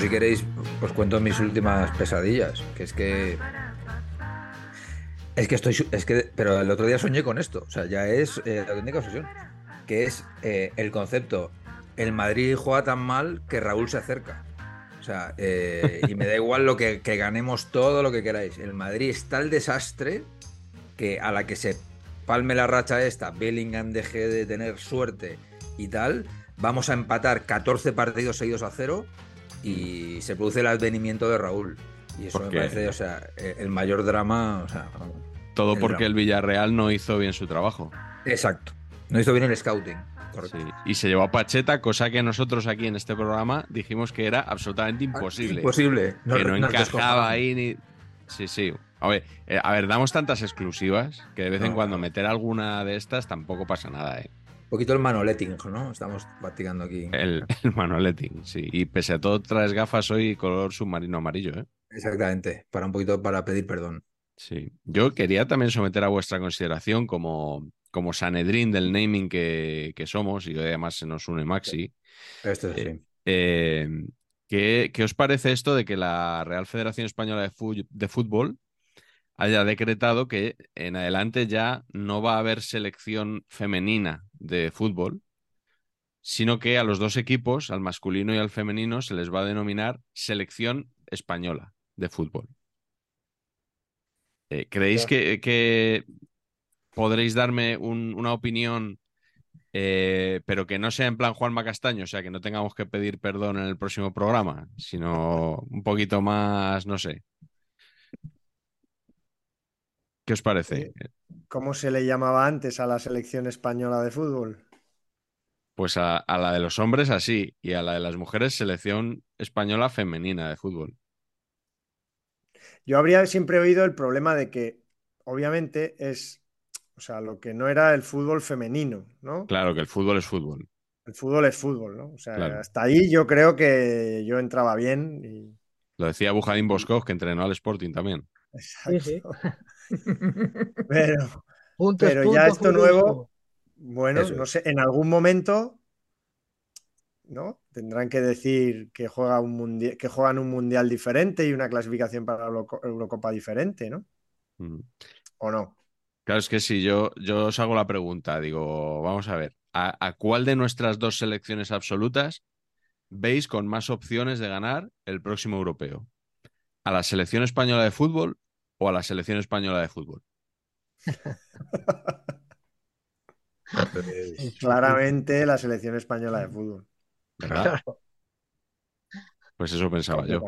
Si queréis os cuento mis últimas pesadillas, que es que es que estoy es que pero el otro día soñé con esto, o sea, ya es eh, la auténtica obsesión, que es eh, el concepto el Madrid juega tan mal que Raúl se acerca. O sea, eh, y me da igual lo que, que ganemos todo lo que queráis. El Madrid es tal desastre que a la que se palme la racha esta, Bellingham deje de tener suerte y tal, vamos a empatar 14 partidos seguidos a cero y se produce el advenimiento de Raúl. Y eso me parece, o sea, eh, el mayor drama. O sea. Todo El porque drama. el Villarreal no hizo bien su trabajo. Exacto. No hizo bien el scouting. Sí. Y se llevó a Pacheta, cosa que nosotros aquí en este programa dijimos que era absolutamente imposible. Imposible. que no encajaba ahí ni. Sí, sí. A ver, eh, a ver, damos tantas exclusivas que de vez en No. cuando meter alguna de estas tampoco pasa nada, ¿eh? Un poquito el manoletting, ¿no? Estamos practicando aquí. El, el Manoleting, sí. Y pese a todo, traes gafas hoy color submarino amarillo, ¿eh? Exactamente. Para un poquito para pedir perdón. Sí. Yo quería también someter a vuestra consideración como, como Sanedrín del naming que, que somos, y además se nos une Maxi. Esto es Eh, así. Eh, ¿qué, qué os parece esto de que la Real Federación Española de Fútbol haya decretado que en adelante ya no va a haber selección femenina de fútbol, sino que a los dos equipos, al masculino y al femenino, se les va a denominar selección española de fútbol? Eh, ¿Creéis que, que podréis darme un- una opinión eh, pero que no sea en plan Juanma Castaño, o sea, que no tengamos que pedir perdón en el próximo programa, sino un poquito más, no sé. ¿Qué os parece? ¿Cómo se le llamaba antes a la selección española de fútbol? Pues a, a la de los hombres así, y a la de las mujeres selección española femenina de fútbol. Yo habría siempre oído el problema de que, obviamente, es, o sea, lo que no era el fútbol femenino, ¿no? Claro que el fútbol es fútbol. El fútbol es fútbol, ¿no? O sea, Claro. hasta ahí yo creo que yo entraba bien y... Lo decía Bujadín Boscov, que entrenó al Sporting también. Exacto. Sí, sí. Pero, Puntos, pero ya esto nuevo, bueno, Eso no sé, en algún momento, ¿no? Tendrán que decir que, juega un mundial, que juegan un mundial diferente y una clasificación para la Euroco- Eurocopa diferente, ¿no? Mm. ¿O no? Claro, es que si yo, yo os hago la pregunta, digo, vamos a ver, ¿a, a cuál de nuestras dos selecciones absolutas veis con más opciones de ganar el próximo europeo? ¿A la selección española de fútbol o a la selección española de fútbol? Claramente la selección española de fútbol. Pues eso pensaba yo.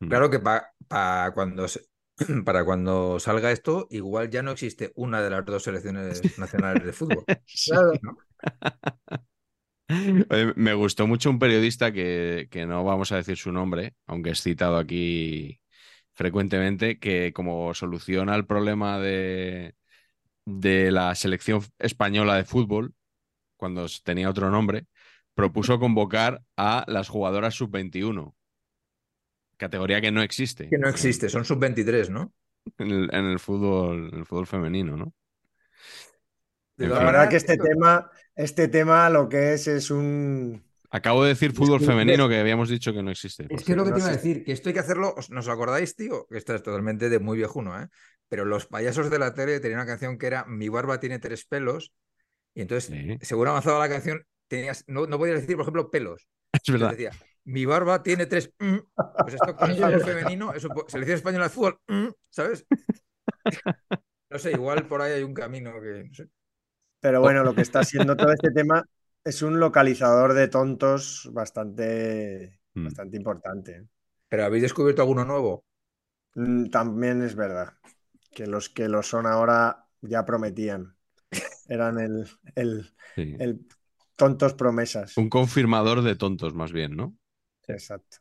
Mm. Claro que para cuando se- para cuando salga esto, igual ya no existe una de las dos selecciones nacionales de fútbol. Claro. ¿no? Oye, Me gustó mucho un periodista que, que no vamos a decir su nombre, aunque es citado aquí frecuentemente, que como solución al problema de, de la selección española de fútbol, cuando tenía otro nombre, propuso convocar a las jugadoras sub-21, categoría que no existe Que no existe, son sub-23, ¿no? en el, en el fútbol, en el fútbol femenino, ¿no? En La fin. verdad que este tema, este tema lo que es es un, Acabo de decir fútbol femenino que habíamos dicho que no existe. Es que es lo que te iba a decir, que esto hay que hacerlo, ¿nos acordáis, tío? Que esto es totalmente de muy viejuno, ¿eh? Pero los payasos de la tele tenían una canción que era Mi barba tiene tres pelos, y entonces, según avanzaba la canción, tenías, no, no podías decir, por ejemplo, pelos. Es verdad. Decía, mi barba tiene tres. Mm". Pues esto con el fútbol femenino, eso, selección española de fútbol, mm", ¿sabes? No sé, igual por ahí hay un camino que. No sé. Pero bueno, lo que está haciendo todo este tema es un localizador de tontos bastante, Mm. bastante importante. Pero ¿habéis descubierto alguno nuevo? Mm, También es verdad que los que lo son ahora ya prometían. Eran el, el, Sí. el tontos promesas. Un confirmador de tontos, más bien, ¿no? Exacto.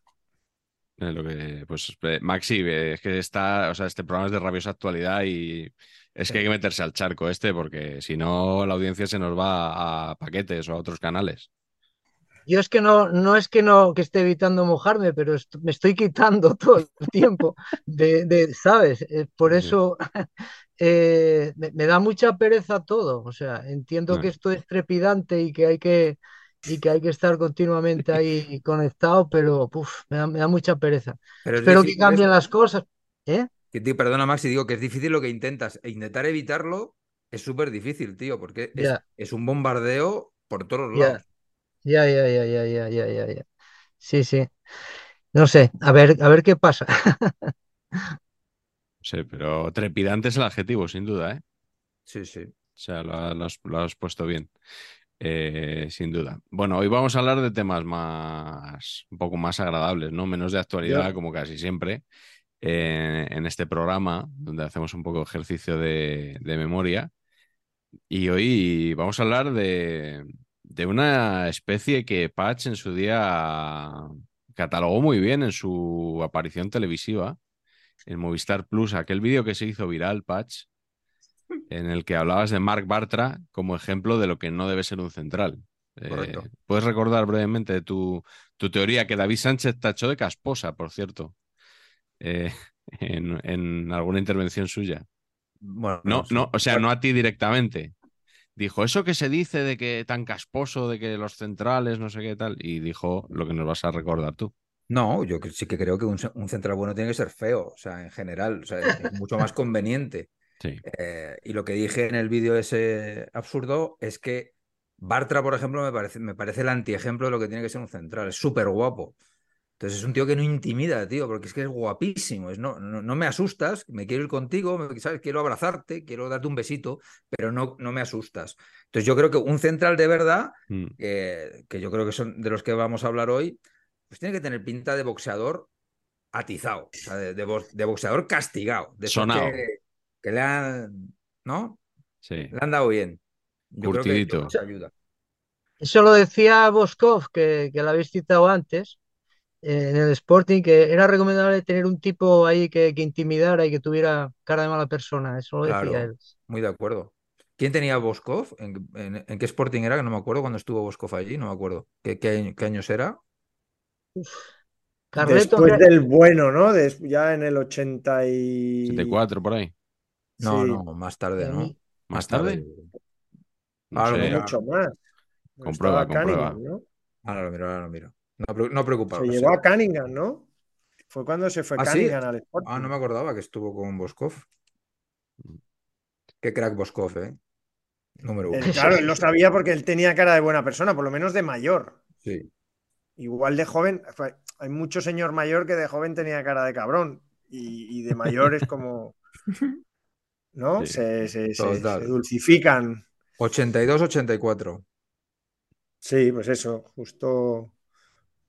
Lo que, pues, eh, Maxi, eh, es que está, o sea, este programa es de rabiosa actualidad y es que hay que meterse al charco este, porque si no, la audiencia se nos va a paquetes o a otros canales. Yo es que no, no es que no que esté evitando mojarme, pero est- me estoy quitando todo el tiempo de, de- ¿sabes? Eh, por eso eh, me, me da mucha pereza todo. O sea, entiendo que esto es trepidante y que hay que, y que hay que estar continuamente ahí conectado, pero puf, me da, me da mucha pereza. Pero es Espero que cambien las cosas. ¿Eh? Que, tío, perdona, Maxi, digo que es difícil lo que intentas. E intentar evitarlo es súper difícil, tío, porque es, un bombardeo por todos Ya. lados. Ya, ya, ya, ya, ya, ya, ya, ya. Sí, sí. No sé, a ver, a ver qué pasa. Sí, pero trepidante es el adjetivo, sin duda, ¿eh? Sí, sí. O sea, lo, ha- lo has, lo has puesto bien, eh, sin duda. Bueno, hoy vamos a hablar de temas más, un poco más agradables, ¿no? Menos de actualidad, como casi siempre, eh, en este programa, donde hacemos un poco de ejercicio de, de memoria. Y hoy vamos a hablar de, de una especie que Patch en su día catalogó muy bien en su aparición televisiva en Movistar Plus, aquel vídeo que se hizo viral, Patch, en el que hablabas de Mark Bartra como ejemplo de lo que no debe ser un central. Eh. ¿Puedes recordar brevemente tu, tu teoría que David Sánchez tachó de casposa, por cierto, eh, en, en alguna intervención suya? Bueno, No, no, o sea, no a ti directamente. Dijo, eso que se dice de que tan casposo, de que los centrales, no sé qué tal, y dijo lo que nos vas a recordar tú. No, yo sí que creo que un, ce- un central bueno tiene que ser feo, o sea, en general, o sea, es, es mucho más conveniente. Sí, Eh, y lo que dije en el vídeo ese absurdo es que Bartra, por ejemplo, me parece, me parece el antiejemplo de lo que tiene que ser un central. Es súper guapo. Entonces es un tío que no intimida, tío, porque es que es guapísimo. Es, no, no, no me asustas, me quiero ir contigo. Quiero abrazarte, quiero darte un besito, pero no, no me asustas. Entonces yo creo que un central de verdad, Mm, eh, que yo creo que son de los que vamos a hablar hoy, pues tiene que tener pinta de boxeador atizado, o sea, de, de bo- de boxeador castigado, de Sonao. que, que le han, ¿no? sí. Le han dado bien. Yo creo que Curtidito. eso ayuda. Eso lo decía Boskov, que, que lo habéis citado antes, en el Sporting, que era recomendable tener un tipo ahí que, que intimidara y que tuviera cara de mala persona. Eso lo decía Claro. él. Muy de acuerdo. ¿Quién tenía Boskov? ¿En, en- en qué Sporting era? Que no me acuerdo cuando estuvo Boskov allí, no me acuerdo. ¿Qué, qué año- qué años era? Carleto, Después del bueno, ¿no? Ya en el 80 y... 74 por ahí. No, Sí. no, más tarde, ¿no? ¿Más tarde? No sé. mucho más. Comprueba, comprueba. ¿no? ahora lo miro, ahora lo miro. No, no Se preocuparos. llevó a Cunningham, ¿no? Fue cuando se fue ¿Ah, sí? Cunningham al Sporting. Ah, no me acordaba que estuvo con Boskov. Qué crack Boskov, ¿eh? Número uno. Él, claro, él lo sabía porque él tenía cara de buena persona, por lo menos de mayor. Sí. Igual de joven, hay mucho señor mayor que de joven tenía cara de cabrón y, y de mayor es como, ¿no? Sí. Se, se- se- se dulcifican. 82-84. Sí, pues eso, justo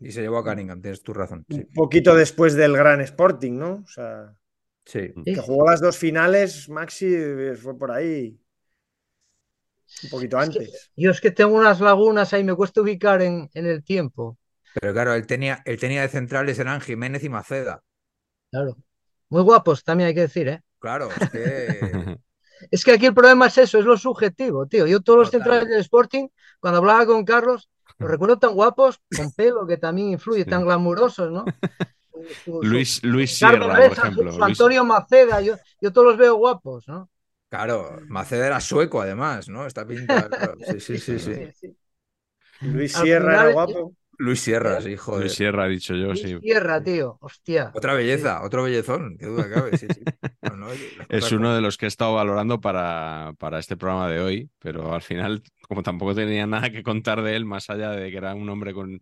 Y se llevó a Cunningham, tienes tu razón. Sí. un poquito después del gran Sporting, ¿no? O sea, Sí. Que jugó las dos finales, Maxi eh, fue por ahí un poquito Es que- antes. yo es que tengo unas lagunas ahí, me cuesta ubicar en, en el tiempo. Pero claro, él tenía, él tenía de centrales eran Jiménez y Maceda. Claro. Muy guapos, también hay que decir, ¿eh? Claro, es que. Es que aquí el problema es eso, es lo subjetivo, tío. Yo todos los Total. centrales del Sporting, cuando hablaba con Carlos, los recuerdo tan guapos, con pelo, que también influye, Sí. tan glamurosos, ¿no? Luis, Luis Sierra, por Reza, ejemplo. Luis- Antonio Maceda, yo, yo todos los veo guapos, ¿no? Claro, Maceda era sueco, además, ¿no? Esta pinta. Sí, sí, sí, sí. sí. Luis Sierra final, era guapo. Luis Sierra, sí, joder. Luis Sierra, dicho yo, Luis sí. Sierra, tío, hostia. Otra belleza, otro bellezón, qué duda cabe. Sí, sí. No, no, Es uno de los que he estado valorando para, para este programa de hoy, pero al final, como tampoco tenía nada que contar de él, más allá de que era un hombre con,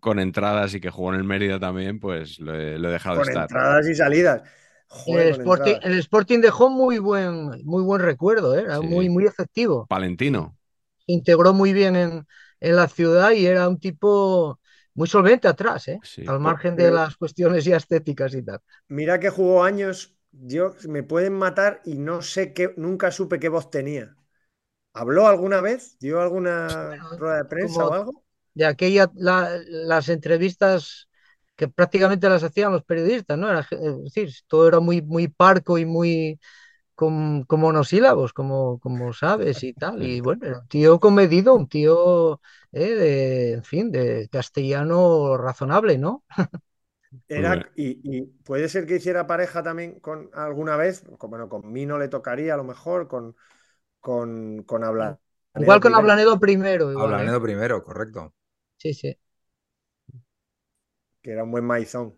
con entradas y que jugó en el Mérida también, pues lo he, lo he dejado Con de estar. entradas y salidas. Joder, el, Sporting, entradas. el Sporting dejó muy buen, muy buen recuerdo, ¿eh? era Sí. muy, muy efectivo. Palentino. Integró muy bien en, en la ciudad y era un tipo muy solvente atrás, ¿eh? Sí. al margen de las cuestiones ya estéticas y tal. Mira que jugó años. Yo me pueden matar y no sé qué, nunca supe qué voz tenía. ¿Habló alguna vez? ¿Dio alguna Bueno, rueda de prensa o algo? De aquella, la- las entrevistas que prácticamente las hacían los periodistas, ¿no? Era, es decir, todo era muy, muy parco y muy con, con monosílabos, como, como sabes y tal. Y bueno, era un tío comedido, un tío, eh, de, en fin, de castellano razonable, ¿no? Era, y, y puede ser que hiciera pareja también con alguna vez, con- bueno, con Mino le tocaría a lo mejor, con, con, con hablar. Igual con Ablanedo primero, igual, ¿eh? Ablanedo primero, correcto. Sí, sí. Que era un buen maizón.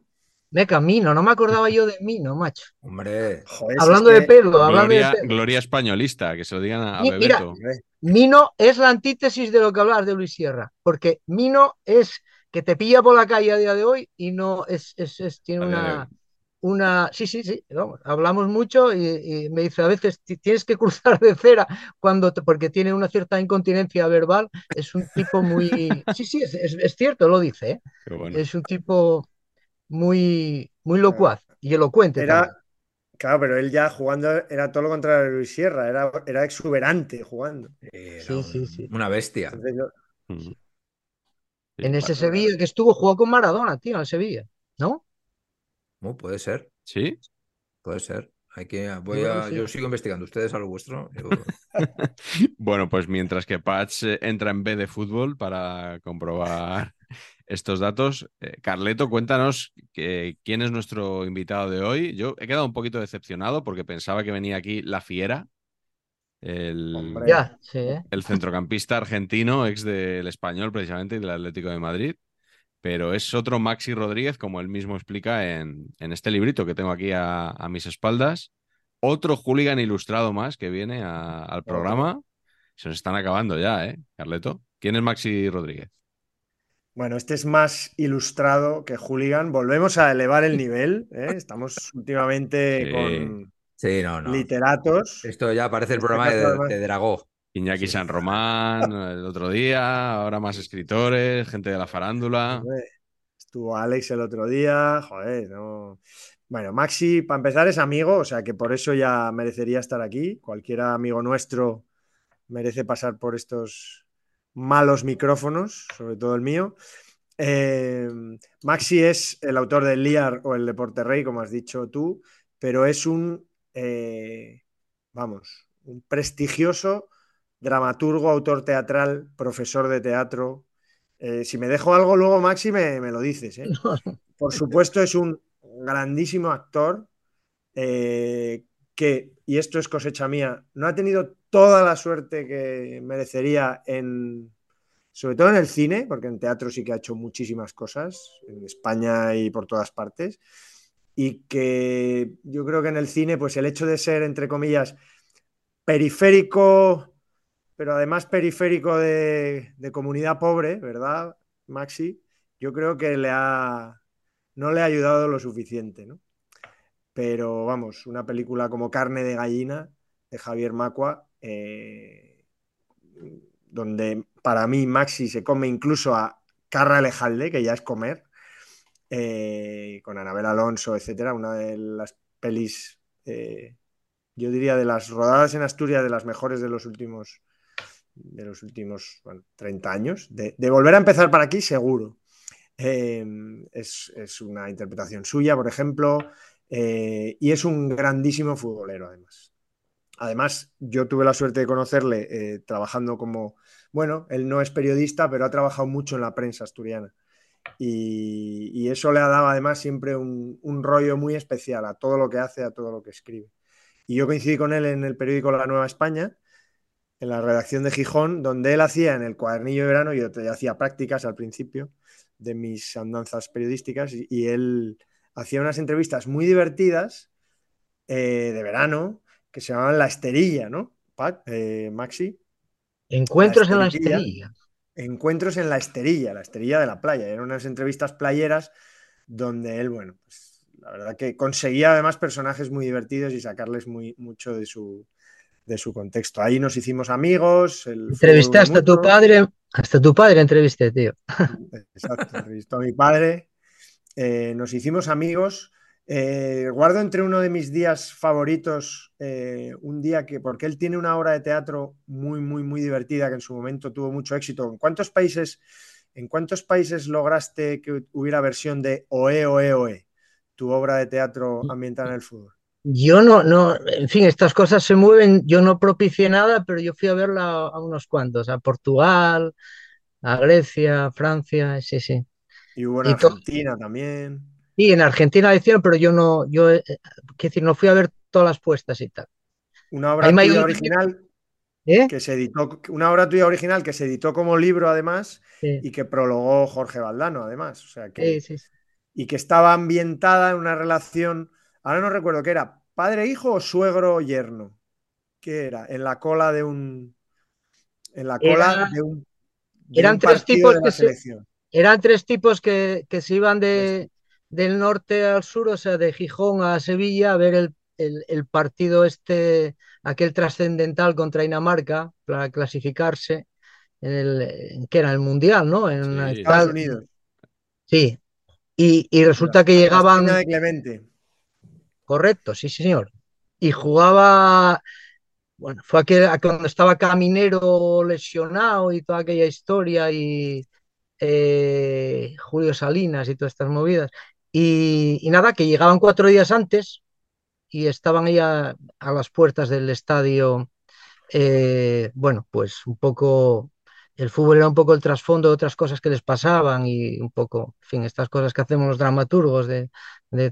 Me camino, no me acordaba yo de Mino, macho. Hombre, Joder, Hablando es de que- pelo, hablando de Gloria, pelo. gloria españolista, que se lo digan a, a mira, Bebeto. Mino es la antítesis de lo que hablabas de Luis Sierra, porque Mino es que te pilla por la calle a día de hoy y no es, es- es- tiene de una, una, sí, sí, sí, vamos, hablamos mucho y, y me dice a veces "Ti- tienes que cruzar de cera cuando te- porque tiene una cierta incontinencia verbal, es un tipo muy, sí, sí, es, es- es cierto, lo dice, ¿eh? Bueno. es un tipo muy, muy locuaz y elocuente Era, también. claro, pero él ya jugando era todo lo contrario de Luis Sierra, era, era exuberante jugando. era Sí, sí, un- sí. una bestia. Entonces, yo- Mm. En ese Sevilla que estuvo, jugó con Maradona, tío, en Sevilla, ¿no? Uh, puede ser, ¿Sí? puede ser. Hay que, voy Bueno, a, sí. Yo sigo investigando. Ustedes a lo vuestro. yo- Bueno, pues mientras que Patch eh, entra en B de fútbol para comprobar estos datos, eh, Carleto, cuéntanos que- quién es nuestro invitado de hoy. Yo he quedado un poquito decepcionado porque pensaba que venía aquí La Fiera, el, Hombre. Ya, sí, ¿eh? el centrocampista argentino, ex del Español precisamente y del Atlético de Madrid. Pero es otro Maxi Rodríguez, como él mismo explica en, en este librito que tengo aquí a, a mis espaldas. Otro hooligan ilustrado más que viene a- al programa. Se nos están acabando ya, ¿eh, Carleto? ¿Quién es Maxi Rodríguez? Bueno, este es más ilustrado que Hooligan. Volvemos a elevar el nivel. ¿eh? Estamos últimamente Sí. con Sí, no, no. literatos. Esto ya parece el este programa de, de Dragó. Iñaki Sí. San Román, el otro día, ahora más escritores, gente de la farándula. Estuvo Alex el otro día. Joder, no. Bueno, Maxi, para empezar, es amigo, o sea que por eso ya merecería estar aquí. Cualquier amigo nuestro merece pasar por estos malos micrófonos, sobre todo el mío. Eh, Maxi es el autor del Liar o el Deporte Rey, como has dicho tú, pero es un, eh, vamos, un prestigioso dramaturgo, autor teatral, profesor de teatro. Eh, si me dejo algo, luego Maxi me, me lo dices. Por supuesto, es un grandísimo actor eh, que, y esto es cosecha mía, no ha tenido toda la suerte que merecería en, sobre todo en el cine, porque en teatro sí que ha hecho muchísimas cosas, en España y por todas partes, y que yo creo que en el cine, pues el hecho de ser, entre comillas, periférico, pero además periférico de, comunidad pobre, ¿verdad, Maxi? Yo creo que le ha, no le ha ayudado lo suficiente, ¿no? Pero vamos, una película como Carne de Gallina de Javier Macua, eh, donde para mí Maxi se come incluso a Carra Alejalde, que ya es comer, eh, con Anabel Alonso, etcétera, una de las pelis, eh, yo diría de las rodadas en Asturias, de las mejores de los últimos, de los últimos bueno, 30 años. De, volver a empezar para aquí, seguro. Es, es, una interpretación suya, por ejemplo, eh, y es un grandísimo futbolero, además. Además, yo tuve la suerte de conocerle eh, trabajando como, bueno, él no es periodista, pero ha trabajado mucho en la prensa asturiana. Y, eso le ha dado además siempre un, un, rollo muy especial a todo lo que hace, a todo lo que escribe. Y yo coincidí con él en el periódico La Nueva España, en la redacción de Gijón, donde él hacía en el cuadernillo de verano, yo hacía prácticas al principio, de mis andanzas periodísticas y, él hacía unas entrevistas muy divertidas eh, de verano que se llamaban La Esterilla, ¿no? Eh, Maxi. Encuentros en la Esterilla. Encuentros en la Esterilla, la Esterilla de la playa. Eran unas entrevistas playeras donde él, bueno, pues la verdad que conseguía además personajes muy divertidos y sacarles muy, mucho de su, de su contexto. Ahí nos hicimos amigos. Entrevisté hasta tu padre, hasta tu padre entrevisté, tío. Exacto, entrevistó a mi padre. Eh, nos hicimos amigos. Eh, guardo entre uno de mis días favoritos eh, un día que, porque él tiene una obra de teatro muy, muy, muy divertida que en su momento tuvo mucho éxito. ¿En cuántos países, en cuántos países lograste que hubiera versión de Oe, Oe, Oe, tu obra de teatro ambientada en el fútbol? Yo no, no, en fin, estas cosas se mueven, yo no propicié nada, pero yo fui a verla a unos cuantos, a Portugal, a Grecia, a Francia, sí, sí. Y hubo en Argentina también. Sí, en Argentina la hicieron, pero yo no, yo, eh, decir, no fui a ver todas las puestas y tal. Una obra tuya original ¿Eh? que se editó, una obra tuya original que se editó como libro además y que prologó Jorge Valdano además, o sea que, sí, sí. y que estaba ambientada en una relación Ahora no recuerdo qué era, padre-hijo o suegro-yerno. ¿Qué era? En la cola de un. En la cola de un. eran tres tipos que se, eran tres tipos que, se iban de, del norte al sur, o sea, de Gijón a Sevilla, a ver el, partido este, aquel trascendental contra Dinamarca, para clasificarse en el, que era el Mundial, ¿no? En Estados Unidos. Sí. Y, resulta que llegaban. De Clemente. Correcto, sí, señor. Y jugaba, bueno, fue aquel, cuando estaba Caminero lesionado y toda aquella historia y eh, Julio Salinas y todas estas movidas. Y, nada, que llegaban cuatro días antes y estaban ahí a, las puertas del estadio, eh, bueno, pues un poco el fútbol era un poco el trasfondo de otras cosas que les pasaban y un poco, en fin, estas cosas que hacemos los dramaturgos de,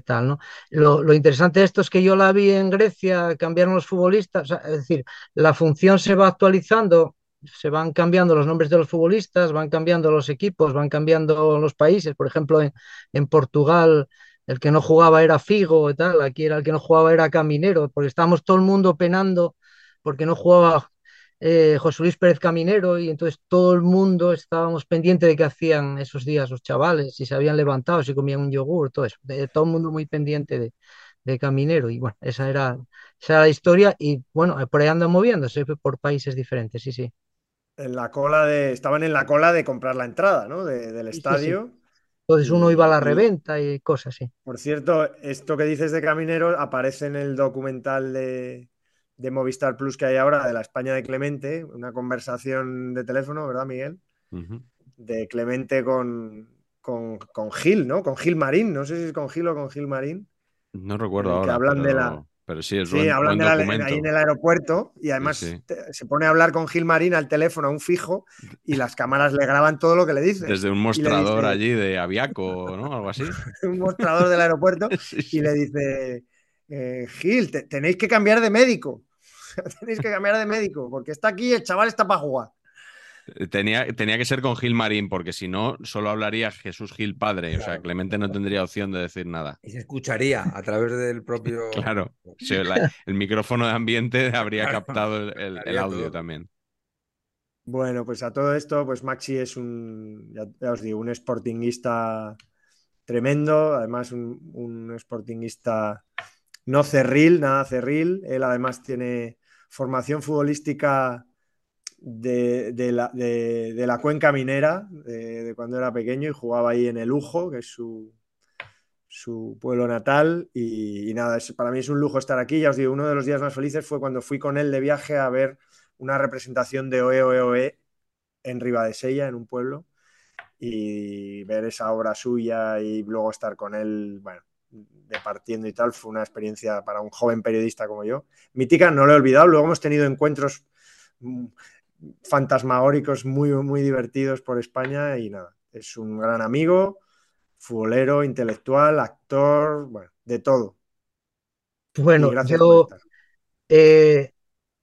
tal, ¿no? Lo, interesante de esto es que yo la vi en Grecia, cambiaron los futbolistas, es decir, la función se va actualizando, se van cambiando los nombres de los futbolistas, van cambiando los equipos, van cambiando los países, por ejemplo, en, en Portugal el que no jugaba era Figo y tal, aquí era el que no jugaba era Caminero, porque estábamos todo el mundo penando porque no jugaba eh, José Luis Pérez Caminero y entonces todo el mundo estábamos pendientes de qué hacían esos días los chavales, si se habían levantado, si comían un yogur, todo eso, todo el mundo muy pendiente de, Caminero y bueno, esa era, esa la historia y bueno, por ahí andan moviéndose por países diferentes, sí, sí. En la cola de, estaban en la cola de comprar la entrada, ¿no? del estadio. Entonces uno iba a la reventa y cosas así. Por cierto, esto que dices de Caminero aparece en el documental de, de Movistar Plus que hay ahora de la España de Clemente, una conversación de teléfono, ¿verdad, Miguel? De Clemente con, con, Gil, ¿no? Con Gil Marín, no sé si es con Gil o con Gil Marín. No recuerdo ahora. Que hablan de la. Pero sí, es sí, hablan de la, ahí en el aeropuerto y además se pone a hablar con Gil Marín al teléfono, a un fijo, y las cámaras le graban todo lo que le dice. Desde un mostrador allí de Aviaco, ¿no? Algo así. un mostrador del aeropuerto y le dice, eh, Gil, tenéis que cambiar de médico. tenéis que cambiar de médico, porque está aquí, el chaval está para jugar. Tenía, tenía que ser con Gil Marín, porque si no, solo hablaría Jesús Gil padre. O sea, Clemente no tendría opción de decir nada. Y se escucharía a través del propio. claro, el micrófono de ambiente habría captado el, audio también. Bueno, pues a todo esto, pues Maxi es un, ya, os digo, un sportinguista tremendo, además un, un sportinguista no cerril, nada cerril. Él además tiene formación futbolística de, la, cuenca minera, de, cuando era pequeño y jugaba ahí en el Lujo, que es su, su pueblo natal. Y, nada, para mí es un lujo estar aquí. Ya os digo, uno de los días más felices fue cuando fui con él de viaje a ver una representación de Oe Oe Oe en Ribadesella, en un pueblo, y ver esa obra suya y luego estar con él, bueno, partiendo y tal, fue una experiencia para un joven periodista como yo. Mítica, no lo he olvidado, luego hemos tenido encuentros mm, fantasmagóricos muy, muy divertidos por España y nada, es un gran amigo, futbolero, intelectual, actor, bueno, de todo. Bueno, yo, eh,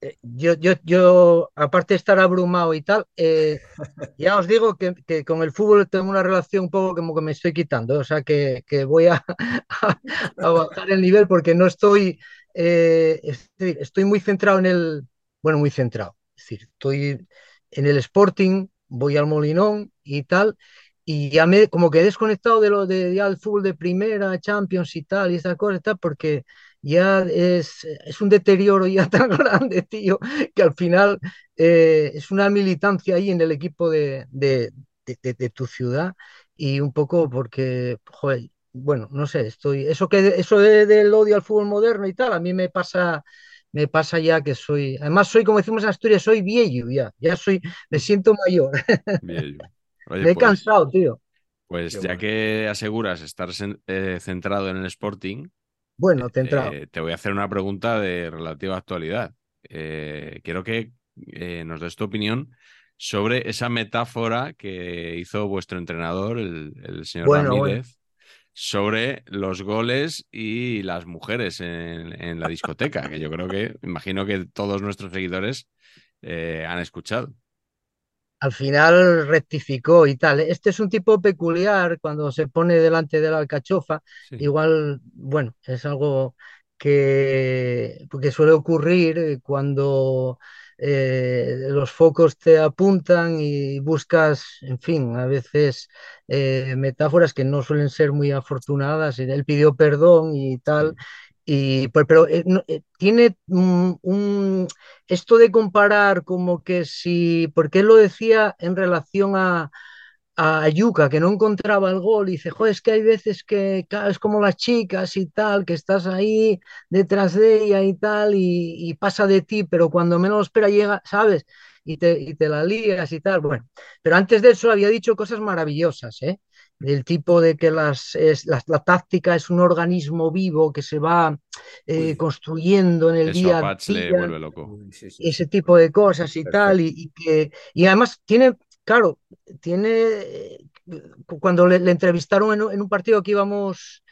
eh, yo, yo, yo, aparte de estar abrumado y tal, eh, ya os digo que, que, con el fútbol tengo una relación un poco como que me estoy quitando, o sea que, que voy a, a, a, bajar el nivel porque no estoy, es decir, estoy muy centrado en el, bueno, muy centrado, es decir, estoy en el Sporting, voy al Molinón y tal, y ya me como que he desconectado de lo de ya el fútbol de primera, Champions y tal, y esas cosas tal, porque ya es, es un deterioro ya tan grande, tío, que al final eh, es una militancia ahí en el equipo de, de, de, de, tu ciudad y un poco porque, joder, bueno, no sé, estoy, eso que eso del odio al fútbol moderno y tal, a mí me pasa, me pasa ya que soy, además soy, como decimos en Asturias, soy viejo ya, ya soy, me siento mayor. Viejo. Oye, me he pues, cansado, tío. Pues Qué ya bueno. que aseguras estar eh, centrado en el Sporting, Bueno, centrado. eh, te voy a hacer una pregunta de relativa actualidad. Eh, quiero que eh, nos des tu opinión sobre esa metáfora que hizo vuestro entrenador, el, el señor Bueno, bueno. Sobre los goles y las mujeres en, en la discoteca, que yo creo que, imagino que todos nuestros seguidores eh, han escuchado. al final rectificó y tal. Este es un tipo peculiar cuando se pone delante de la alcachofa. Sí. Igual, bueno, es algo que, que suele ocurrir eh, cuando eh, los focos te apuntan y buscas, en fin, a veces eh, metáforas que no suelen ser muy afortunadas. Él pidió perdón y tal. Y, pues, pero eh, no, eh, tiene un, un, esto de comparar como que si, porque él lo decía en relación a, a Yuka, que no encontraba el gol, y dice, joder, es que hay veces que es como las chicas y tal, que estás ahí detrás de ella y tal, y, y pasa de ti, pero cuando menos lo espera llega, ¿sabes? Y te, y te la lías y tal. Bueno, pero antes de eso había dicho cosas maravillosas, ¿eh? Del tipo de que las, es, la, la, táctica es un organismo vivo que se va eh, Uy. construyendo en el Eso día a le día, vuelve loco. Ese tipo de cosas y tal, y que, y además tiene, claro, tiene, cuando le, le entrevistaron en, un- en un partido que íbamos,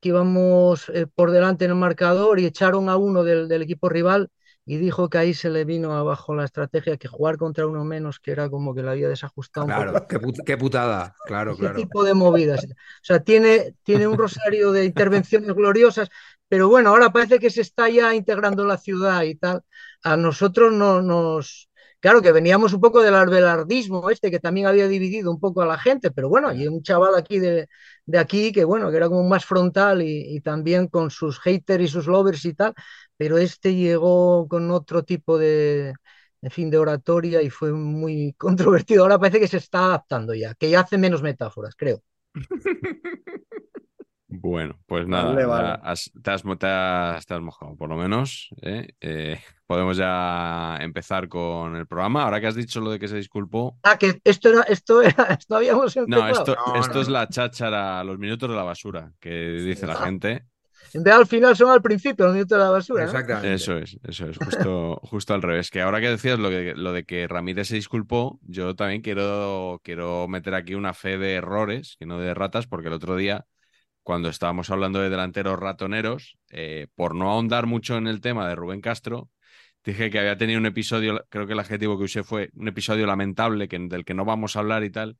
que íbamos eh, por delante en el marcador y echaron a uno del, del equipo rival y dijo que ahí se le vino abajo la estrategia, que jugar contra uno menos, que era como que le había desajustado un poco Claro, qué, put- qué putada. Claro, ese claro. tipo de movidas. O sea, tiene, tiene un rosario de intervenciones gloriosas, pero bueno, ahora parece que se está ya integrando la ciudad y tal. A nosotros no nos... Claro que veníamos un poco del arbelardismo este, que también había dividido un poco a la gente, pero bueno, Ya. y un chaval aquí de, de aquí que bueno, que era como más frontal y, y también con sus haters y sus lovers y tal, pero este llegó con otro tipo de, en fin, de oratoria y fue muy controvertido. Ahora parece que se está adaptando ya, que ya hace menos metáforas, creo. Bueno, pues nada, Vale, ya vale. has- te, has, mo- te has- te has mojado, por lo menos. ¿eh? Eh, podemos ya empezar con el programa. Ahora que has dicho lo de que se disculpó. Ah, que esto era, esto era, esto habíamos No, empezado. esto, No, esto no, es la cháchara, los minutos de la basura, que Sí, dice la gente. En al final son al principio, los minutos de la basura. ¿no? Exactamente. Eso es, eso es, justo, justo al revés. Que ahora que decías lo, que, lo de que Ramírez se disculpó, yo también quiero, quiero meter aquí una fe de errores, que no de ratas, porque el otro día, cuando estábamos hablando de delanteros ratoneros, eh, por no ahondar mucho en el tema de Rubén Castro, dije que había tenido un episodio, creo que el adjetivo que usé fue un episodio lamentable que, del que no vamos a hablar y tal.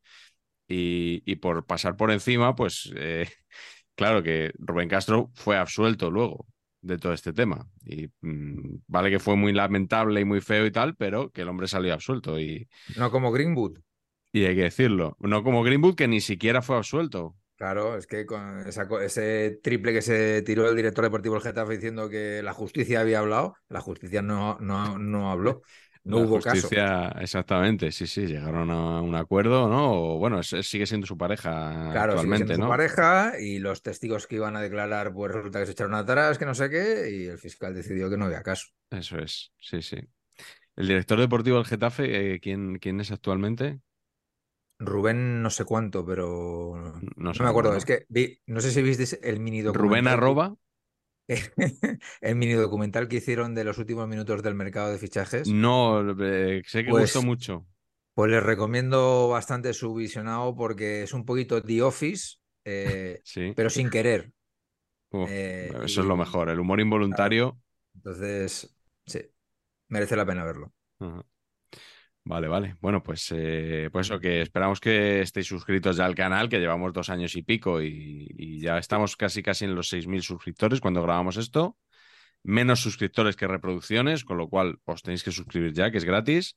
Y, y por pasar por encima, pues eh, claro que Rubén Castro fue absuelto luego de todo este tema. Y mm, vale que fue muy lamentable y muy feo y tal, pero que el hombre salió absuelto y, No como Greenwood. y hay que decirlo. No como Greenwood, que ni siquiera fue absuelto. Claro, es que con esa ese triple que se tiró el director deportivo del Getafe diciendo que la justicia había hablado, la justicia no, no, no habló. No la hubo caso. justicia, exactamente, sí, sí, llegaron a un acuerdo, ¿no? O, bueno, sigue siendo su pareja Claro, sigue actualmente, siendo su ¿no? pareja y los testigos que iban a declarar, pues resulta que se echaron atrás, que no sé qué, y el fiscal decidió que no había caso. Eso es, sí, sí. El director deportivo del Getafe, eh, ¿quién, quién es actualmente? Rubén no sé cuánto, pero No no me acuerdo. Es que vi, no sé si visteis el mini Rubén documental. arroba. El mini documental que hicieron de los últimos minutos del mercado de fichajes. No, eh, sé que Pues- gustó mucho. Pues les recomiendo bastante su visionado porque es un poquito The Office, eh, Sí. pero sin querer. Uf, eh, eso es lo mejor. El humor involuntario. Entonces, sí. Merece la pena verlo. Vale, vale. Bueno, pues, eh, pues que esperamos que estéis suscritos ya al canal, que llevamos dos años y pico y, ya estamos casi casi en los 6.000 suscriptores cuando grabamos esto. Menos suscriptores que reproducciones, con lo cual os tenéis que suscribir ya, que es gratis.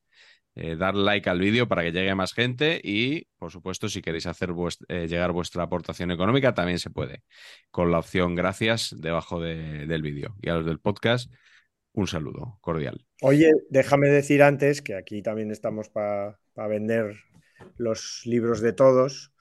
Eh, dar like al vídeo para que llegue más gente y, por supuesto, si queréis hacer eh, llegar vuestra aportación económica, también se puede, con la opción gracias debajo del vídeo. Y a los del podcast, un saludo cordial. Oye, déjame decir antes que aquí también estamos para vender los libros de todos,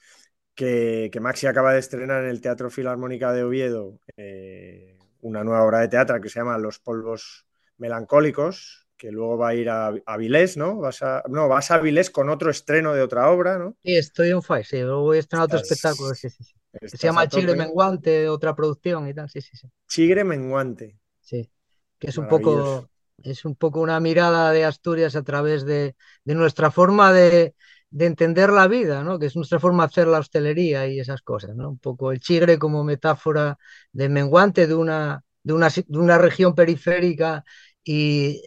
que, Maxi acaba de estrenar en el Teatro Filarmónica de Oviedo eh, una nueva obra de teatro que se llama Los polvos melancólicos, que luego va a ir a, Avilés, ¿no? Vas a, no, vas a Avilés con otro estreno de otra obra, ¿no? Sí, estoy en fire, sí, luego voy a estrenar otro espectáculo, sí, sí, sí. Se llama Chigre Menguante, otra producción y tal, sí, sí, sí. Chigre Menguante. Sí, que es un poco es un poco una mirada de Asturias a través de, nuestra forma de, entender la vida, ¿no? que es nuestra forma de hacer la hostelería y esas cosas. ¿no? Un poco el chigre como metáfora de menguante de una, de una, de una región periférica y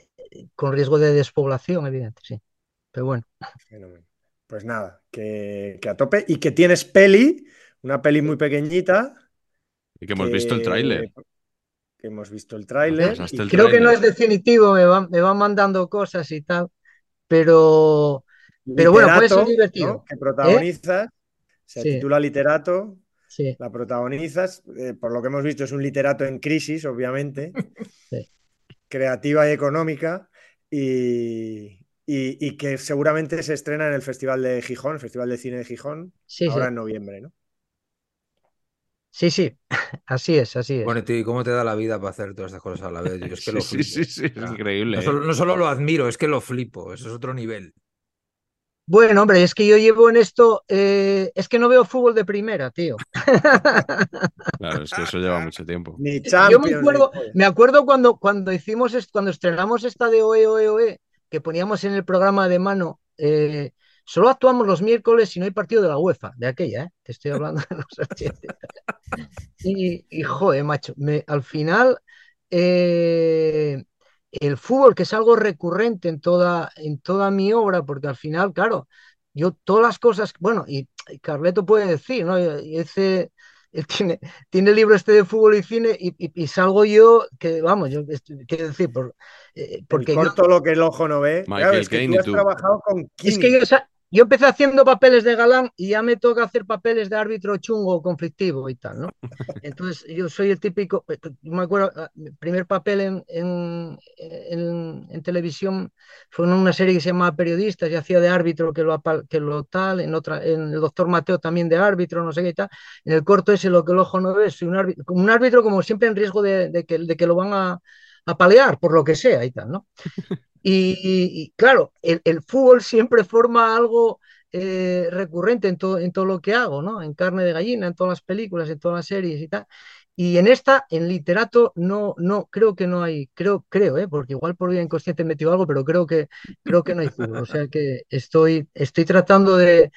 con riesgo de despoblación, evidente, sí. Pero bueno. Pues nada, que, a tope. Y que tienes peli, una peli muy pequeñita. Y que hemos visto el tráiler que hemos visto el tráiler. creo que no es definitivo, me van, me van mandando cosas y tal, pero, pero bueno, puede ser divertido. Que protagonizas, se titula Literato, la protagonizas, eh, por lo que hemos visto es un literato en crisis, obviamente, creativa y económica, y, y, que seguramente se estrena en el Festival de Gijón, el Festival de Cine de Gijón, ahora en noviembre, ¿no? Sí, sí, así es, así es. Bueno, ¿y cómo te da la vida para hacer todas estas cosas a la vez? Yo es que lo flipo. Sí, sí, sí, es increíble. ¿eh? No solo, lo admiro, es que lo flipo, eso es otro nivel. Bueno, hombre, es que yo llevo en esto, eh, es que no veo fútbol de primera, tío. Claro, es que eso lleva mucho tiempo. Ni Yo me acuerdo, me acuerdo cuando, cuando hicimos, cuando estrenamos esta de OE, OE, OE, que poníamos en el programa de mano, eh, Solo actuamos los miércoles y no hay partido de la UEFA, de aquella, ¿eh? Te estoy hablando de los 80. Y, y joder, macho, me, al final eh, el fútbol, que es algo recurrente en toda, en toda mi obra, porque al final, claro, yo todas las cosas, bueno, y, Carleto puede decir, ¿no? Ese, él tiene, tiene el libro este de fútbol y cine y, salgo yo, que vamos, yo quiero decir, por, eh, porque... corto lo que el ojo no ve. es que tú has trabajado con Es que yo, yo empecé haciendo papeles de galán y ya me toca hacer papeles de árbitro chungo conflictivo y tal, ¿no? Entonces yo soy el típico, eh, me acuerdo, ah, mi primer papel en, en, en, televisión fue en una serie que se llamaba Periodistas y hacía de árbitro que lo, que lo tal, en otra, en el doctor Mateo también de árbitro, no sé qué y tal. En el corto ese lo que el ojo no ve, soy un árbitro, un árbitro como siempre en riesgo de, de, que, de que lo van a, a palear por lo que sea y tal, ¿no? Y, claro, el, fútbol siempre forma algo eh, recurrente en todo, en todo lo que hago, ¿no? En carne de gallina, en todas las películas, en todas las series y tal. Y en esta, en literato, no, no, creo que no hay, creo, creo, ¿eh? porque igual por vía inconsciente he metido algo, pero creo que, creo que no hay fútbol. O sea que estoy, estoy tratando de,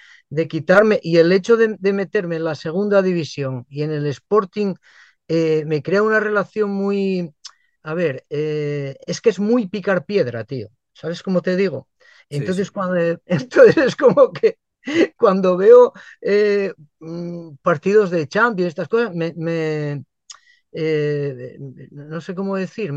quitarme, y el hecho de, meterme en la segunda división y en el Sporting eh, me crea una relación muy, a ver, eh, es que es muy picar piedra, tío. ¿Sabes cómo te digo? Entonces, Cuando, entonces es como que cuando veo eh, mm, partidos de Champions, estas cosas, me, eh, no sé cómo decir,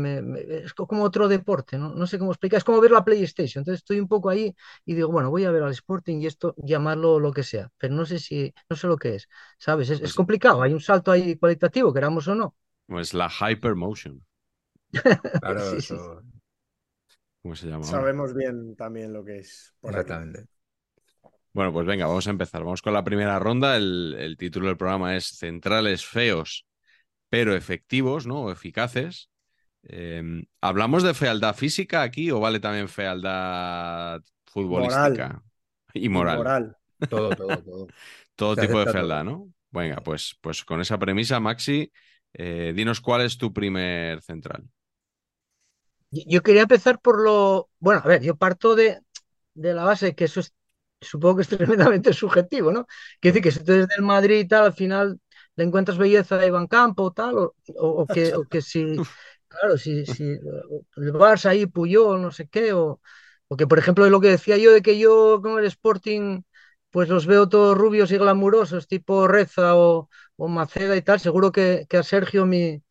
es como otro deporte, ¿no? no sé cómo explicar, es como ver la PlayStation. Entonces estoy un poco ahí y digo, bueno, voy a ver al Sporting y esto, llamarlo lo que sea, pero no sé si, no sé lo que es, ¿sabes? Es, es pues complicado, hay un salto ahí cualitativo, queramos o no. Pues la hypermotion. Claro, eso. ¿Cómo se llama? Sabemos bien también lo que es. Exactamente. Bueno, pues venga, vamos a empezar. Vamos con la primera ronda. El, título del programa es Centrales feos, pero efectivos, ¿no? O eficaces. Em, ¿Hablamos de fealdad física aquí o vale también fealdad futbolística? Y moral. moral. Todo, todo, todo. todo tipo de fealdad, ¿no? Venga, pues, pues con esa premisa, Maxi, eh, dinos cuál es tu primer central. Yo quería empezar por lo. Bueno, a ver, yo parto de, la base que eso es, supongo que es tremendamente subjetivo, ¿no? Quiere decir que si tú eres del Madrid y tal, al final le encuentras belleza de Iván Campo tal, o, que, que si. claro, si, si el Barça ahí Puyol, no sé qué, o porque por ejemplo lo que decía yo de que yo con el Sporting pues los veo todos rubios y glamurosos, tipo Reza o, o Maceda y tal, seguro que, que a Sergio, mi,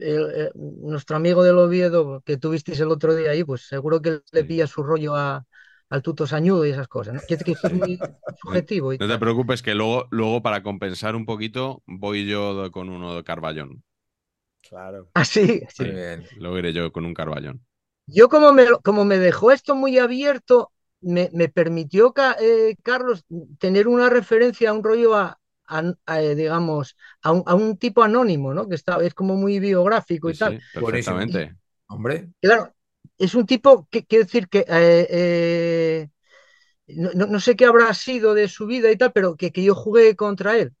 el, nuestro amigo del Oviedo que tuvisteis el otro día ahí, pues seguro que le pilla su rollo a, al tuto sañudo y esas cosas. ¿no? Que, que es muy subjetivo. Y no te preocupes que luego, luego para compensar un poquito voy yo con uno de Carballón. Claro. Ah, sí. Muy bien. Luego iré yo con un Carballón. Yo como me, como me dejó esto muy abierto, me, me permitió, eh, Carlos, tener una referencia a un rollo a, a- a, eh, digamos, a un, a un tipo anónimo, ¿no? Que está, es como muy biográfico y Sí, tal. sí, perfectamente. Hombre, Claro, es un tipo que quiero decir que eh, eh, no, no- no sé qué habrá sido de su vida y tal, pero que, que yo jugué contra él.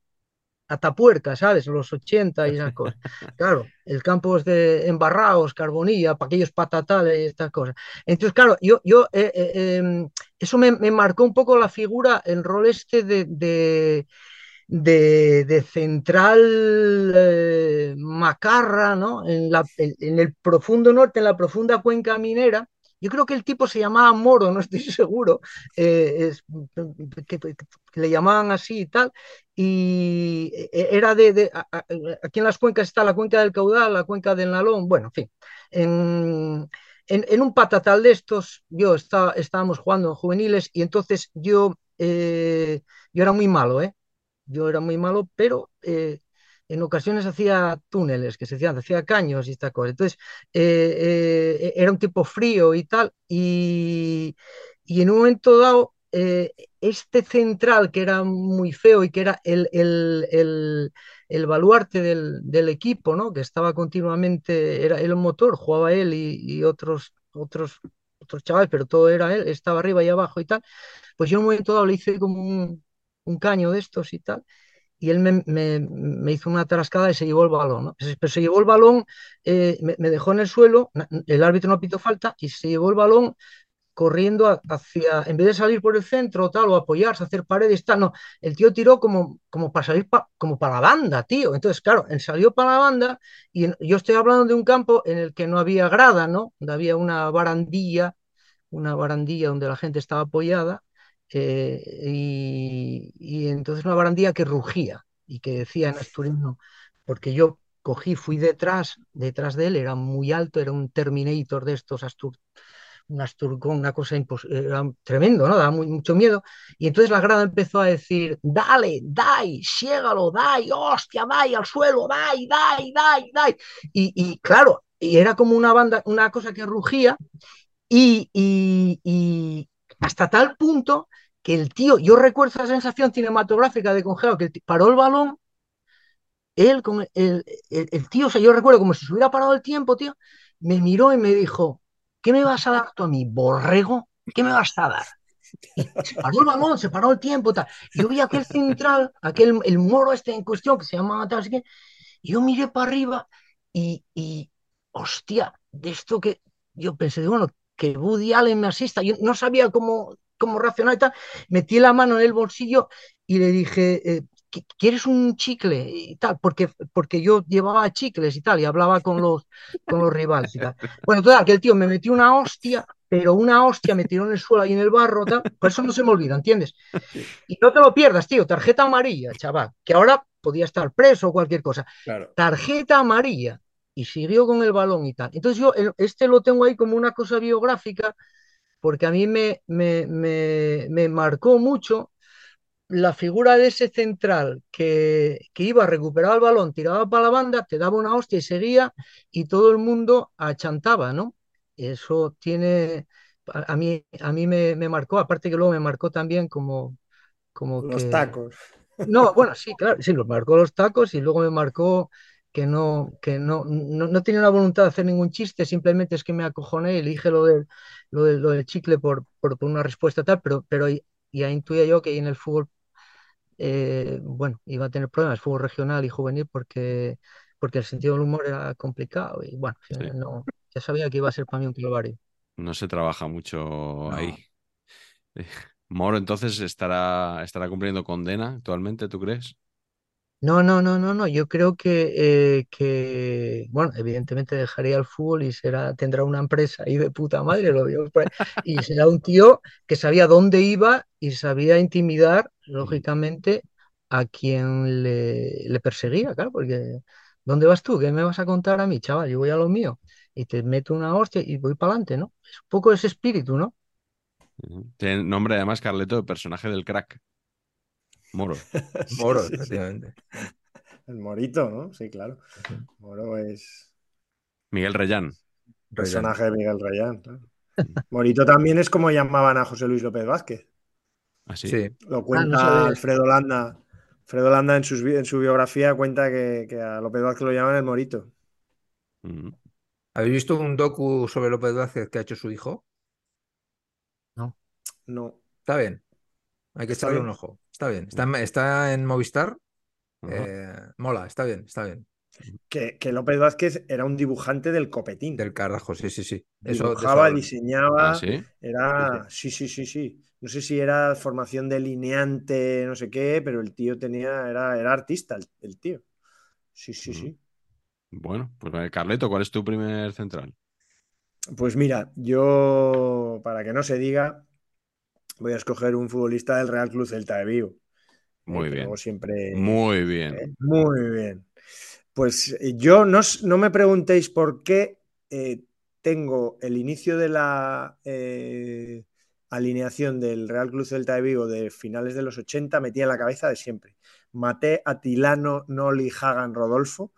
Atapuerca, ¿sabes? Los 80 y esas cosas. Claro, el campo es de embarrados, carbonilla, para aquellos patatales y estas cosas. Entonces, claro, yo, yo eh, eh, em, eso me, me marcó un poco la figura, el rol este de, de, de, de central eh, macarra, ¿no? En, la, en, el profundo norte, en la profunda cuenca minera. Yo creo que el tipo se llamaba Moro, no estoy seguro, eh, es- que, le llamaban así y tal, y eh, era de, aquí en las cuencas está la cuenca del Caudal, la cuenca del Nalón, bueno, en fin, en, en- un patatal de estos, yo estaba, estábamos jugando en juveniles y entonces yo, yo era muy malo, ¿eh? Yo era muy malo, pero eh, en ocasiones hacía túneles, que se decían, hacía caños y esta cosa. Entonces, eh, eh, era un tipo frío y tal, y, y en un momento dado, eh, este central que era muy feo y que era el, el, el, el baluarte del, del, equipo, ¿no? que estaba continuamente, era el motor, jugaba él y, y otros, otros, otros chavales, pero todo era él, estaba arriba y abajo y tal, pues yo en un momento dado le hice como un, un caño de estos y tal, y él me, me, hizo una tarascada y se llevó el balón, ¿no? Pero se llevó el balón, eh, me, dejó en el suelo, el árbitro no pitó falta y se llevó el balón corriendo hacia, en vez de salir por el centro tal, o apoyarse, hacer paredes, tal, no, el tío tiró como, como para salir como para la banda, tío. Entonces, claro, él salió para la banda y yo estoy hablando de un campo en el que no había grada, ¿no? Donde había una barandilla, una barandilla donde la gente estaba apoyada eh, y, entonces una barandilla que rugía y que decía en asturiano, porque yo cogí, fui detrás, detrás de él, era muy alto, era un Terminator de estos astur, un asturgón, una cosa era tremendo, ¿no? Daba mucho miedo. Y entonces la grada empezó a decir, dale, dai, siégalo, dai, hostia, dai al suelo, dai, dai, dai, dai. Y, claro, y era como una banda, una cosa que rugía y hasta tal punto que el tío, yo recuerdo esa sensación cinematográfica de congelado, que el tío, paró el balón, él con el, el, tío, o sea, yo recuerdo como si se hubiera parado el tiempo, tío, me miró y me dijo, ¿qué me vas a dar tú a mí, borrego? ¿Qué me vas a dar? Se paró el balón, se paró el tiempo, tal. Yo vi aquel central, aquel, el moro este en cuestión, que se llamaba tal, así yo miré para arriba y, y, hostia, de esto que yo pensé, bueno, que Woody Allen me asista, yo no sabía cómo, cómo reaccionar y tal, metí la mano en el bolsillo y le dije, eh, ¿quieres un chicle? y tal, porque, porque yo llevaba chicles y tal, y hablaba con los, con los rivales y tal. Bueno, total, que el tío me metió una hostia, pero una hostia me tiró en el suelo ahí en el barro, tal, por eso no se me olvida, ¿entiendes? Y no te lo pierdas, tío, tarjeta amarilla, chaval, que ahora podía estar preso o cualquier cosa. Claro. Tarjeta amarilla. Y siguió con el balón y tal. Entonces yo este lo tengo ahí como una cosa biográfica, porque a mí me, me, me, me marcó mucho la figura de ese central que, que, iba a recuperar el balón, tiraba para la banda, te daba una hostia y seguía, y todo el mundo achantaba, ¿no? Eso tiene, a mí, a mí me, me marcó, aparte que luego me marcó también como... como los que... tacos. No, bueno, sí, claro, sí, lo marcó los tacos y luego me marcó que no, que no, no, no tenía la voluntad de hacer ningún chiste, simplemente es que me acojoné y le dije lo del, lo del, lo del chicle por, por, por, una respuesta tal, pero, pero ya intuía yo que en el fútbol eh, bueno, iba a tener problemas, fútbol regional y juvenil, porque, porque el sentido del humor era complicado y bueno, sí. no, ya sabía que iba a ser para mí un calvario. No se trabaja mucho no. ahí. Moro entonces estará, estará cumpliendo condena actualmente, ¿tú crees? No, no, no, no, no. Yo creo que, eh, que, bueno, evidentemente dejaría el fútbol y será, tendrá una empresa ahí de puta madre, lo veo. Y será un tío que sabía dónde iba y sabía intimidar, lógicamente, a quien le, le perseguía, claro, porque ¿dónde vas tú? ¿Qué me vas a contar a mí, chaval? Yo voy a lo mío y te meto una hostia y voy para adelante, ¿no? Es un poco ese espíritu, ¿no? Tiene nombre además, Carleto, de personaje del crack. Moro. Moro, Sí, sí, sí. efectivamente. El Morito, ¿no? Sí, claro. Moro es Miguel Reyán. personaje de Miguel Reyán, claro. Morito también es como llamaban a José Luis López Vázquez. Así. Sí, Lo cuenta sabía. Alfredo Landa. Alfredo Landa en, sus bi- en su biografía cuenta que, que a López Vázquez lo llaman el Morito. ¿Habéis visto un docu sobre López Vázquez que ha hecho su hijo? No. Está bien. Hay que echarle un ojo. Está bien. Está en, está en Movistar. Eh, mola, está bien, está bien. Que, que López Vázquez era un dibujante del copetín. Del carajo, sí, sí, sí. Eso, Dibujaba, diseñaba. Ah, sí. Era. Sí, sí, sí, sí. No sé si era formación delineante, no sé qué, pero el tío tenía. Era, era artista, el, el tío. Sí, sí, sí. Bueno, pues eh, Carleto, ¿cuál es tu primer central? Pues mira, yo, para que no se diga, voy a escoger un futbolista del Real Club Celta de Vigo. eh, Muy bien. luego siempre. Muy eh, bien. muy bien. Pues eh, yo no, no me preguntéis por qué eh, tengo el inicio de la eh, alineación del Real Club Celta de Vigo de finales de los 80 metí en la cabeza de siempre. Maté, Atilano, Noli, Hagan, Rodolfo,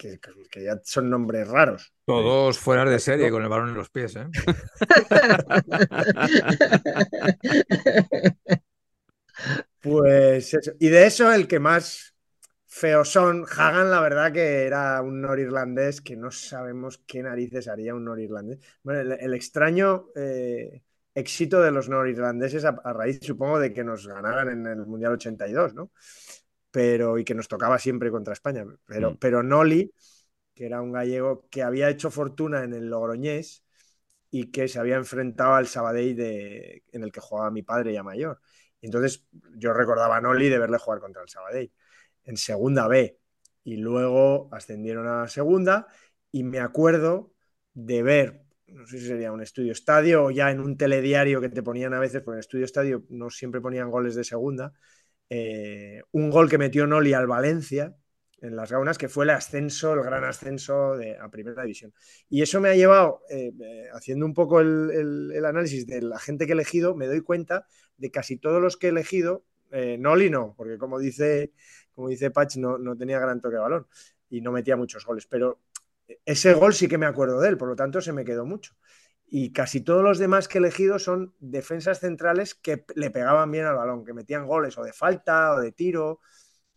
que, que ya son nombres raros. Todos fuera de serie con el balón en los pies, ¿eh? Pues eso. Y de eso el que más feo son, Hagan, la verdad que era un norirlandés que no sabemos qué narices haría un norirlandés. Bueno, el, el extraño eh, éxito de los norirlandeses a, a, raíz, supongo, de que nos ganaran en el Mundial 82, ¿no? Pero, y que nos tocaba siempre contra España. Pero, Mm. pero Noli, que era un gallego que había hecho fortuna en el Logroñés y que se había enfrentado al Sabadell de, en el que jugaba mi padre ya mayor. Entonces yo recordaba a Noli de verle jugar contra el Sabadell en segunda B y luego ascendieron a segunda y me acuerdo de ver, no sé si sería un estudio estadio o ya en un telediario que te ponían a veces, porque en estudio estadio no siempre ponían goles de segunda, eh, un gol que metió Noli al Valencia en las gaunas, que fue el ascenso, el gran ascenso de, a primera división. Y eso me ha llevado, eh, eh, haciendo un poco el, análisis de la gente que he elegido, me doy cuenta de casi todos los que he elegido, eh, Noli no, porque como dice, como dice Patch, no, no tenía gran toque de balón y no metía muchos goles, pero ese gol sí que me acuerdo de él, por lo tanto se me quedó mucho. Y casi todos los demás que he elegido son defensas centrales que le pegaban bien al balón, que metían goles o de falta o de tiro.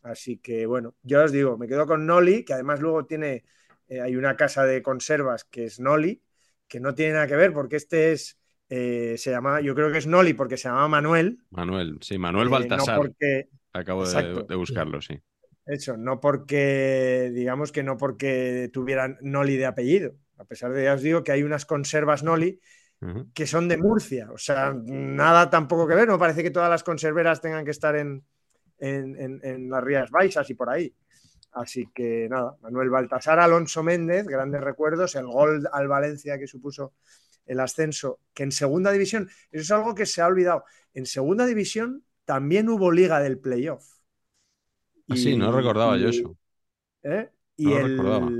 Así que bueno, yo os digo, me quedo con Noli, que además luego tiene, eh, hay una casa de conservas que es Noli, que no tiene nada que ver porque este es, eh, se llama, yo creo que es Noli porque se llama Manuel. Manuel, sí, Manuel Baltasar. Eh, no porque, Acabo de, de, buscarlo, sí. Eso, no porque, digamos que no porque tuvieran Noli de apellido, a pesar de, ya os digo, que hay unas conservas Noli uh -huh. que son de Murcia, o sea, nada tampoco que ver, no parece que todas las conserveras tengan que estar en, en, en, en las Rías Baixas y por ahí. Así que nada, Manuel Baltasar, Alonso Méndez, grandes recuerdos, el gol al Valencia que supuso el ascenso, que en segunda división, eso es algo que se ha olvidado, en segunda división también hubo liga del playoff. Ah, sí, no recordaba y, yo eso. ¿eh? Y, no el, recordaba.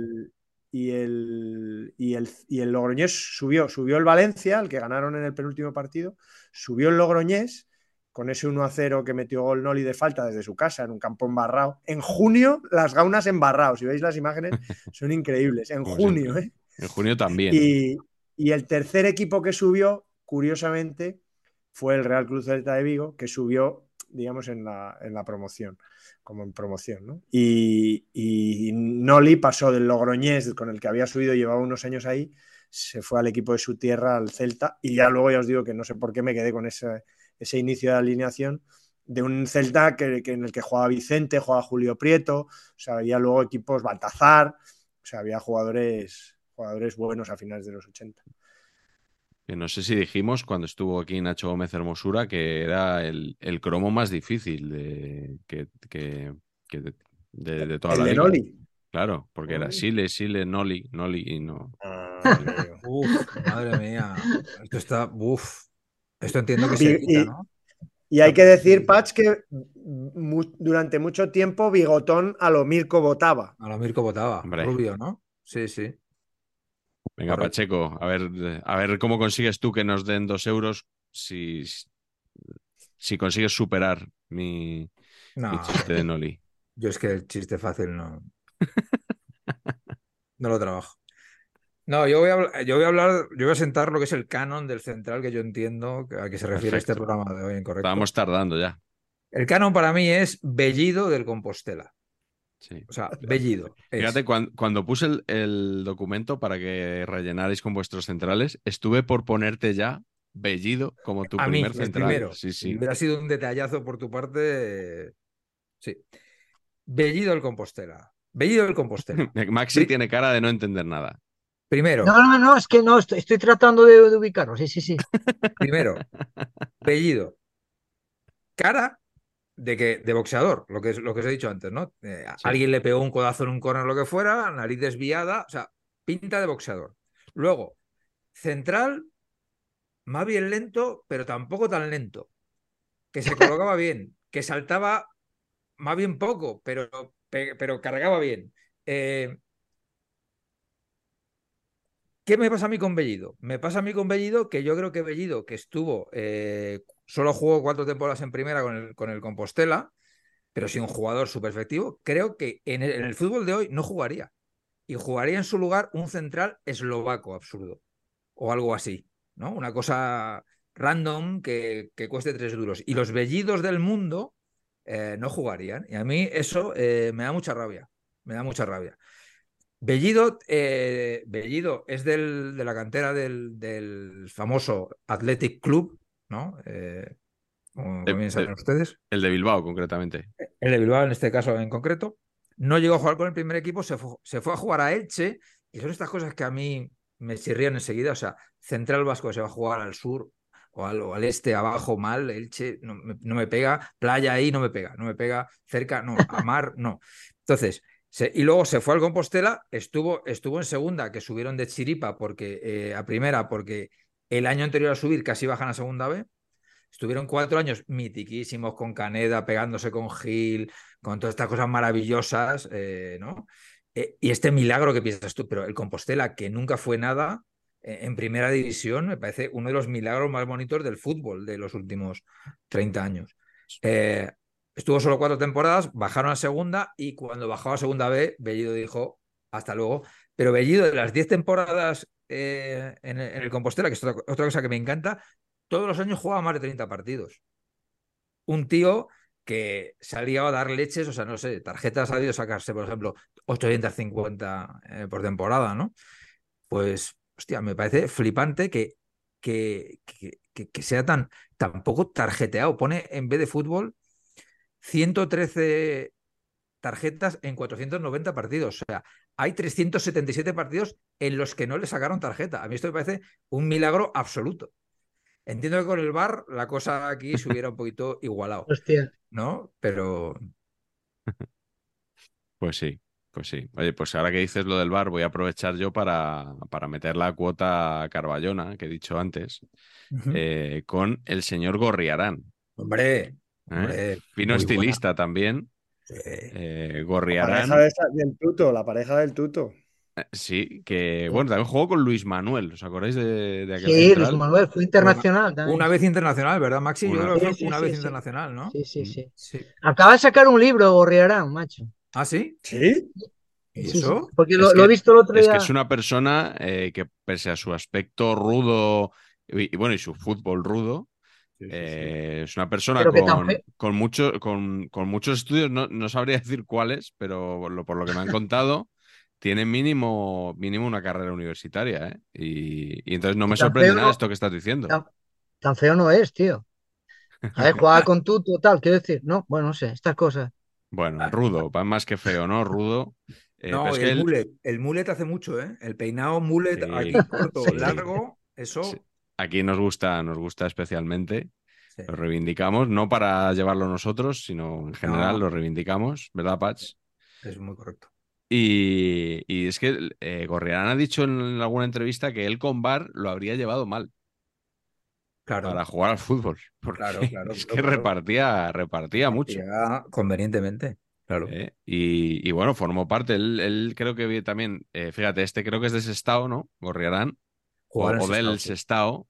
Y, el, y, el, y el Logroñés subió, subió el Valencia, el que ganaron en el penúltimo partido, subió el Logroñés con ese 1 a 0 que metió gol Noli de falta desde su casa en un campo embarrado. En junio, las gaunas embarrados. Si veis las imágenes, son increíbles. En Como junio. ¿eh? En junio también. Y, y, el tercer equipo que subió, curiosamente, fue el Real Cruz Celta de Vigo, que subió, digamos, en la, en la promoción, como en promoción, ¿no? Y, y, Noli pasó del Logroñés, con el que había subido, llevaba unos años ahí, se fue al equipo de su tierra, al Celta, y ya luego ya os digo que no sé por qué me quedé con ese, ese inicio de alineación de un Celta que, que, en el que jugaba Vicente, jugaba Julio Prieto, o sea, había luego equipos Baltazar, o sea, había jugadores, jugadores buenos a finales de los 80. Que no sé si dijimos cuando estuvo aquí Nacho Gómez Hermosura que era el, el cromo más difícil de, que, que, que de, de- de toda El la de liga. Noli. Claro, porque era. Sile, Sile, Noli, Noli y no. Ah. Uf, madre mía. Esto está. Uf. Esto entiendo que Y- se quita, y- ¿no? Y hay que decir, Patch, que mu- durante mucho tiempo Bigotón a lo Mirko votaba. A lo Mirko votaba. Hombre. Rubio, ¿no? Sí, sí. Venga, Correcto. Pacheco, a ver, a ver cómo consigues tú que nos den dos euros si, si consigues superar mi, No, mi chiste de Noli. yo es que el chiste fácil no. No lo trabajo. No, yo voy a, yo voy a hablar, yo voy a sentar lo que es el canon del central que yo entiendo a que se refiere este programa de hoy, incorrecto. Estábamos tardando ya. El canon para mí es Bellido del Compostela. Sí. O sea, Bellido. es- Fíjate, cuan- cuando, puse el, el documento para que rellenarais con vuestros centrales, estuve por ponerte ya Bellido como tu a mí, primer el central. primero. Sí, sí. hubiera sido un detallazo por tu parte. Sí. Bellido del Compostela. Bellido del Compostela. Maxi Pri- tiene cara de no entender nada. Primero, No, no, no, es que no, estoy, estoy tratando de, de ubicarlo. Sí, sí, sí. primero, Bellido. Cara de que de boxeador, lo que, es, lo que os he dicho antes, ¿no? Eh, Sí. Alguien le pegó un codazo en un corner, lo que fuera, nariz desviada, o sea, pinta de boxeador. Luego, central, más bien lento, pero tampoco tan lento. Que se colocaba bien, que saltaba más bien poco, pero, pe- pero cargaba bien. Eh, ¿Qué me pasa a mí con Bellido? Me pasa a mí con Bellido que yo creo que Bellido, que estuvo, eh, solo jugó cuatro temporadas en primera con el, con el Compostela, pero sí un jugador súper efectivo, creo que en el, fútbol de hoy no jugaría. Y jugaría en su lugar un central eslovaco absurdo. O algo así, ¿no? Una cosa random que, que cueste tres duros. Y los Bellidos del mundo eh, no jugarían. Y a mí eso eh, me da mucha rabia. Me da mucha rabia. Bellido, eh, Bellido es del, de la cantera del, del famoso Athletic Club, ¿no? Eh, como Eh, bien saben eh. ustedes. El de Bilbao, concretamente. El de Bilbao, en este caso en concreto. No llegó a jugar con el primer equipo, se fue, se fue a jugar a Elche. Y son estas cosas que a mí me chirrían enseguida. O sea, Central Vasco se va a jugar al sur o al, o al este, abajo, mal. Elche no me, no me pega. Playa ahí no me pega. No me pega cerca, no. A mar, no. Entonces, se- y luego se fue al Compostela, estuvo, estuvo en segunda, que subieron de chiripa porque, eh, a primera, porque el año anterior a subir casi bajan a segunda B. Estuvieron cuatro años mitiquísimos con Caneda, pegándose con Gil, con todas estas cosas maravillosas, eh, ¿no? Eh, y este milagro que piensas tú, pero el Compostela, que nunca fue nada eh, en primera división, me parece uno de los milagros más bonitos del fútbol de los últimos 30 años. Eh, estuvo solo cuatro temporadas, bajaron a segunda y cuando bajó a segunda B, Bellido dijo hasta luego. Pero Bellido, de las 10 temporadas eh, en, el, en el Compostela, que es otra, cosa que me encanta, todos los años jugaba más de 30 partidos. Un tío que ligado a dar leches, o sea, no sé, tarjetas ha debido sacarse, por ejemplo, 850 eh, por temporada, ¿no? Pues, hostia, me parece flipante que, que- que sea tan, tan poco tarjeteado. Pone en vez de fútbol 113 tarjetas en 490 partidos. O sea, hay 377 partidos en los que no le sacaron tarjeta. A mí esto me parece un milagro absoluto. Entiendo que con el VAR la cosa aquí se hubiera un poquito igualado, Hostia. ¿no? Pero Pues sí, pues sí. Oye, pues ahora que dices lo del bar, voy a aprovechar yo para, para meter la cuota Carballona, que he dicho antes, eh, con el señor Gorriarán. hombre, ¿eh? muy estilista también. Sí. eh, La Gorriarán. pareja de esa- del tuto, la pareja del tuto. eh, Sí, que bueno, también jugó con Luis Manuel. ¿Os acordáis de, de aquel Sí, Luis? Manuel fue internacional también. Una vez internacional, ¿verdad, Maxi? Yo Una- creo que fue Sí, sí, una sí, vez sí. internacional, ¿no? Sí, sí, sí. Sí. Acaba de sacar un libro, Gorriarán, macho. ¿Ah, sí? ¿Sí? ¿Y Sí, sí, eso? Porque Es lo, que- lo he visto el otro Es día. que es una persona eh, que, pese a su aspecto rudo y, y bueno, y su fútbol rudo, Sí, sí, sí. eh, es una persona con, mucho- con, con muchos estudios, no, no sabría decir cuáles, pero por lo, por lo que me han contado, tiene mínimo, mínimo una carrera universitaria. ¿eh? Y, y entonces no me sorprende feo nada esto que estás diciendo. Tan, tan feo no es, tío. A ver, jugaba con tú, total, quiero decir. No, bueno, no sé, estas cosas. Bueno, rudo, va más que feo, ¿no? Rudo. Eh, no, el que él- mullet, el mullet hace mucho, ¿eh? El peinado mullet Sí, aquí corto, sí. largo, eso. Aquí nos gusta, nos gusta especialmente. Sí. Lo reivindicamos, no para llevarlo nosotros, sino en general No. lo reivindicamos, ¿verdad, Patch? Es muy correcto. Y, y es que eh, Gorriarán ha dicho en alguna entrevista que él con Bar lo habría llevado mal Claro. para jugar al fútbol. Porque Claro, claro, es que repartía, repartía mucho. Convenientemente. Claro. ¿eh? Y, y bueno, formó parte. Él, él creo que también, eh, fíjate, este creo que es de Sestao, ¿no? Gorriarán. O, Jugar en o del Sestao.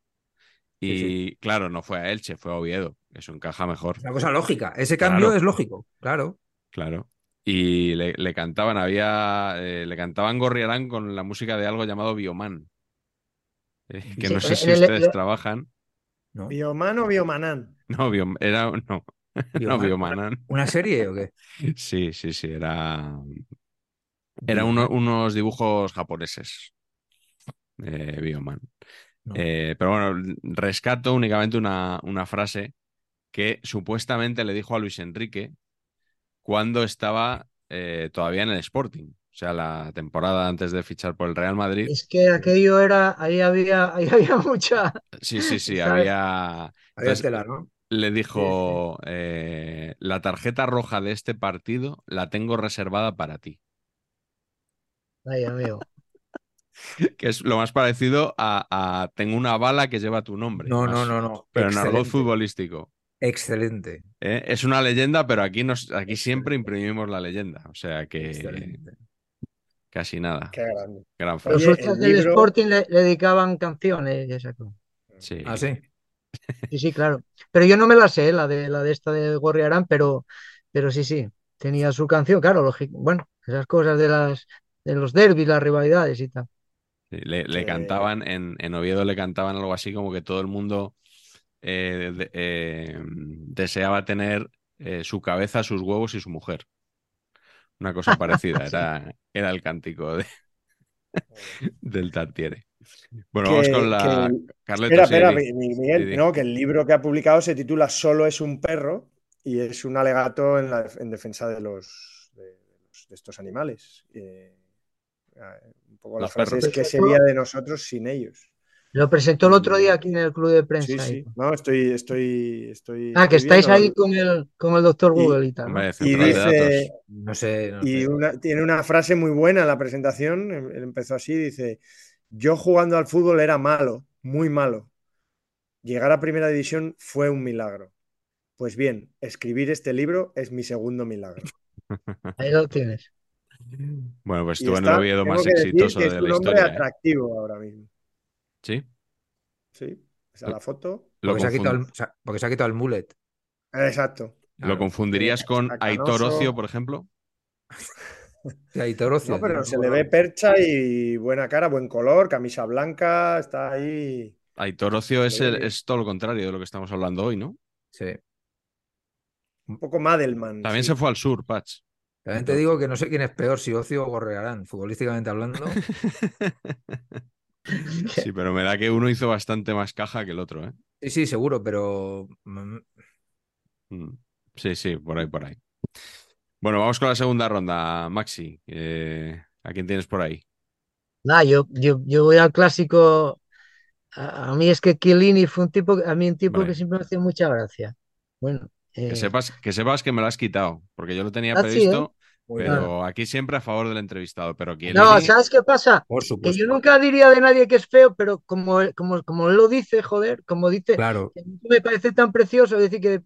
Y Sí, claro, no fue a Elche, fue a Oviedo. Eso encaja mejor. Es una cosa lógica. Ese cambio Claro. es lógico. Claro. Claro. Y le, le cantaban, había, eh, le cantaban Gorriarán con la música de algo llamado Bioman. Eh, que Sí, no sé en si el- ustedes trabajan. ¿no? ¿Bioman o Biomanán? No, Biom- era, no, no Bioman. Biomanan. ¿Una serie o qué? Sí, sí, sí, era. Eran uno- unos dibujos japoneses. Eh, Bioman. No. Eh, pero bueno, rescato únicamente una, una frase que supuestamente le dijo a Luis Enrique cuando estaba eh, todavía en el Sporting. O sea, la temporada antes de fichar por el Real Madrid. Es que aquello era, ahí había, ahí había mucha. Sí, sí, sí, ¿sabes? había. Había Entonces, tela, ¿no? le dijo: eh, La tarjeta roja de este partido la tengo reservada para ti. Ay, amigo. Que es lo más parecido a, a Tengo una bala que lleva tu nombre. No, más- no, no, no. Pero en argot futbolístico. Excelente. ¿eh? Es una leyenda, pero aquí, nos, aquí siempre imprimimos la leyenda. O sea que Excelente. casi nada. Qué grande. Gran Los frase. Ultras el del libro- Sporting le, le dedicaban canciones y esa cosa. Sí. Ah, sí. Sí, sí, claro. Pero yo no me la sé, la de la de esta de Gorriarán, pero, pero sí, sí. Tenía su canción, claro, lógico. Bueno, esas cosas de las de los derbis, las rivalidades y tal. Le, le Que- cantaban, en, en Oviedo le cantaban algo así como que todo el mundo eh, de- eh, deseaba tener eh, su cabeza, sus huevos y su mujer. Una cosa parecida, era, era el cántico de- del Tartiere. Bueno, vamos con la... que- Carleto, Espera, espera, Miguel, no, que el libro que ha publicado se titula Solo es un perro y es un alegato en, la- en defensa de los de, estos animales. Eh, poco la frase es que sería de nosotros sin ellos. Lo presentó el otro día aquí en el club de prensa. Sí. No, estoy, estoy, estoy. Ah, que estáis viendo- ahí con el, con el doctor Google y tal. Y dice. No sé. no Y sé. una- tiene una frase muy buena en la presentación. Él empezó así: dice, yo jugando al fútbol era malo, muy malo. Llegar a primera división fue un milagro. Pues bien, escribir este libro es mi segundo milagro. Ahí lo tienes. Bueno, pues Y estuvo en el Oviedo más exitoso que de es la un hombre historia. ¿eh? atractivo ahora mismo. Sí, Sí, o sea, la foto. lo, Porque se, ha quitado el, se ha- porque se ha quitado el mullet. Exacto. ¿lo confundirías Está con. Aitor Ocio, por ejemplo? Toro Ocio, No, pero se le ve percha y buena cara, buen color, camisa blanca, está ahí. Aitor Ocio es, el- es todo lo contrario de lo que estamos hablando hoy, ¿no? Sí. Un poco Madelman. También sí. se fue al sur, Patch. También te digo que no sé quién es peor, si Ocio o Gorrearán, futbolísticamente hablando. Sí, pero me da que uno hizo bastante más caja que el otro, ¿eh? Sí, sí, seguro, pero mm, Mm. Sí, sí, por ahí, por ahí. Bueno, vamos con la segunda ronda, Maxi. Eh, ¿a quién tienes por ahí? Nada, yo, yo, yo voy al clásico. A, a mí es que Chiellini fue un tipo, a mí un tipo Vale. que siempre me hacía mucha gracia. Bueno, Que eh, sepas, que sepas que me lo has quitado, porque yo lo tenía Ah, sí, previsto, muy pero aquí siempre a favor del entrevistado. Pero Chiellini, no, ¿sabes qué pasa? por Que yo nunca diría de nadie que es feo, pero como, como, como él lo dice, joder, como dice, Claro, a me parece tan precioso decir que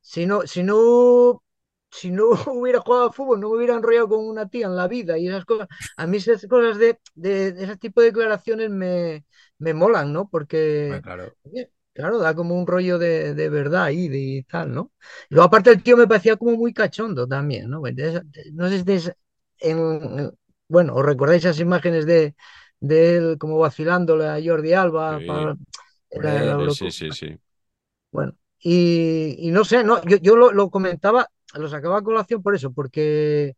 si no, si no, si no hubiera jugado al fútbol, no me hubiera enrollado con una tía en la vida y esas cosas. A mí esas cosas de, de, de ese tipo de declaraciones me, me molan, ¿no? Porque, ah, claro. Claro, da como un rollo de, de verdad ahí de, y tal, ¿no? Y luego aparte el tío me parecía como muy cachondo también, ¿no? De- no sé si tenéis en, en- bueno, ¿os recordáis esas imágenes de, de él como vacilándole a Jordi Alba? Sí. para- Sí, sí, sí, sí. bueno, y, y no sé, no, yo, yo lo, lo comentaba, lo sacaba a colación por eso, porque,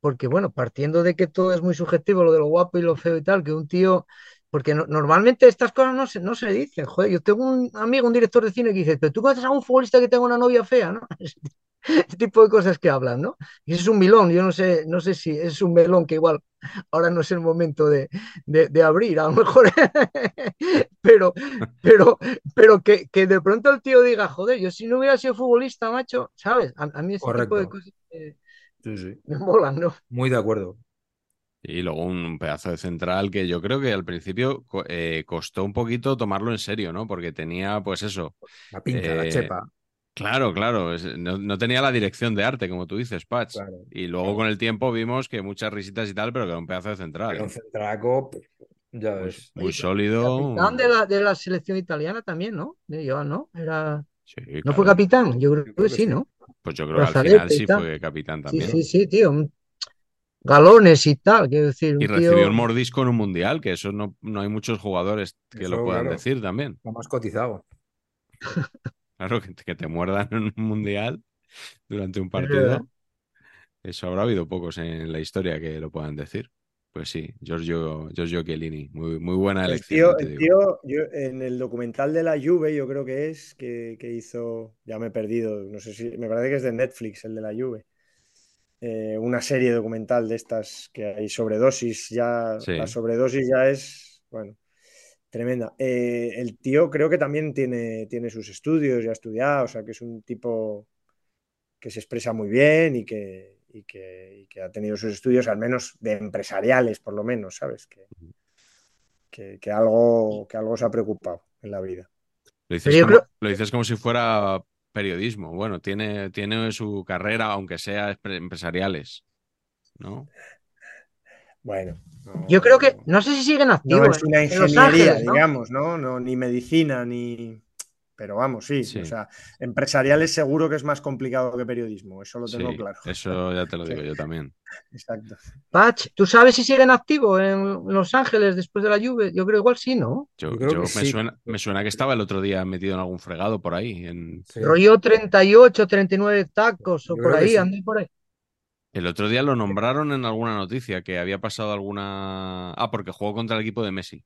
porque, bueno, partiendo de que todo es muy subjetivo, lo de lo guapo y lo feo y tal, que un tío, porque no- normalmente estas cosas no se, no se dicen, joder, yo tengo un amigo, un director de cine que dice, pero tú conoces a un futbolista que tenga una novia fea, ¿no? Ese tipo de cosas que hablan, ¿no? Y ese es un milón, yo no sé, no sé si es un melón que igual ahora no es el momento de, de- de abrir, a lo mejor, pero, pero, pero que, que, de pronto el tío diga, joder, yo si no hubiera sido futbolista, macho, ¿sabes? A, a mí ese Correcto. tipo de cosas eh, Sí, sí. me molan, ¿no? Muy de acuerdo. Y luego un pedazo de central que yo creo que al principio eh, costó un poquito tomarlo en serio, ¿no? Porque tenía, pues eso, La pinta, la Eh, chepa. claro, claro, no, no tenía la dirección de arte, como tú dices, Patch. Claro. Y luego con el tiempo vimos que muchas risitas y tal, pero que era un pedazo de central. Pero ¿eh? un centraco, ya Muy, ves. muy sólido. Capitán de la, de la selección italiana también, ¿no? De Joan, ¿no? Era... Sí, ¿No fue capitán? Yo creo, Yo creo que que sí. ¿no? Pues yo creo que al final sí fue capitán Sí, también. sí, sí, tío. un- Galones y tal, quiero decir, un Y tío... recibió un mordisco en un mundial, que eso no, no hay muchos jugadores que Eso, lo puedan claro. decir también. Lo más cotizado. Claro, que, que te muerdan en un mundial durante un partido. Eso habrá habido pocos en la historia que lo puedan decir. Pues sí, Giorgio, Giorgio Chiellini. Muy, muy buena El elección, tío, te el tío, yo, en el documental de la Juve, yo creo que es, que, que hizo, ya me he perdido, no sé si, me parece que es de Netflix, el de la Juve. Eh, una serie documental de estas que hay sobredosis, ya, Sí. la sobredosis ya es, bueno, tremenda. Eh, el tío creo que también tiene, tiene sus estudios y ha estudiado, o sea, que es un tipo que se expresa muy bien y que, y que, y que ha tenido sus estudios, al menos de empresariales, por lo menos, ¿sabes? Que, que, que algo, que algo se ha preocupado en la vida. Lo dices, como, creo- lo dices como si fuera periodismo. Bueno, tiene, tiene su carrera, aunque sea empre- empresariales. ¿No? Bueno, no- Yo creo que, no sé si siguen activos no es una ingeniería, Ángeles, ¿no? digamos, ¿no? ¿no? Ni medicina, ni... Pero vamos, sí, Sí. o sea, empresariales seguro que es más complicado que periodismo, eso lo tengo Sí, claro. eso ya te lo digo yo también. Exacto. Patch, ¿tú sabes si siguen activos en Los Ángeles después de la lluvia? Yo creo igual sí, ¿no? Yo, Yo creo yo que me, sí. suena, me suena que estaba el otro día metido en algún fregado por ahí. En... Sí. Rollo 38, 39 tacos o Yo por ahí, sí. ande por ahí. El otro día lo nombraron en alguna noticia que había pasado alguna. Ah, porque jugó contra el equipo de Messi.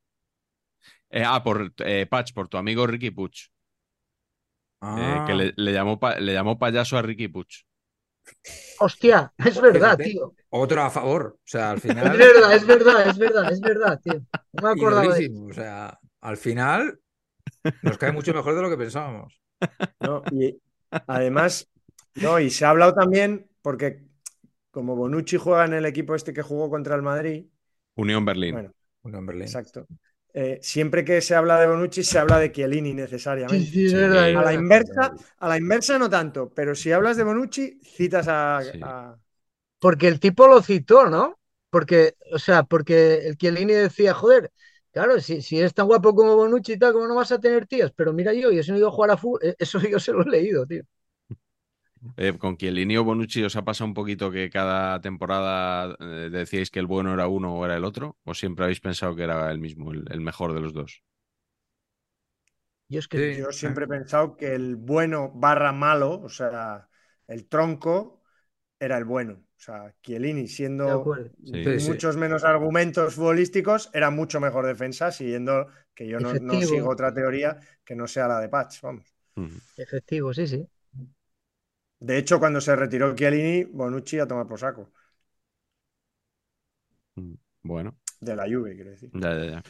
Eh, ah, por eh, Patch, por tu amigo Ricky Puch. Eh, Ah, que le, le llamó pa- le llamó payaso a Ricky Puch. Hostia, es verdad, tío. otro a favor. O sea, al Es final. verdad, es verdad, es verdad, es verdad, tío. No me acordaba de. O sea, al final nos cae mucho mejor de lo que pensábamos. ¿no? Y además, no, y se ha hablado también, porque como Bonucci juega en el equipo este que jugó contra el Madrid, Unión Berlín. bueno, Uno en Berlín. exacto. Eh, siempre que se habla de Bonucci se habla de Chiellini necesariamente. Sí, sí, es Sí. verdad, es A la inversa, a la inversa no tanto, pero si hablas de Bonucci, citas a, Sí. a- Porque el tipo lo citó, ¿no? Porque, o sea, porque el Chiellini decía, joder, claro, si, si eres tan guapo como Bonucci y tal, ¿cómo no vas a tener tías? Pero mira yo, yo si no he ido a jugar a fútbol, eh, eso yo se lo he leído, tío. Eh, con Chiellini o Bonucci os ha pasado un poquito que cada temporada eh, decíais que el bueno era uno o era el otro, o siempre habéis pensado que era el mismo, el, el mejor de los dos. Yo es que Sí. Yo siempre he pensado que el bueno barra malo, o sea, el tronco, era el bueno. O sea, Chiellini, De siendo. Sí. Sí. muchos menos argumentos futbolísticos, era mucho mejor defensa, siguiendo que yo no, no sigo otra teoría que no sea la de Patch, vamos. Efectivo, sí, sí. De hecho, cuando se retiró Chiellini, Bonucci a tomar por saco. Mm, Bueno, De la Juve, quiero decir. ya, ya, ya.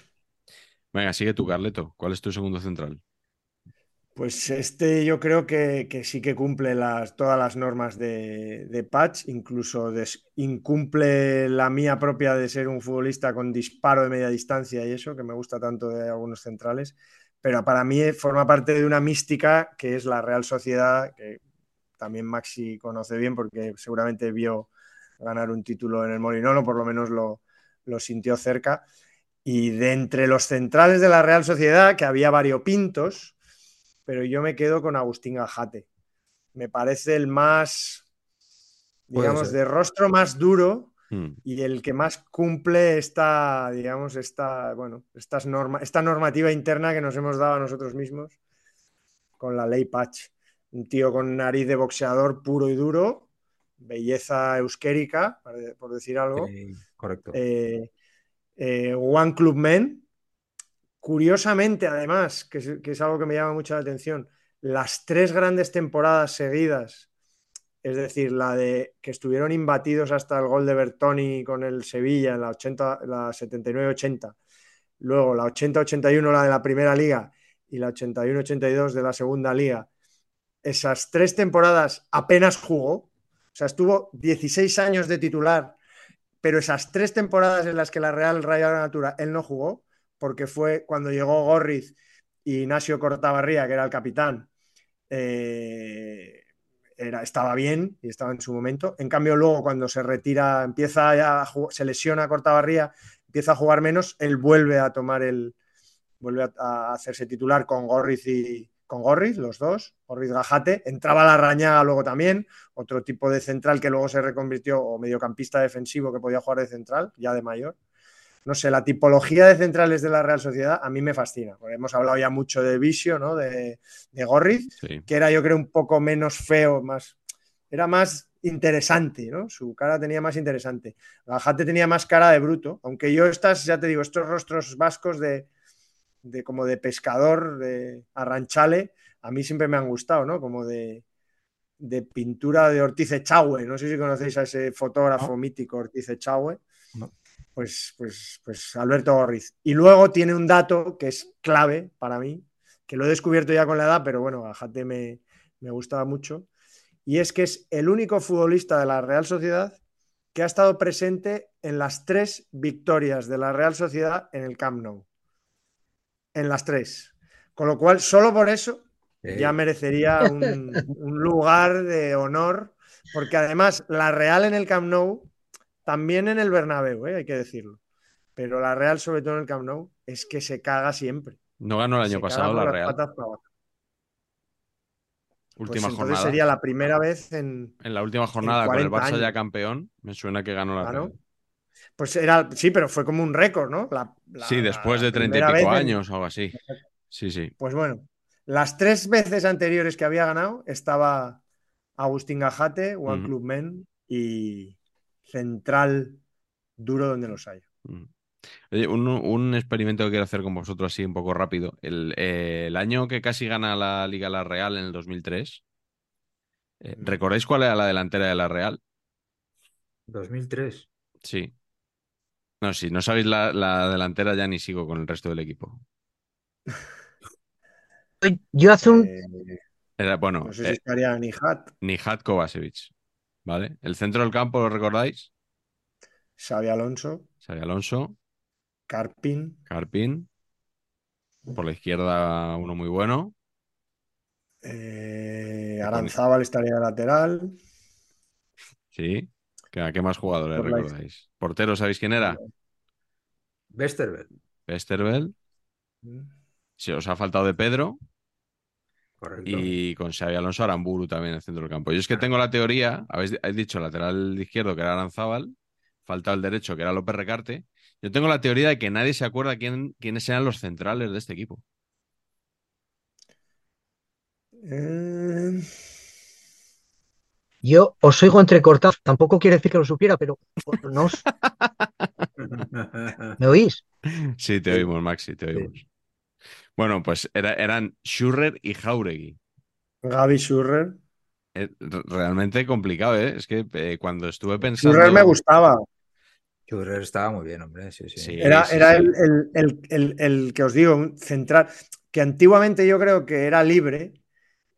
Venga, sigue tú, Carleto. ¿Cuál es tu segundo central? Pues este yo creo que, que sí que cumple las, todas las normas de, de Patch, incluso des- incumple la mía propia de ser un futbolista con disparo de media distancia y eso, que me gusta tanto de algunos centrales, pero para mí forma parte de una mística que es la Real Sociedad, que también Maxi conoce bien porque seguramente vio ganar un título en el Molinón, o por lo menos lo, lo sintió cerca. Y de entre los centrales de la Real Sociedad, que había variopintos, pero yo me quedo con Agustín Gajate. Me parece el más, digamos, de rostro más duro Mm, y el que más cumple esta, digamos, esta, bueno, estas norma, esta normativa interna que nos hemos dado a nosotros mismos con la ley Patch. Un tío con nariz de boxeador puro y duro, belleza euskérica, por- decir algo. Sí, correcto. Eh, eh, One Club Men. Curiosamente, además, que es, que es algo que me llama mucho la atención, las tres grandes temporadas seguidas, es decir, la de que estuvieron imbatidos hasta el gol de Bertoni con el Sevilla en la, 80, la 79-80, luego la 80-81 la de la primera liga y la 81-82 de la segunda liga, esas tres temporadas apenas jugó, o sea, estuvo 16 años de titular, pero esas tres temporadas en las que la Real Raya Natura él no jugó, porque fue cuando llegó Gorriz y Ignacio Cortabarría, que era el capitán, eh, era, estaba bien y estaba en su momento. En cambio, luego cuando se retira, empieza a se lesiona Cortabarría, empieza a jugar menos, él vuelve a tomar el, vuelve a, hacerse titular con Gorriz y con Gorriz, los dos, Gorriz Gajate, entraba la Rañaga luego también, otro tipo de central que luego se reconvirtió, o mediocampista defensivo que podía jugar de central, ya de mayor no sé, la tipología de centrales de la Real Sociedad a mí me fascina, porque hemos hablado ya mucho de Visio, ¿no? De, de Gorriz, que era yo creo un poco menos feo, más, era más interesante, ¿no? Su cara tenía más interesante. Gajate tenía más cara de bruto, aunque yo estas, ya te digo, estos rostros vascos de, de como de pescador, de arranchale, a mí siempre me han gustado, ¿no? Como de, de pintura de Ortiz Echagüe, no sé si conocéis a ese fotógrafo mítico Ortiz Echagüe. No pues, pues, pues Alberto Gorriz. Y luego tiene un dato que es clave para mí, que lo he descubierto ya con la edad, pero bueno, a Jate me, me gustaba mucho, y es que es el único futbolista de la Real Sociedad que ha estado presente en las tres victorias de la Real Sociedad en el Camp Nou. En las tres. Con lo cual, solo por eso ya merecería un, un lugar de honor, porque además la Real en el Camp Nou también en el Bernabéu, ¿eh? hay que decirlo. Pero la Real, sobre todo en el Camp Nou, es que se caga siempre. No ganó el año pasado la Real. Última pues jornada. Sería la primera vez en. En la última jornada con el Barça ya campeón, me suena que ganó la Real. Pues era, sí, pero fue como un récord, ¿no? sí, después de treinta y pico años o algo así. Sí, sí. Pues bueno, las tres veces anteriores que había ganado estaba Agustín Gajate, One Club Men y, central duro donde los haya. Mm. un, experimento que quiero hacer con vosotros así un poco rápido. El, año que casi gana la Liga La Real en el 2003, eh. ¿recordáis cuál era la delantera de La Real? 2003. Sí. No, si no sabéis la, delantera ya ni sigo con el resto del equipo. Yo hace un... Era, bueno, no sé si eh, estaría Nihat. Nihat Kovacevic. ¿Vale? El centro del campo, ¿lo recordáis? Xavi Alonso. Xavi Alonso. Carpin. Carpin. Por la izquierda, uno muy bueno. Eh, Aranzábal estaría lateral. Sí. ¿Qué, más jugadores recordáis? ¿Portero sabéis quién era? Westerveld. Westerveld. Mm. Si os ha faltado de Pedro. Y con Xavi Alonso Aramburu también en el centro del campo. Yo es que tengo la teoría, habéis, dicho lateral izquierdo que era Aranzábal, falta el derecho que era López Recarte. Yo tengo la teoría de que nadie se acuerda quién, quiénes eran los centrales de este equipo. Eh, yo os oigo entrecortado. Tampoco quiere decir que lo supiera, pero no. ¿Me oís? Sí, te oímos, Maxi, te oímos. Bueno, pues eran Schurrer y Jauregui. Gaby Schurrer. Eh, realmente complicado, ¿eh? Es que eh, cuando estuve pensando. Schurrer me gustaba. Schurrer estaba muy bien, hombre. Sí, sí. era, era el, que os digo, un central, que antiguamente yo creo que era libre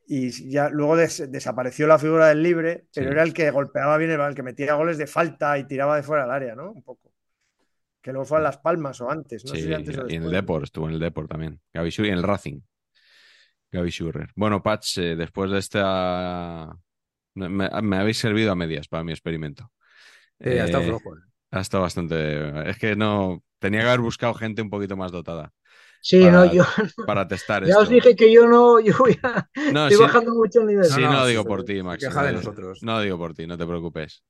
y ya luego desapareció la figura del libre, pero era el que golpeaba bien el el que metía goles de falta y tiraba de fuera del área, ¿no? Un poco que luego fue a Las Palmas o antes. No sí, sé antes y en el Deport, estuvo en el Deport también. Gaby Schurrer, en el Racing. Gaby Schurrer. Bueno, Patch, eh, después de esta. Me, habéis servido a medias para mi experimento. ha estado eh, flojo. Eh. Ha estado bastante. Es que no. Tenía que haber buscado gente un poquito más dotada. Sí, no, yo. Para testar ya os dije que yo no. Yo voy a, no, estoy bajando mucho el nivel. Sí, no, lo digo por ti, Max. No, digo por ti, no te preocupes.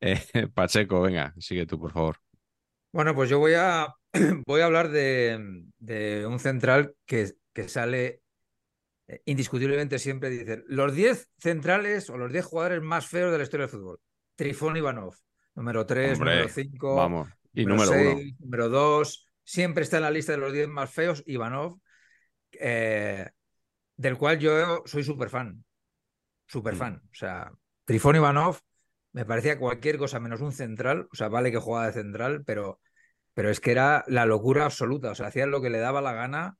Pacheco, venga, sigue tú, por favor. Bueno, pues yo voy a, voy a hablar de, un central que, que, sale eh, indiscutiblemente siempre. Dice, los 10 centrales o los 10 jugadores más feos de la historia del fútbol. Trifón Ivanov, número 3, número 5, vamos. Y número 6, número 2. Siempre está en la lista de los 10 más feos Ivanov, eh, del cual yo soy súper fan. Súper mm. fan. O sea, Trifón Ivanov me parecía cualquier cosa menos un central. O sea, vale que jugaba de central, pero, pero es que era la locura absoluta. O sea, hacía lo que le daba la gana.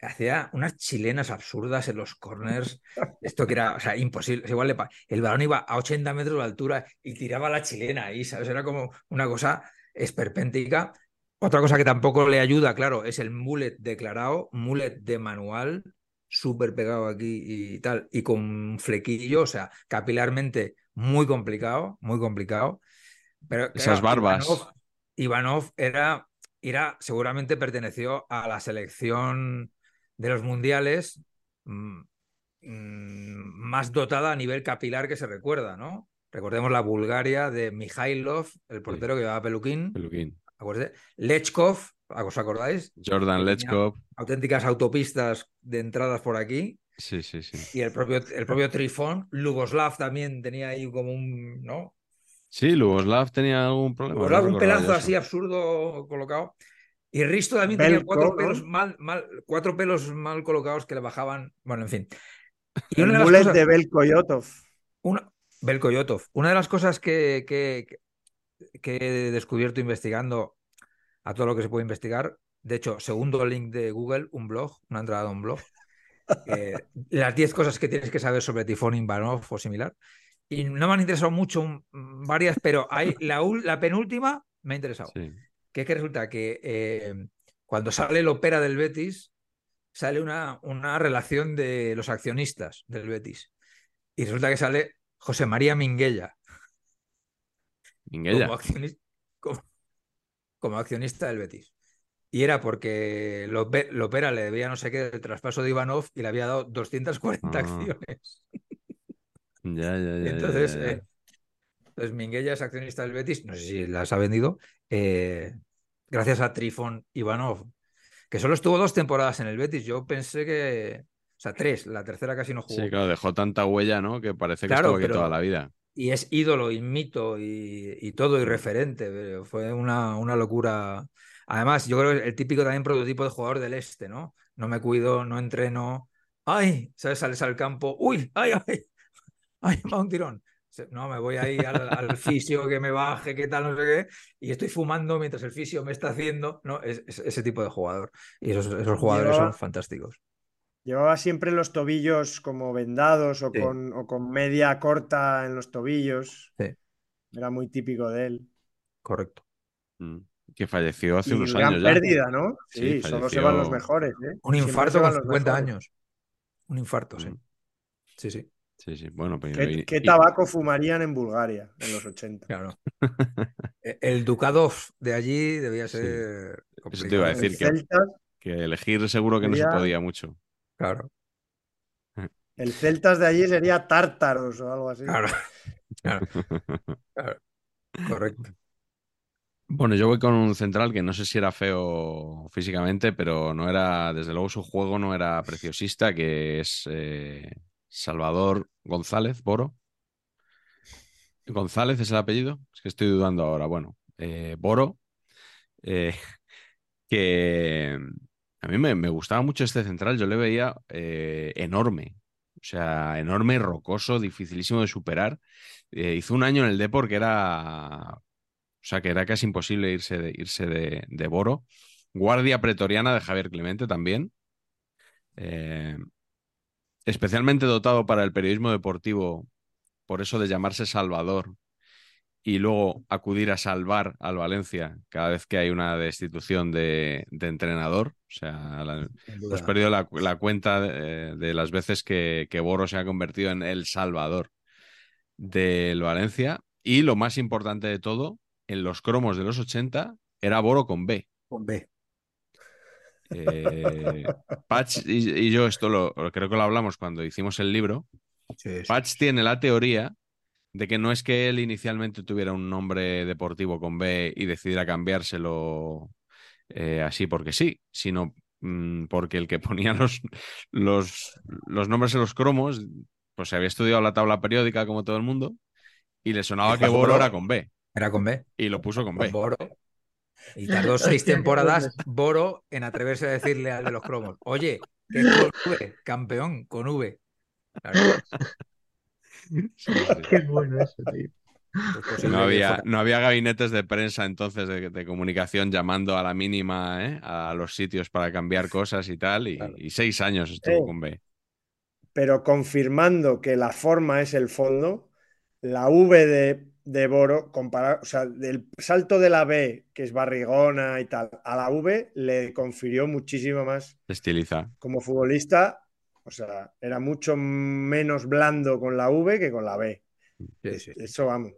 Hacía unas chilenas absurdas en los corners. Esto que era, o sea, imposible. Igual le el balón iba a 80 metros de altura y tiraba la chilena ahí, ¿sabes? Era como una cosa esperpéntica. Otra cosa que tampoco le ayuda, claro, es el mullet declarado, mullet de manual, súper pegado aquí y tal, y con flequillo, o sea, capilarmente muy complicado, muy complicado. Pero, Esas barbas. Ivanov, era, era, seguramente perteneció a la selección de los mundiales mm, mm, más dotada a nivel capilar que se recuerda, ¿no? Recordemos la Bulgaria de Mikhailov, el portero que llevaba peluquín. Peluquín. Lechkov, ¿os acordáis? Jordan Lechkov. Auténticas autopistas de entradas por aquí. Sí, sí, sí. Y el propio, el propio Trifón. Lugoslav también tenía ahí como un. ¿no? Sí, Lugoslav tenía algún problema. Lugoslav, un pelazo así absurdo colocado. Y Risto también tenía cuatro pelos, mal, mal, cuatro pelos mal colocados que le bajaban. Bueno, en fin. Y una de, las de Belko Yotov. Una, Belko Yotov. Una de las cosas que, que, que he descubierto investigando a todo lo que se puede investigar. De hecho, segundo link de Google, un blog, una entrada a un blog. las 10 cosas que tienes que saber sobre Tifón Ivanov o similar. Y no me han interesado mucho varias, pero hay la, la penúltima me ha interesado. Que es que resulta que eh, cuando sale el opera del Betis, sale una, una relación de los accionistas del Betis. Y resulta que sale José María Minguella. Minguella. Como accionista, del Betis. Y era porque Lopera le debía no sé qué del traspaso de Ivanov y le había dado 240 ah. acciones. Ya, ya, ya. Entonces, eh, pues Minguella es accionista del Betis, no sé si las ha vendido, eh, gracias a Trifon Ivanov, que solo estuvo dos temporadas en el Betis. Yo pensé que, o sea, tres, la tercera casi no jugó. Sí, claro, dejó tanta huella, ¿no? Que parece que estuvo aquí toda la vida y es ídolo y mito y, todo y referente. Fue una, una, locura. Además, yo creo que el típico también prototipo de jugador del este, ¿no? No me cuido, no entreno. ¡Ay! ¿Sabes? Sales al campo. ¡Uy! ¡Ay, ay! ¡Ay, va un tirón! No, me voy ahí al, al, fisio que me baje, qué tal, no sé qué, y estoy fumando mientras el fisio me está haciendo, ¿no? Es, ese tipo de jugador. Y esos, esos jugadores son fantásticos. Llevaba siempre los tobillos como vendados o, con, o, con, media corta en los tobillos. Sí. Era muy típico de él. Correcto. Mm. Que falleció hace unos gran años. pérdida, ¿no? Sí, solo se van los mejores. ¿eh? Un infarto con 50 años. Un infarto, sí. Mm. Sí, sí. Sí, sí. Bueno, pero... ¿Qué, tabaco fumarían en Bulgaria en los 80? Claro. E, el ducado de allí debía ser. Eso te iba a decir que, que, elegir seguro que no se podía mucho. Claro. El Celtas de allí sería Tártaros o algo así. Claro. Correcto. Bueno, yo voy con un central que no sé si era feo físicamente, pero no era, desde luego su juego no era preciosista, que es eh, Salvador González Boro. González es el apellido, es que estoy dudando ahora. Bueno, eh, Boro, eh, que a mí me, gustaba mucho este central, yo le veía eh, enorme, o sea, enorme, rocoso, dificilísimo de superar. Eh, hizo un año en el Depor que era, o sea, que era casi imposible irse de, irse de, Boro. Guardia pretoriana de Javier Clemente también. Eh, especialmente dotado para el periodismo deportivo, por eso de llamarse Salvador, y luego acudir a salvar al Valencia cada vez que hay una destitución de, entrenador. O sea, hemos perdido la, cuenta de, las veces que, que, Boro se ha convertido en el salvador del Valencia. Y lo más importante de todo, en los cromos de los 80 era Boro con B. Con B. Eh, Patch y, yo esto lo, creo que lo hablamos cuando hicimos el libro. Patch tiene la teoría de que no es que él inicialmente tuviera un nombre deportivo con B y decidiera cambiárselo eh, así porque sí, sino mm, porque el que ponía los, los, los, nombres en los cromos, pues se había estudiado la tabla periódica como todo el mundo y le sonaba que Boro era con B. Era con B. Y lo puso con, B. Boro. Y tardó seis temporadas Boro en atreverse a decirle al de los cromos, oye, que con V, campeón, con V. Qué bueno eso, tío. posible No había, no había gabinetes de prensa entonces de, de comunicación llamando a la mínima ¿eh? a los sitios para cambiar cosas y tal. Y, Claro. y seis años estuvo Eh. con B. pero confirmando que la forma es el fondo, la V de, de Boro, comparar, o sea, del salto de la B, que es barrigona y tal, a la V le confirió muchísimo más Estiliza. como futbolista. O sea, era mucho menos blando con la V que con la B. Sí, sí. Eso vamos.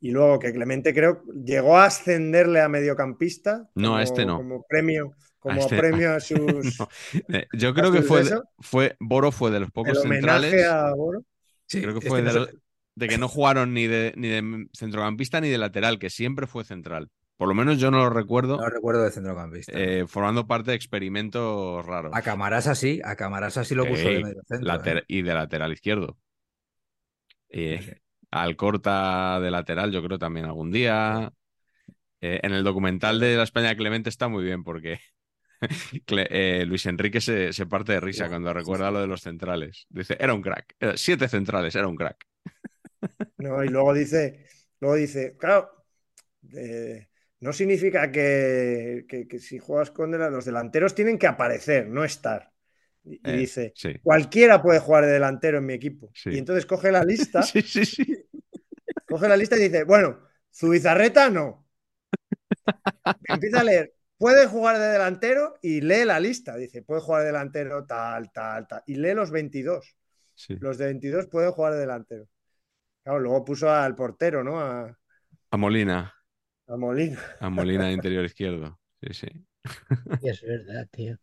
Y luego que Clemente creo llegó a ascenderle a mediocampista. No, a como- este no. Como premio, como este- premio a sus. No. Eh, Yo creo que fue, fue Boro fue de los el pocos homenaje centrales. a Boro. Sí, Creo que fue de, los- de que no jugaron ni de, ni de centrocampista ni de lateral, que siempre fue central. Por lo menos yo no lo recuerdo no recuerdo de centrocampista. eh, formando parte de experimentos raros. A Camarasa sí, a Camarasa sí lo puso Ey, de medio centro. later- ¿eh? Y de lateral izquierdo. Eh. Al corta de lateral, yo creo también algún día. Eh, en el documental de la España de Clemente está muy bien porque eh, Luis Enrique se, se parte de risa cuando sí, recuerda sí. lo de los centrales. Dice, era un crack. Era siete centrales, era un crack. No, y luego dice, luego dice, claro, eh, no significa que, que- que si juegas con los delanteros tienen que aparecer, no estar. Y, Eh, dice, Sí. cualquiera puede jugar de delantero en mi equipo. Sí. Y entonces coge la lista, Sí, sí, sí. coge la lista y dice, bueno, Zubizarreta no. Empieza a leer, puede jugar de delantero y lee la lista. Dice, puede jugar de delantero tal, tal, tal. Y lee los 22. sí. Los de 22 pueden jugar de delantero. Claro, luego puso al portero, ¿no? A, A Molina. A Molina. A Molina de interior izquierdo. Sí, sí. Y es verdad, tío.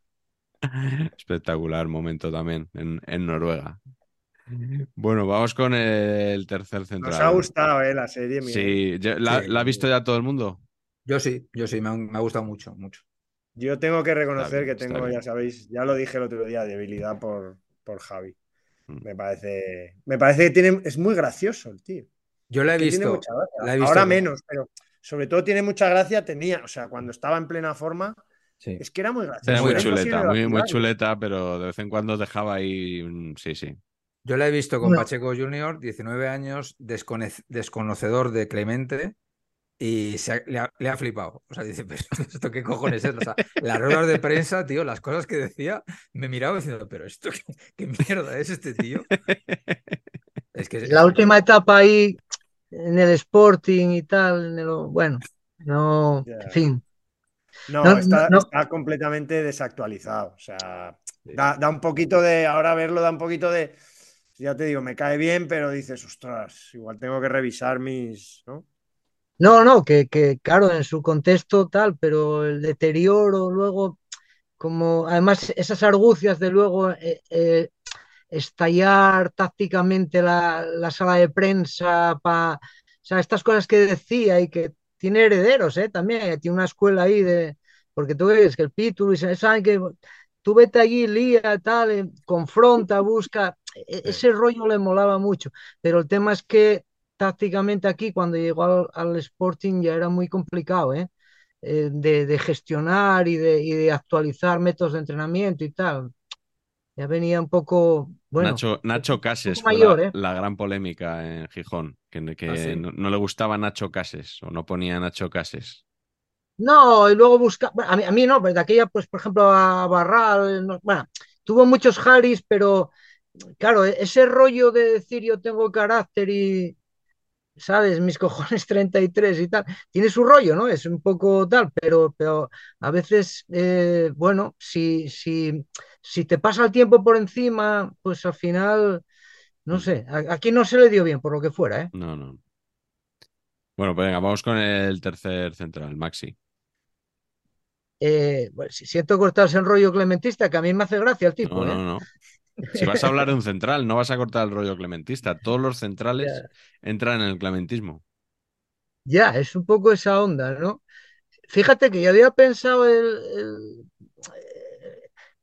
Espectacular momento también en, en Noruega. Bueno, vamos con el tercer central. Nos ha gustado, ¿eh? La serie. Sí, ¿la, Sí. la ha visto ya todo el mundo? Yo sí, yo sí, me ha, me ha gustado mucho, mucho. Yo tengo que reconocer bien, que tengo, ya sabéis, ya lo dije el otro día, debilidad por, por Javi. Mm. Me parece, me parece que tiene, es muy gracioso el tío. Yo la he visto. la he visto Ahora menos, pero sobre todo tiene mucha gracia. Tenía, o sea, cuando estaba en plena forma, Sí. es que era muy gracioso. Era muy chuleta, muy, chuleta, pero de vez en cuando dejaba ahí. un- Sí, sí. Yo la he visto con. Pacheco Junior, 19 años, descone- desconocedor de Clemente, y se ha- le, ha, le ha flipado. O sea, dice, pero esto qué cojones es. O sea, las ruedas de prensa, tío, las cosas que decía, me miraba diciendo, pero esto qué, qué mierda es este tío. Es que La última etapa ahí en el Sporting y tal, en el- bueno, no, Ya. en fin. No, No, está, no. está completamente desactualizado. O sea, da, da un poquito de. Ahora verlo da un poquito de. Ya te digo, me cae bien, pero dices, ostras, igual tengo que revisar mis. ¿no? No, no, que, que claro, en su contexto tal, pero el deterioro luego, como además esas argucias de luego eh, eh, estallar tácticamente la, la sala de prensa, pa, o sea, estas cosas que decía y que tiene herederos, ¿eh? También tiene una escuela ahí de, porque tú ves que el Pitu, y saben que tú vete allí, lía, tal, eh, confronta, busca, e- ese rollo le molaba mucho, pero el tema es que tácticamente aquí, cuando llegó al, al Sporting, ya era muy complicado, ¿eh? Eh, de, de gestionar y de, y de actualizar métodos de entrenamiento y tal. Ya venía un poco, bueno, Nacho, Nacho Cases mayor, la, ¿eh? la gran polémica en Gijón, que, que Ah, sí. no, no le gustaba Nacho Cases o no ponía Nacho Cases. No, y luego busca, bueno, a mí, a mí no, pero de aquella, pues, por ejemplo, a Barral, no- bueno, tuvo muchos Haris, pero claro, e- ese rollo de decir yo tengo carácter y, ¿sabes? Mis cojones 33 y tal, tiene su rollo, ¿no? Es un poco tal, pero, pero a veces, eh, bueno, si, si, si te pasa el tiempo por encima, pues al final, no sé, a- aquí no se le dio bien, por lo que fuera, ¿eh? No, no. Bueno, pues venga, vamos con el tercer central, Maxi. Eh, bueno, si siento cortarse el rollo clementista, que a mí me hace gracia el tipo, No, ¿eh? no, no. Si vas a hablar de un central, no vas a cortar el rollo clementista. Todos los centrales Ya. entran en el clementismo. Ya, es un poco esa onda, ¿no? Fíjate que yo había pensado el, el-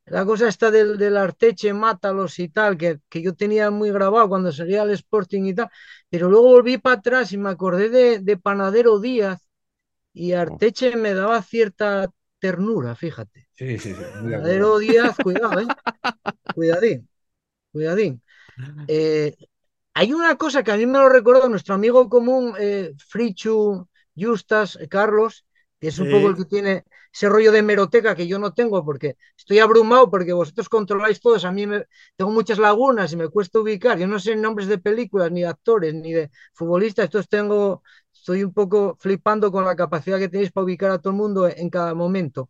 la cosa esta del, del Arteche, Mátalos y tal, que, que yo tenía muy grabado cuando salía al Sporting y tal, pero luego volví para atrás y me acordé de, de Panadero Díaz y Arteche me daba cierta ternura, fíjate. Sí, sí, sí. Panadero Díaz, cuidado, ¿eh? Cuidadín, cuidadín. Eh, hay una cosa que a mí me lo recuerda nuestro amigo común, eh, Frichu Justas, eh, Carlos, que es un poco el que tiene ese rollo de hemeroteca que yo no tengo porque estoy abrumado porque vosotros controláis todos, a mí me, tengo muchas lagunas y me cuesta ubicar, yo no sé nombres de películas, ni de actores, ni de futbolistas, entonces tengo, estoy un poco flipando con la capacidad que tenéis para ubicar a todo el mundo en cada momento,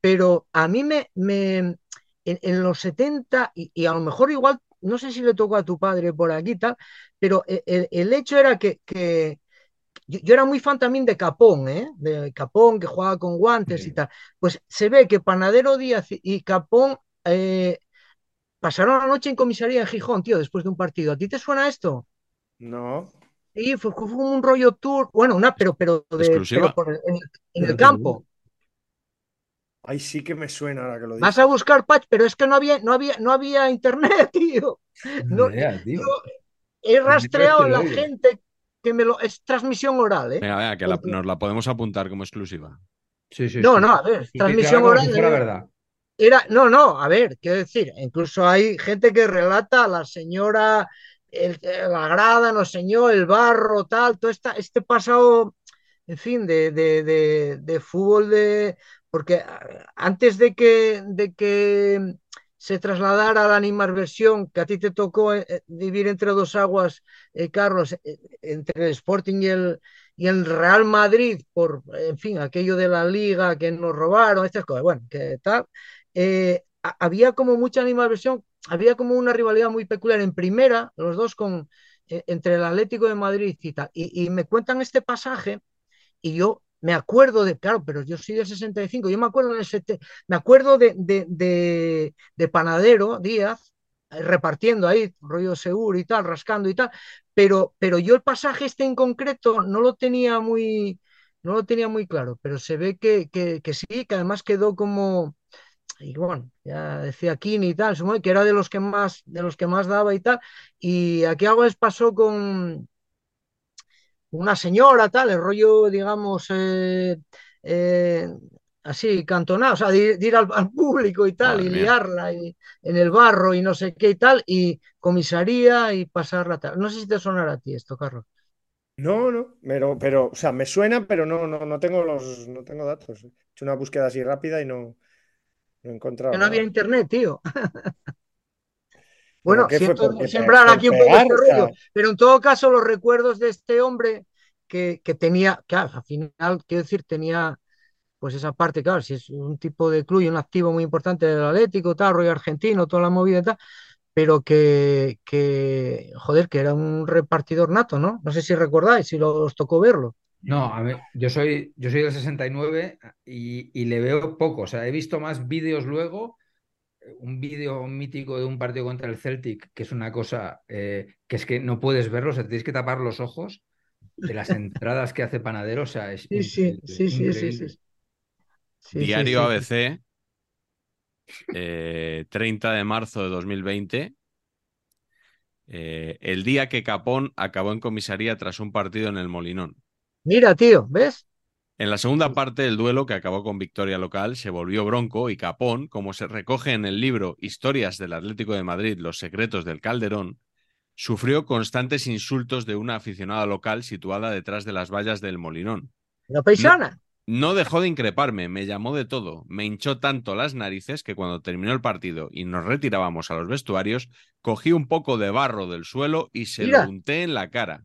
pero a mí me, me en, los 70, y, a lo mejor igual, no sé si le tocó a tu padre por aquí tal, pero el, el hecho era que, que yo, era muy fan también de Capón, ¿eh? de Capón que jugaba con guantes y tal. Pues se ve que Panadero Díaz y Capón eh, pasaron la noche en comisaría en Gijón, tío, después de un partido. ¿A ti te suena esto? No. Sí, fue, fue un rollo tour, bueno, una, pero, pero, de, en, el campo. Ay, sí que me suena ahora que lo dices. Vas a buscar patch, pero es que no había, no había, no había internet, tío. No, tío. he rastreado a la gente que me lo. Es transmisión oral, ¿eh? Venga, venga, que nos la podemos apuntar como exclusiva. Sí, sí. No, no, a ver, transmisión oral. Si verdad. Era, no, no, a ver, quiero decir, incluso hay gente que relata a la señora, el, la grada, no señor, el barro, tal, todo esta, este pasado, en fin, de, de, de, de fútbol de. Porque antes de que, de que se trasladara a la animarversión que a ti te tocó eh, eh, vivir entre dos aguas, eh, Carlos, entre el Sporting y el, y el Real Madrid, por, en fin, aquello de la liga que nos robaron, estas cosas, bueno, que tal, había como mucha animarversión, había como una rivalidad muy peculiar en primera, los dos con, entre el Atlético de Madrid y tal, y me cuentan este pasaje y yo me acuerdo de, claro, pero yo soy del 65, yo me acuerdo del me acuerdo de, de, de, Panadero Díaz eh, repartiendo ahí rollo seguro y tal, rascando y tal, pero, pero yo el pasaje este en concreto no lo tenía muy, no lo tenía muy claro, pero se ve que, que, que sí, que además quedó como, y bueno, ya decía Kini y tal, que era de los que más, de los que más daba y tal, y aquí algo les pasó con, una señora, tal, el rollo, digamos, eh, eh, así, cantonado, o sea, de, ir al, público y tal, y liarla y, en el barro y no sé qué y tal, y comisaría y pasarla tal. No sé si te sonará a ti esto, Carlos. No, no, pero, pero, o sea, me suena, pero no, no, no tengo los, no tengo datos. He hecho una búsqueda así rápida y no, no he encontrado. Que no había internet, tío. Bueno, siento sembrar aquí un poco este rollo, pero en todo caso los recuerdos de este hombre que, que tenía, claro, al final, quiero decir, tenía pues esa parte, claro, si es un tipo de club y un activo muy importante del Atlético, tal, rollo argentino, toda la movida y tal, pero que, que, joder, que era un repartidor nato, ¿no? No sé si recordáis, si lo, os tocó verlo. No, a ver, yo soy, yo soy del 69 y, y le veo poco, o sea, he visto más vídeos luego un vídeo mítico de un partido contra el Celtic, que es una cosa eh, que es que no puedes verlo, o sea, tienes que tapar los ojos de las entradas que hace Panadero, o sea, es sí, sí, sí, sí, sí, Diario ABC, 30 eh, de marzo de 2020. Eh, el día que Capón acabó en comisaría tras un partido en el Molinón. Mira, tío, ¿ves? En la segunda parte del duelo, que acabó con victoria local, se volvió bronco y Capón, como se recoge en el libro Historias del Atlético de Madrid, Los secretos del Calderón, sufrió constantes insultos de una aficionada local situada detrás de las vallas del Molinón. ¿La paisana? No, dejó de increparme, me llamó de todo, me hinchó tanto las narices que cuando terminó el partido y nos retirábamos a los vestuarios, cogí un poco de barro del suelo y se lo unté en la cara.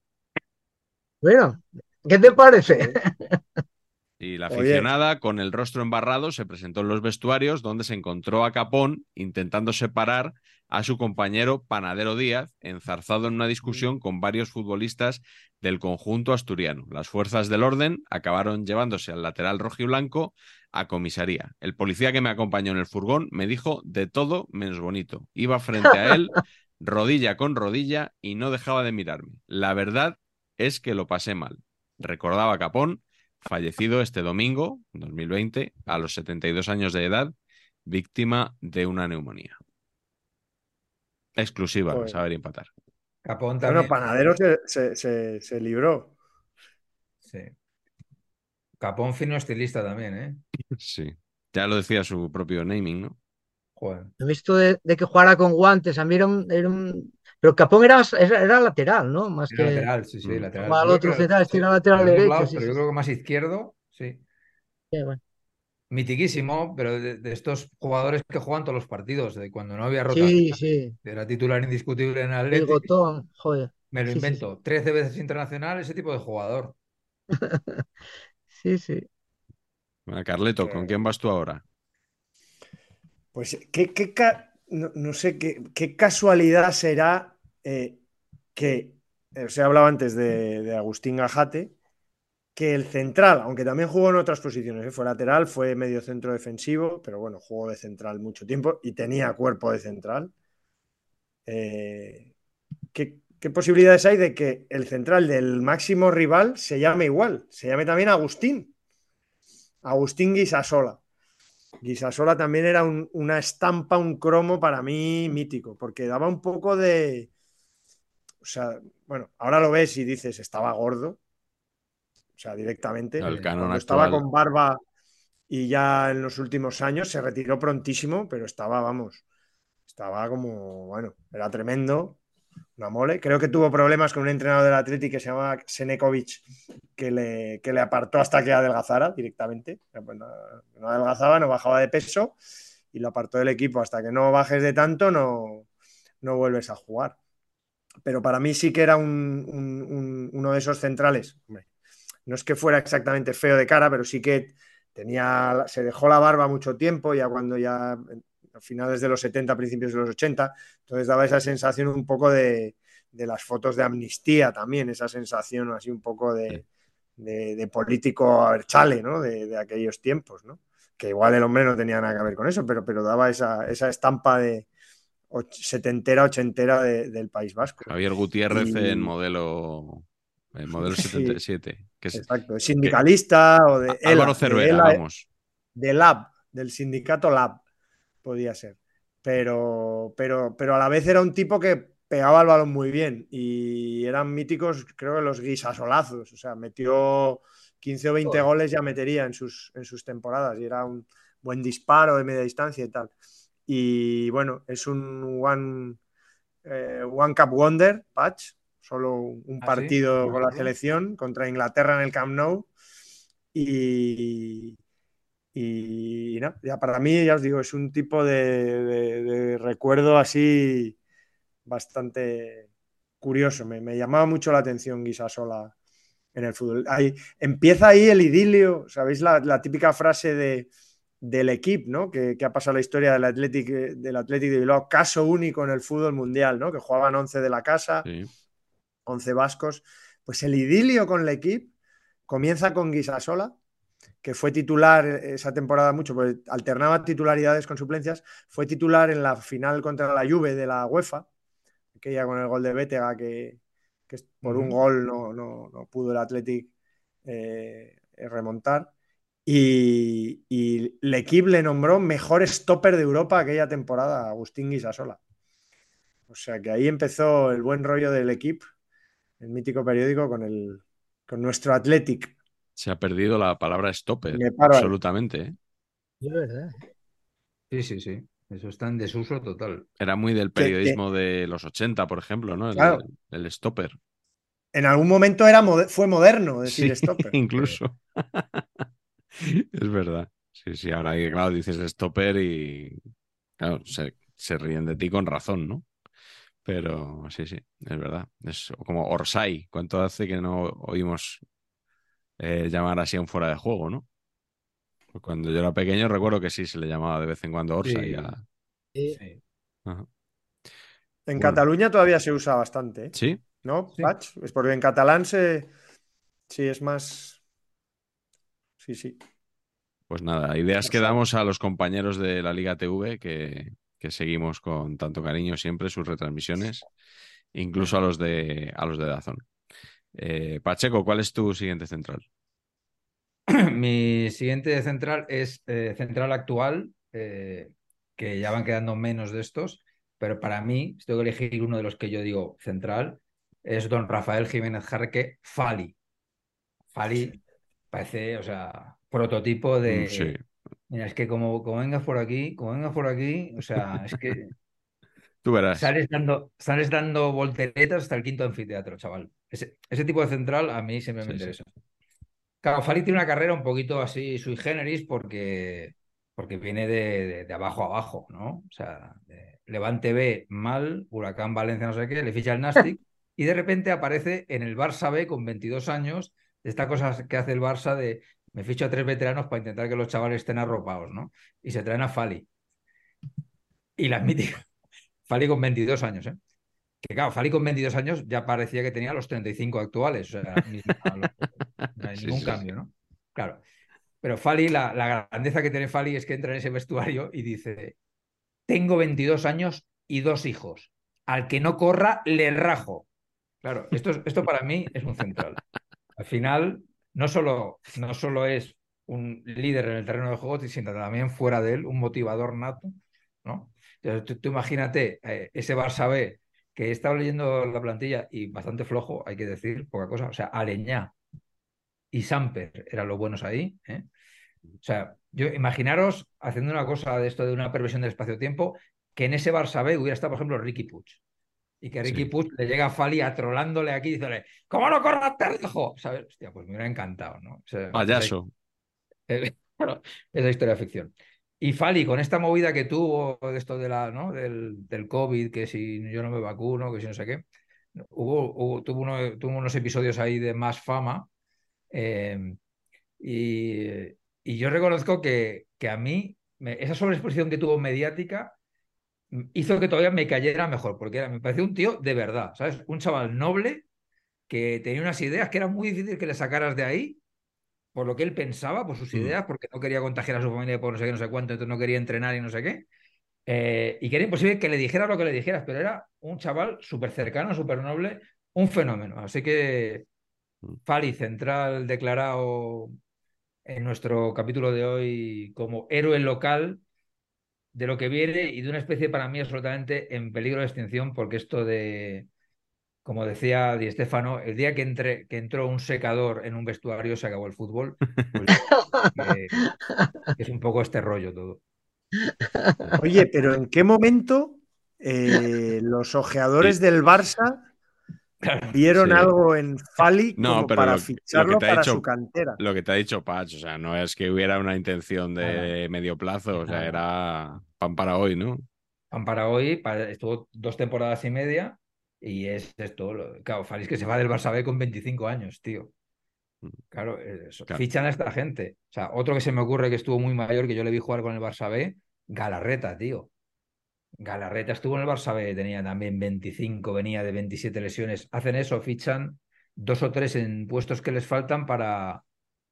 Bueno, ¿qué te parece? Y la aficionada, con el rostro embarrado, se presentó en los vestuarios donde se encontró a Capón intentando separar a su compañero Panadero Díaz, enzarzado en una discusión con varios futbolistas del conjunto asturiano. Las fuerzas del orden acabaron llevándose al lateral rojo y blanco a comisaría. El policía que me acompañó en el furgón me dijo de todo menos bonito. Iba frente a él, rodilla con rodilla, y no dejaba de mirarme. La verdad es que lo pasé mal. Recordaba Capón fallecido este domingo, 2020, a los 72 años de edad, víctima de una neumonía. Exclusiva, saber empatar. Capón también. Bueno, Panadero se, libró. Sí. Capón fino estilista también, ¿eh? Sí. Ya lo decía su propio naming, ¿no? He visto de, que jugara con guantes. A mí era un, Pero Capón era, era, lateral, ¿no? Más era que... lateral, sí, sí, lateral. Al otro central, estira lateral derecho. sí, pero yo creo que más izquierdo, sí. bueno. Mitiquísimo, pero de, estos jugadores que juegan todos los partidos, de cuando no había rotación. Sí, sí. Era titular indiscutible en El Atlético. botón, joder. Me lo Sí, sí, invento. 13 veces internacional, ese tipo de jugador. Sí, sí. Bueno, Carleto, ¿con quién vas tú ahora? Pues, ¿qué, qué ca- no, sé qué, casualidad será eh, que, eh, os he hablado antes de, Agustín Gajate, que el central, aunque también jugó en otras posiciones, ¿eh? fue lateral, fue medio centro defensivo, pero bueno, jugó de central mucho tiempo y tenía cuerpo de central. Eh, ¿qué, qué posibilidades hay de que el central del máximo rival se llame igual? Se llame también Agustín. Agustín Guisasola. Guisasola también era un- una estampa, un cromo para mí mítico, porque daba un poco de. O sea, bueno, ahora lo ves y dices, estaba gordo. O sea, directamente. El canon estaba con barba y ya en los últimos años se retiró prontísimo, pero estaba, vamos, estaba como, bueno, era tremendo, una mole. Creo que tuvo problemas con un entrenador del Atleti que se llama Senekovic, que le, que le apartó hasta que adelgazara directamente. Pues no, adelgazaba, no bajaba de peso y lo apartó del equipo. Hasta que no bajes de tanto, no, no vuelves a jugar. Pero para mí sí que era un, un- un- uno de esos centrales. No es que fuera exactamente feo de cara, pero sí que tenía, se dejó la barba mucho tiempo, ya cuando ya a finales de los 70, principios de los 80, entonces daba esa sensación un poco de, de las fotos de amnistía también, esa sensación así un poco de, de, de político aberchale, ¿no? De, de aquellos tiempos, ¿no? Que igual el hombre no tenía nada que ver con eso, pero, pero daba esa, esa estampa de och- setentera, ochentera de- del País Vasco. Javier Gutiérrez Y- en modelo, en modelo Sí. 77. Que es, Exacto, sindicalista o de Álvaro de Cervera, vamos. de Lab, del sindicato Lab, podía ser. Pero, pero, pero a la vez era un tipo que pegaba el balón muy bien y eran míticos, creo que los guisasolazos. O sea, metió 15 o 20 Joder. goles, ya metería en sus, en sus temporadas y era un buen disparo de media distancia y tal. Y bueno, es un one, eh, one Cup Wonder, Patch, solo un ¿Ah, sí? partido No con la selección contra Inglaterra en el Camp Nou. Y, y no, ya para mí, ya os digo, es un tipo de, de- de recuerdo así bastante curioso. Me, me llamaba mucho la atención Guisasola en el fútbol. Ahí, empieza ahí el idilio, ¿sabéis? La, la típica frase de, del equipo, ¿no? Que, que ha pasado la historia del Athletic, del Athletic de Bilbao, caso único en el fútbol mundial, ¿no? Que jugaban 11 de la casa, Sí. 11 vascos. Pues el idilio con el equipo comienza con Guisasola, que fue titular esa temporada mucho, porque alternaba titularidades con suplencias, fue titular en la final contra la Juve de la UEFA, aquella con el gol de Bétega, que, que por un gol no, no- no pudo el Athletic eh, remontar. Y, y el equipo le nombró mejor stopper de Europa aquella temporada, Agustín Guisasola. O sea que ahí empezó el buen rollo del equipo, el mítico periódico, con, el, con nuestro Athletic. Se ha perdido la palabra stopper. Absolutamente. ¿eh? Es verdad. Sí, sí, sí. Eso está en desuso total. Era muy del Que- que- periodismo de los 80, por ejemplo, ¿no? El, Claro. el stopper. En algún momento era mode- fue moderno decir Sí, stopper. incluso. es verdad. Sí, sí, ahora claro, dices stopper y claro, se, se ríen de ti con razón, ¿no? Pero sí, sí, es verdad. Es como Orsay. ¿Cuánto hace que no oímos eh, llamar así a un fuera de juego, no? Pues cuando yo era pequeño recuerdo que sí se le llamaba de vez en cuando Orsay. Sí. a- Sí. Sí. Ajá. En Bueno. Cataluña todavía se usa bastante, ¿eh? Sí, ¿no? Sí. Patch? Es porque en catalán se. Sí, es más. Sí, sí. pues nada, ideas que damos a los compañeros de la Liga TV que, que seguimos con tanto cariño siempre sus retransmisiones, incluso a los de a los de Dazón. Eh, Pacheco, ¿cuál es tu siguiente central? Mi siguiente central es eh, central actual, eh, que ya van quedando menos de estos, pero para mí, si tengo que elegir uno de los que yo digo central, es don Rafael Jiménez Jarque Fali. Fali parece, o sea, prototipo de... Mm, Sí. Mira, es que como, como vengas por aquí, como vengas por aquí, o sea, es que... Tú Tú verás. Sales dando, sales dando volteretas hasta el quinto anfiteatro, chaval. Ese, ese tipo de central a mí siempre me Sí, sí. interesa. Claro, Fali tiene una carrera un poquito así sui generis porque, porque viene de, de- de abajo a abajo, ¿no? O sea, de Levante B mal, Huracán Valencia no sé qué, le ficha el Nastic y de repente aparece en el Barça B con 22 años, de esta cosa que hace el Barça de me ficho a tres veteranos para intentar que los chavales estén arropados, ¿no? Y se traen a Fali. Y la mítica, Fali con 22 años, ¿eh? Que claro, Fali con 22 años ya parecía que tenía los 35 actuales, o sea, no hay ningún sí, cambio, ¿no? Claro. Pero Fali, la, la grandeza que tiene Fali es que entra en ese vestuario y dice, tengo 22 años y dos hijos. Al que no corra, le rajo. Claro, esto, es- esto para mí es un central. Al final, no solo, no solo es un líder en el terreno de juego, sino también fuera de él, un motivador nato, ¿no? Entonces, tú, tú imagínate eh, ese Barça B, que he estado leyendo la plantilla y bastante flojo, hay que decir, poca cosa. O sea, Aleñá y Samper eran los buenos ahí. ¿eh? O sea, yo imaginaros haciendo una cosa de esto de una perversión del espacio-tiempo, que en ese Barça B hubiera estado, por ejemplo, Ricky Puig. Y que Ricky Sí. Puig le llega a Fali atrolándole aquí y diciéndole, ¿cómo no corras, pendejo? ¿Sabes? Hostia, pues me hubiera encantado, ¿no? O sea, Payaso. esa, historia de ficción. Y Fali, con esta movida que tuvo de esto del, COVID, que si yo no me vacuno, que si no sé qué, tuvo, uno- unos episodios ahí de más fama. eh, y, yo reconozco que, a mí me- esa sobreexposición que tuvo mediática hizo que todavía me cayera mejor, porque me pareció un tío de verdad, ¿sabes? Un chaval noble que tenía unas ideas que era muy difícil que le sacaras de ahí, por lo que él pensaba, por sus Mm. ideas, porque no quería contagiar a su familia por no sé qué, no sé cuánto, entonces no quería entrenar y no sé qué. Eh, y que era imposible que le dijeras lo que le dijeras, pero era un chaval súper cercano, súper noble, un fenómeno. Así que Mm. Fali, central declarado en nuestro capítulo de hoy como héroe local de lo que viene y de una especie para mí absolutamente en peligro de extinción, porque esto de, como decía Di Stéfano, el día que, entre, que entró un secador en un vestuario se acabó el fútbol. Pues es un poco este rollo todo. Oye, pero ¿en qué momento eh, los ojeadores del Barça vieron Sí. algo en Fali No, como para lo- lo ficharlo ha para dicho- su cantera? Lo que te ha dicho Patch, o sea, no es que hubiera una intención de medio plazo, o sea, era pan para hoy, ¿no? Pan para hoy, estuvo dos temporadas y media y es esto. lo- Claro, Fali es que se va del Barça B con 25 años, tío. Claro, eso, Claro. fichan a esta gente. O sea, otro que se me ocurre que estuvo muy mayor, que yo le vi jugar con el Barça B, Galarreta, tío. Galarreta estuvo en el Barça B, tenía también 25, venía de 27 lesiones. Hacen eso, fichan dos o tres en puestos que les faltan para,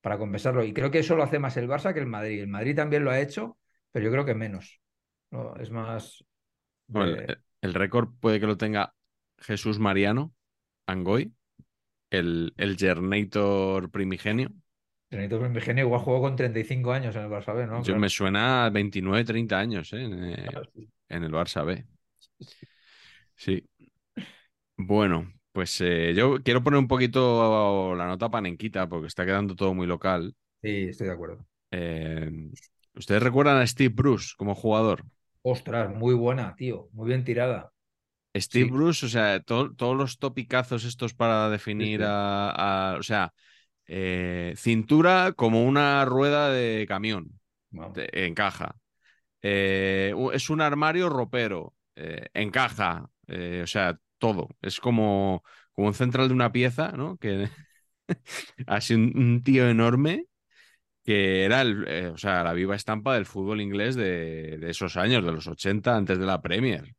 para compensarlo. Y creo que eso lo hace más el Barça que el Madrid. El Madrid también lo ha hecho, pero yo creo que menos. ¿no? Es más. Bueno, el, el récord puede que lo tenga Jesús Mariano Angoy, el, el Gernator primigenio. Benito Primigenio igual jugó con 35 años en el Barça B, ¿no? Yo Claro. me suena a 29, 30 años ¿eh? en, eh, en el Barça B. Sí. Bueno, pues eh, yo quiero poner un poquito la nota panenquita porque está quedando todo muy local. Sí, estoy de acuerdo. Eh, ¿Ustedes recuerdan a Steve Bruce como jugador? Ostras, muy buena, tío. Muy bien tirada. Steve Sí. Bruce, o sea, to- todos los topicazos estos para definir Sí, sí. a, a- o sea, eh, cintura como una rueda de camión, Vamos. de- encaja. Eh, es un armario ropero, eh, encaja, o sea, todo. Es como, como un central de una pieza, ¿no? Que así un, un tío enorme que era el, o sea, la viva estampa del fútbol inglés de, de esos años, de los 80, antes de la Premier.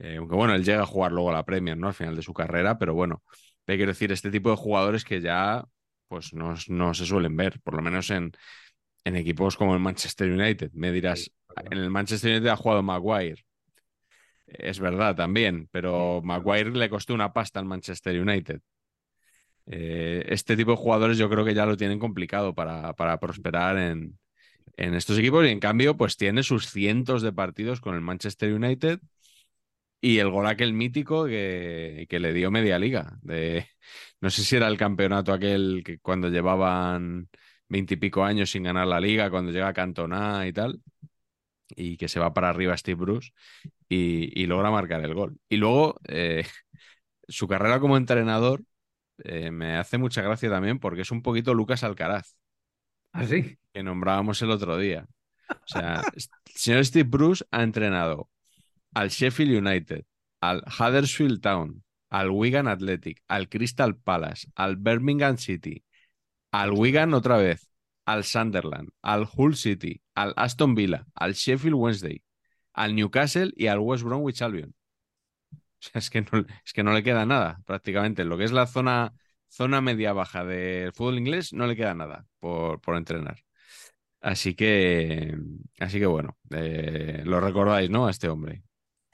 Eh, aunque bueno, él llega a jugar luego la Premier, ¿no? Al final de su carrera, pero bueno, te quiero decir, este tipo de jugadores que ya pues no, no se suelen ver, por lo menos en, en equipos como el Manchester United. Me dirás, Sí, claro. en el Manchester United ha jugado Maguire. Es verdad también, pero. Maguire le costó una pasta al Manchester United. Eh, este tipo de jugadores yo creo que ya lo tienen complicado para, para prosperar en, en estos equipos y en cambio pues tiene sus cientos de partidos con el Manchester United y el gol aquel mítico que, que le dio media liga. De, no sé si era el campeonato aquel que cuando llevaban veintipico años sin ganar la liga, cuando llega Cantona y tal. y que se va para arriba Steve Bruce y, logra marcar el gol. Y luego eh, su carrera como entrenador eh, me hace mucha gracia también porque es un poquito Lucas Alcaraz. ¿Así? ¿Ah, que nombrábamos el otro día. O sea, el señor Steve Bruce ha entrenado al Sheffield United, al Huddersfield Town, al Wigan Athletic, al Crystal Palace, al Birmingham City, al Wigan otra vez, al Sunderland, al Hull City, al Aston Villa, al Sheffield Wednesday, al Newcastle y al West Bromwich Albion. O sea, es que no, es que no le queda nada prácticamente. Lo que es la zona, zona media-baja del fútbol inglés, no le queda nada por, por entrenar. Así que, así que bueno, eh, lo recordáis, ¿no? A este hombre.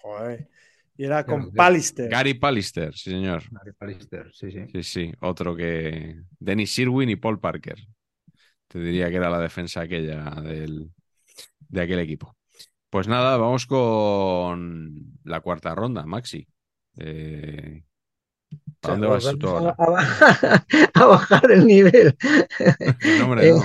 Joder. Y era con Pallister. Gary Pallister, sí, señor. Gary Pallister, sí, sí. Sí, sí. Otro que. Dennis Sirwin y Paul Parker. Te diría que era la defensa aquella del, de aquel equipo. Pues nada, vamos con la cuarta ronda, Maxi. Eh, ¿Para dónde vas tú ahora? A, bajar el nivel. no, hombre, no.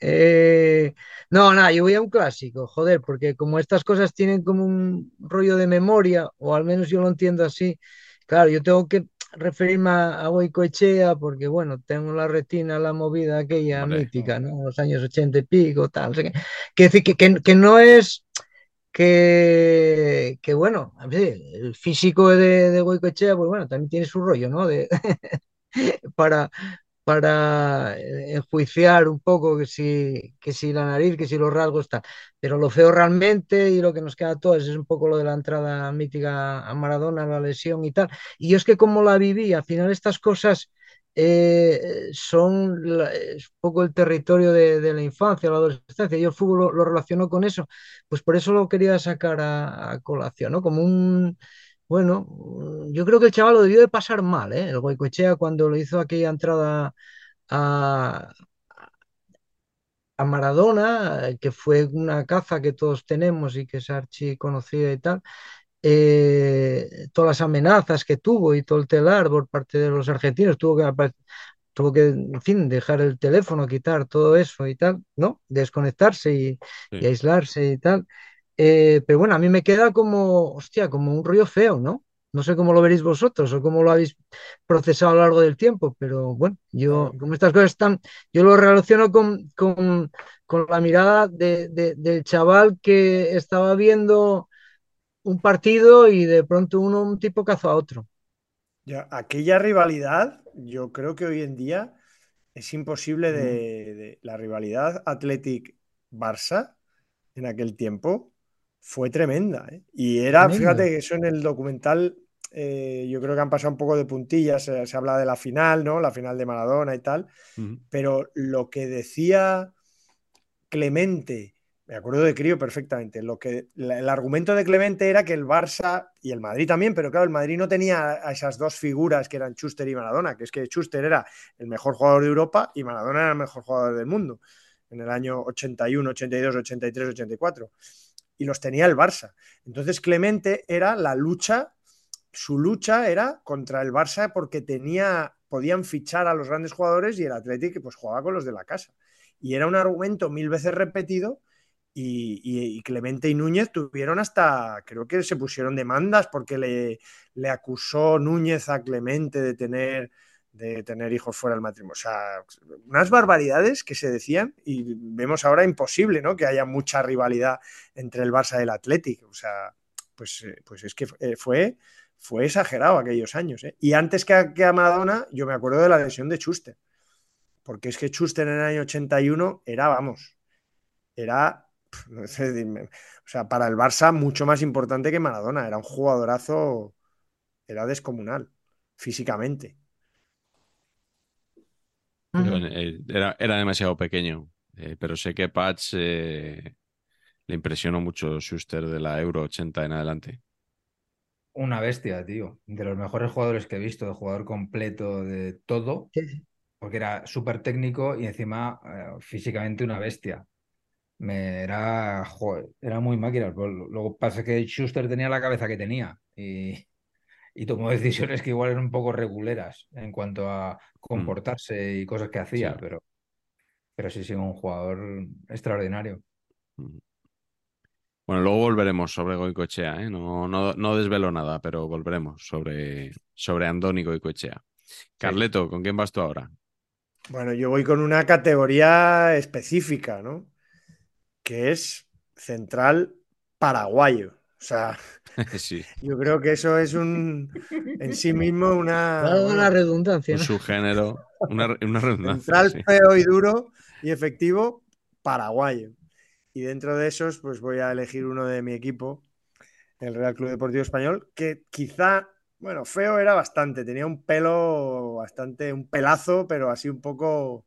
Eh, no, nada, yo voy a un clásico, joder, porque como estas cosas tienen como un rollo de memoria, o al menos yo lo entiendo así, claro, yo tengo que referirme a, Goicoechea porque, bueno, tengo la retina, la movida aquella mítica, ¿no? Los años ochenta y pico, tal, que, que, que, que, no es que, que bueno, el físico de, de Goicoechea, pues bueno, también tiene su rollo, ¿no? De, para, para eh, enjuiciar un poco que si, que si la nariz, que si los rasgos están. Pero lo feo realmente y lo que nos queda a todos es un poco lo de la entrada mítica a Maradona, la lesión y tal. Y es que como la viví, al final estas cosas eh, son un poco el territorio de, la infancia, la adolescencia. Yo el fútbol lo, relaciono con eso. Pues por eso lo quería sacar a colación, ¿no? Como un bueno, yo creo que el chaval lo debió de pasar mal, ¿eh? El Goicoechea cuando le hizo aquella entrada a, a Maradona, que fue una caza que todos tenemos y que es archi conocida y tal, eh, todas las amenazas que tuvo y todo el telar por parte de los argentinos, tuvo que, tuvo que, en fin, dejar el teléfono, quitar todo eso y tal, ¿no? Desconectarse y aislarse y tal. Eh, pero bueno, a mí me queda como, hostia, como un rollo feo, ¿no? No sé cómo lo veréis vosotros o cómo lo habéis procesado a lo largo del tiempo, pero bueno, yo, como estas cosas están, yo lo relaciono con, con, con la mirada de, del chaval que estaba viendo un partido y de pronto uno, un tipo cazó a otro. Ya, aquella rivalidad, yo creo que hoy en día es imposible de, de la rivalidad Athletic-Barça en aquel tiempo fue tremenda. ¿eh? Y era, fíjate que eso en el documental, eh, yo creo que han pasado un poco de puntillas, se, habla de la final, ¿no? La final de Maradona y tal, pero lo que decía Clemente, me acuerdo de Crío perfectamente, lo que, el argumento de Clemente era que el Barça y el Madrid también, pero claro, el Madrid no tenía a esas dos figuras que eran Schuster y Maradona, que es que Schuster era el mejor jugador de Europa y Maradona era el mejor jugador del mundo en el año 81, 82, 83, 84 y los tenía el Barça. Entonces Clemente era la lucha, su lucha era contra el Barça porque tenía, podían fichar a los grandes jugadores y el Atlético pues jugaba con los de la casa. Y era un argumento mil veces repetido y, Clemente y Núñez tuvieron hasta, creo que se pusieron demandas porque le, le acusó Núñez a Clemente de tener de tener hijos fuera del matrimonio. O sea, unas barbaridades que se decían y vemos ahora imposible, ¿no? Que haya mucha rivalidad entre el Barça y el Atlético. O sea, pues, eh, pues es que eh, fue, fue exagerado aquellos años. ¿eh? Y antes que a, que a Madonna, yo me acuerdo de la lesión de Chuster. Porque es que Chuster en el año 81 era, vamos, era, o sea, para el Barça mucho más importante que Maradona. Era un jugadorazo, era descomunal, físicamente. Eh, era, demasiado pequeño, eh, pero sé que Patch eh, le impresionó mucho Schuster de la Euro 80 en adelante. Una bestia, tío. De los mejores jugadores que he visto, de jugador completo de todo, porque era súper técnico y encima físicamente una bestia. Me era, era muy máquina. Luego pasa que Schuster tenía la cabeza que tenía y, y tomó decisiones que igual eran un poco reguleras en cuanto a mm. comportarse y cosas que hacía, pero, pero sí, sí, un jugador extraordinario. Mm. Bueno, luego volveremos sobre Goicoechea, ¿eh? no, no, no desvelo nada, pero volveremos sobre, sobre Andoni Goicoechea. Carleto, ¿con quién vas tú ahora? Bueno, yo voy con una categoría específica, ¿no? Que es central paraguayo. O sea, sí, yo creo que eso es un en sí mismo una, bueno, la redundancia, un ¿no? subgénero, una, una redundancia. central sí. feo y duro y efectivo paraguayo. Y dentro de esos, pues voy a elegir uno de mi equipo, el Real Club Deportivo Español, que quizá, bueno, feo era bastante, tenía un pelo bastante, un pelazo, pero así un poco,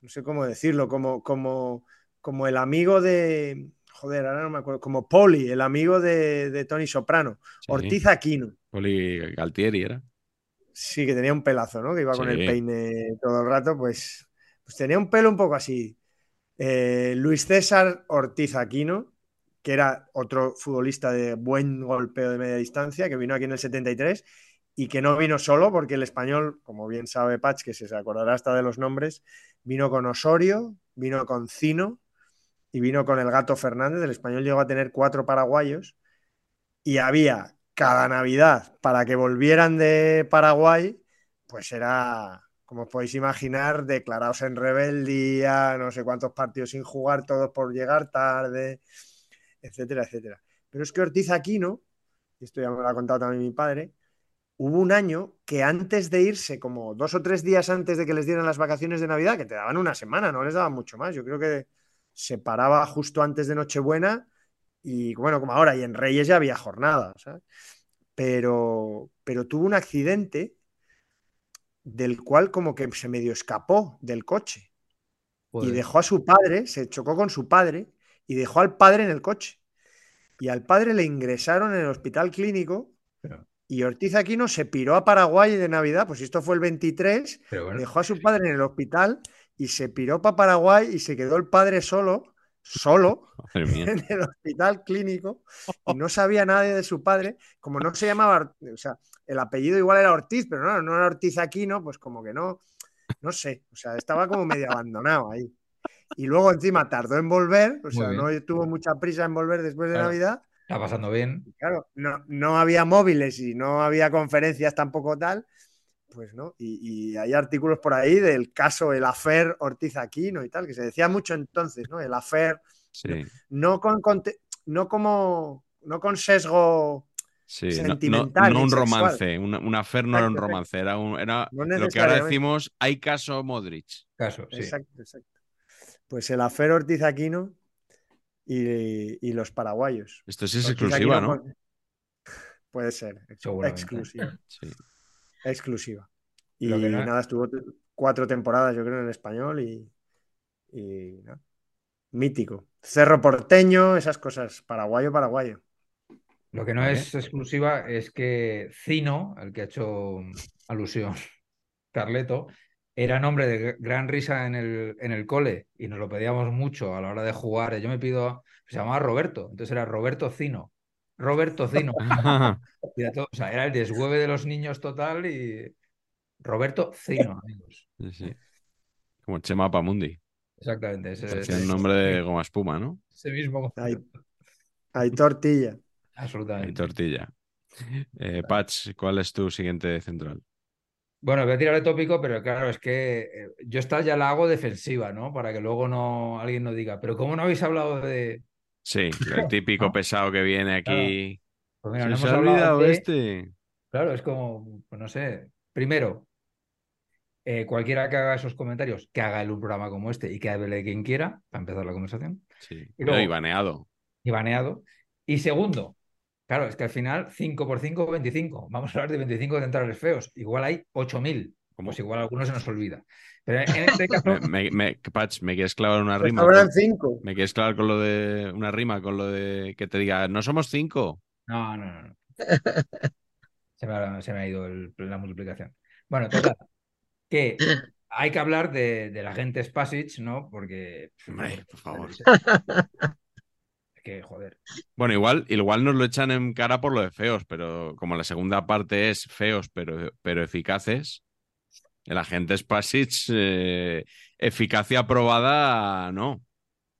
no sé cómo decirlo, como, como, como el amigo de, joder, ahora no me acuerdo, como Poli, el amigo de, de Tony Soprano, Sí. Ortiz Aquino. Poli Galtieri era. Sí, que tenía un pelazo, ¿no? Que iba con el peine todo el rato, pues, pues tenía un pelo un poco así. Eh, Luis César Ortiz Aquino, que era otro futbolista de buen golpeo de media distancia, que vino aquí en el 73 y que no vino solo, porque el español, como bien sabe Patch, que se acordará hasta de los nombres, vino con Osorio, vino con Cino y vino con el Gato Fernández. El español llegó a tener cuatro paraguayos y había cada Navidad para que volvieran de Paraguay, pues era, como os podéis imaginar, declarados en rebeldía, no sé cuántos partidos sin jugar, todos por llegar tarde, etcétera, etcétera. Pero es que Ortiz Aquino, y esto ya me lo ha contado también mi padre, hubo un año que antes de irse, como dos o tres días antes de que les dieran las vacaciones de Navidad, que te daban una semana, no les daban mucho más, yo creo que se paraba justo antes de Nochebuena y bueno, como ahora, y en Reyes ya había jornada, ¿sabes? Pero, pero tuvo un accidente del cual como que se medio escapó del coche y dejó a su padre, se chocó con su padre y dejó al padre en el coche. Y al padre le ingresaron en el hospital clínico Pero, y Ortiz Aquino se piró a Paraguay de Navidad, pues esto fue el 23, pero bueno, dejó a su padre en el hospital y se piró para Paraguay y se quedó el padre solo, solo, en el hospital clínico y no sabía nadie de su padre, como no se llamaba, o sea, el apellido igual era Ortiz, pero no, no era Ortiz Aquino, pues como que no, no sé, o sea, estaba como medio abandonado ahí. Y luego encima tardó en volver, o sea, no tuvo mucha prisa en volver después de Claro. Navidad. está pasando bien. Y claro, no, no había móviles y no había conferencias tampoco tal, pues no. Y, y hay artículos por ahí del caso, el afer Ortiz Aquino y tal, que se decía mucho entonces, ¿no? El afer Sí, no con no como no con sesgo sí. No, no- Sentimental no un romance, un, un affair no era un romance, era, un, era No lo que ahora decimos, hay caso Modric. Caso, sí. exacto, exacto. Pues el afer Ortiz Aquino y, y los paraguayos. Esto sí es Ortiz exclusiva, Aquino ¿no? Puede ser, exclusiva, Sí. Exclusiva. Y Lo que no- nada, estuvo cuatro temporadas, yo creo, en español y, mítico. Cerro porteño, esas cosas, paraguayo, paraguayo. Lo que no Vale. es exclusiva es que Cino, al que ha hecho alusión Carleto, era nombre de gran risa en el, en el cole y nos lo pedíamos mucho a la hora de jugar. Yo me pido, se llamaba Roberto, entonces era Roberto Cino. Roberto Cino. Y era todo- o sea, era el deshueve de los niños total y Roberto Cino, amigos. Sí, sí. Como Chema Pamundi. Exactamente. Ese, Hacía ese- un nombre de goma espuma, ¿no? ese mismo. Hay, hay tortilla. Absolutamente. tortilla. Eh, Patch, ¿cuál es tu siguiente central? Bueno, voy a tirar de tópico, pero claro, es que eh, yo esta ya la hago defensiva, ¿no? Para que luego no alguien no diga, pero ¿cómo no habéis hablado de...? Sí, el típico ¿No? pesado que viene aquí. Pues mira, Se hemos ha olvidado de... este. Claro, es como, pues no sé. Primero, eh, cualquiera que haga esos comentarios, que haga un programa como este y que hable de quien quiera, para empezar la conversación, Sí. Y No, y baneado. y baneado. Y segundo, claro, es que al final 5 por 5, 25. Vamos a hablar de 25 centrales feos. Igual hay 8.000. ¿Cómo? Pues igual a algunos se nos olvida. Pero en este caso, Me, me- me- Patch, ¿me quieres clavar una Pues rima? con- cinco. ¿Me quieres clavar con lo de una rima con lo de que te diga, no somos cinco? No, no, no. no. Se me ha, se me ha ido el- la multiplicación. Bueno, total. Que hay que hablar de, de la gente Spasic, ¿no? Porque. Hombre, por favor. Es que, joder. Bueno, igual, igual nos lo echan en cara por lo de feos, pero como la segunda parte es feos pero, pero eficaces, el agente Spasic, eh, eficacia probada, no.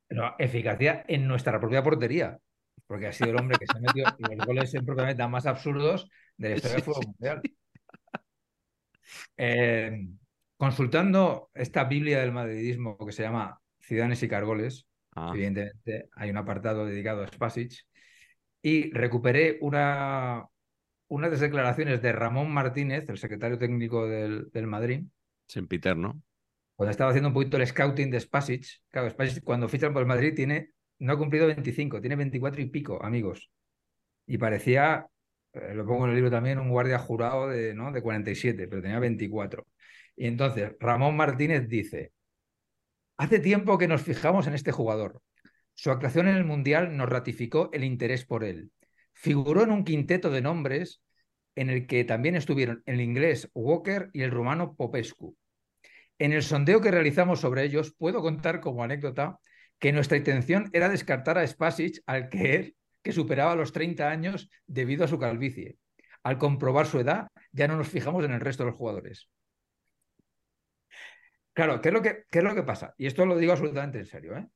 Pero eficacia en nuestra propia portería. porque ha sido el hombre que se ha metido en los goles en propia meta más absurdos de la historia del fútbol mundial. Eh, consultando esta Biblia del madridismo que se llama Ciudadanos y Cargoles, Ah, evidentemente hay un apartado dedicado a Spasic, y recuperé una, unas declaraciones de Ramón Martínez, el secretario técnico del, del Madrid, sempiterno. cuando estaba haciendo un poquito el scouting de Spasic. Claro, Spasic cuando fichan por el Madrid tiene, no ha cumplido 25, tiene 24 y pico, amigos. Y parecía, eh, lo pongo en el libro también, un guardia jurado de, ¿no? de 47, pero tenía 24. Y entonces Ramón Martínez dice, hace tiempo que nos fijamos en este jugador. Su actuación en el Mundial nos ratificó el interés por él. Figuró en un quinteto de nombres en el que también estuvieron el inglés Walker y el rumano Popescu. En el sondeo que realizamos sobre ellos, puedo contar como anécdota que nuestra intención era descartar a Spasic al que superaba los 30 años debido a su calvicie. Al comprobar su edad, ya no nos fijamos en el resto de los jugadores. Claro, ¿qué es lo que, qué es lo que pasa? Y esto lo digo absolutamente en serio. ¿eh?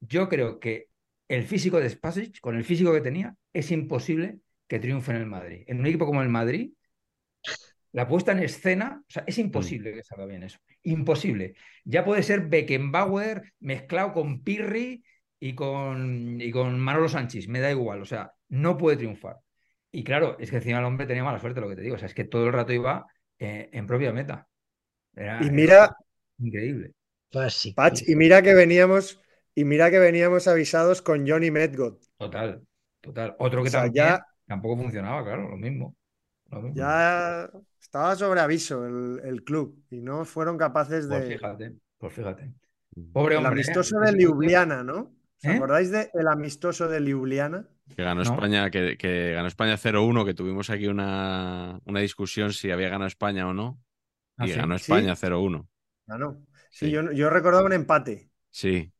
Yo creo que el físico de Spasic, con el físico que tenía, es imposible que triunfe en el Madrid. En un equipo como el Madrid, la puesta en escena, o sea, es imposible que salga bien eso. Imposible. Ya puede ser Beckenbauer mezclado con Pirri y con, y con Manolo Sánchez, me da igual, o sea, no puede triunfar. Y claro, es que encima el hombre tenía mala suerte, lo que te digo, o sea, es que todo el rato iba eh, en propia meta. Era, Y mira, era increíble. Patch, y mira que veníamos, y mira que veníamos avisados con Johnny Medgod. Total, total. Otro que O sea, también ya- tampoco funcionaba, claro, lo mismo. lo mismo. Ya estaba sobre aviso el, el club y no fueron capaces Pues de. fíjate, pues fíjate. Pobre El hombre. ¿eh? amistoso Ese de Ljubljana, ¿no? ¿Os ¿Eh? acordáis del amistoso de Ljubljana? Que ganó No. España, que, que ganó España 0-1, que tuvimos aquí una, una discusión si había ganado España o no. ¿Ah, Y sí? ganó Sí. España 0-1. Ganó. Sí, Sí. yo, yo recordaba un empate. Sí.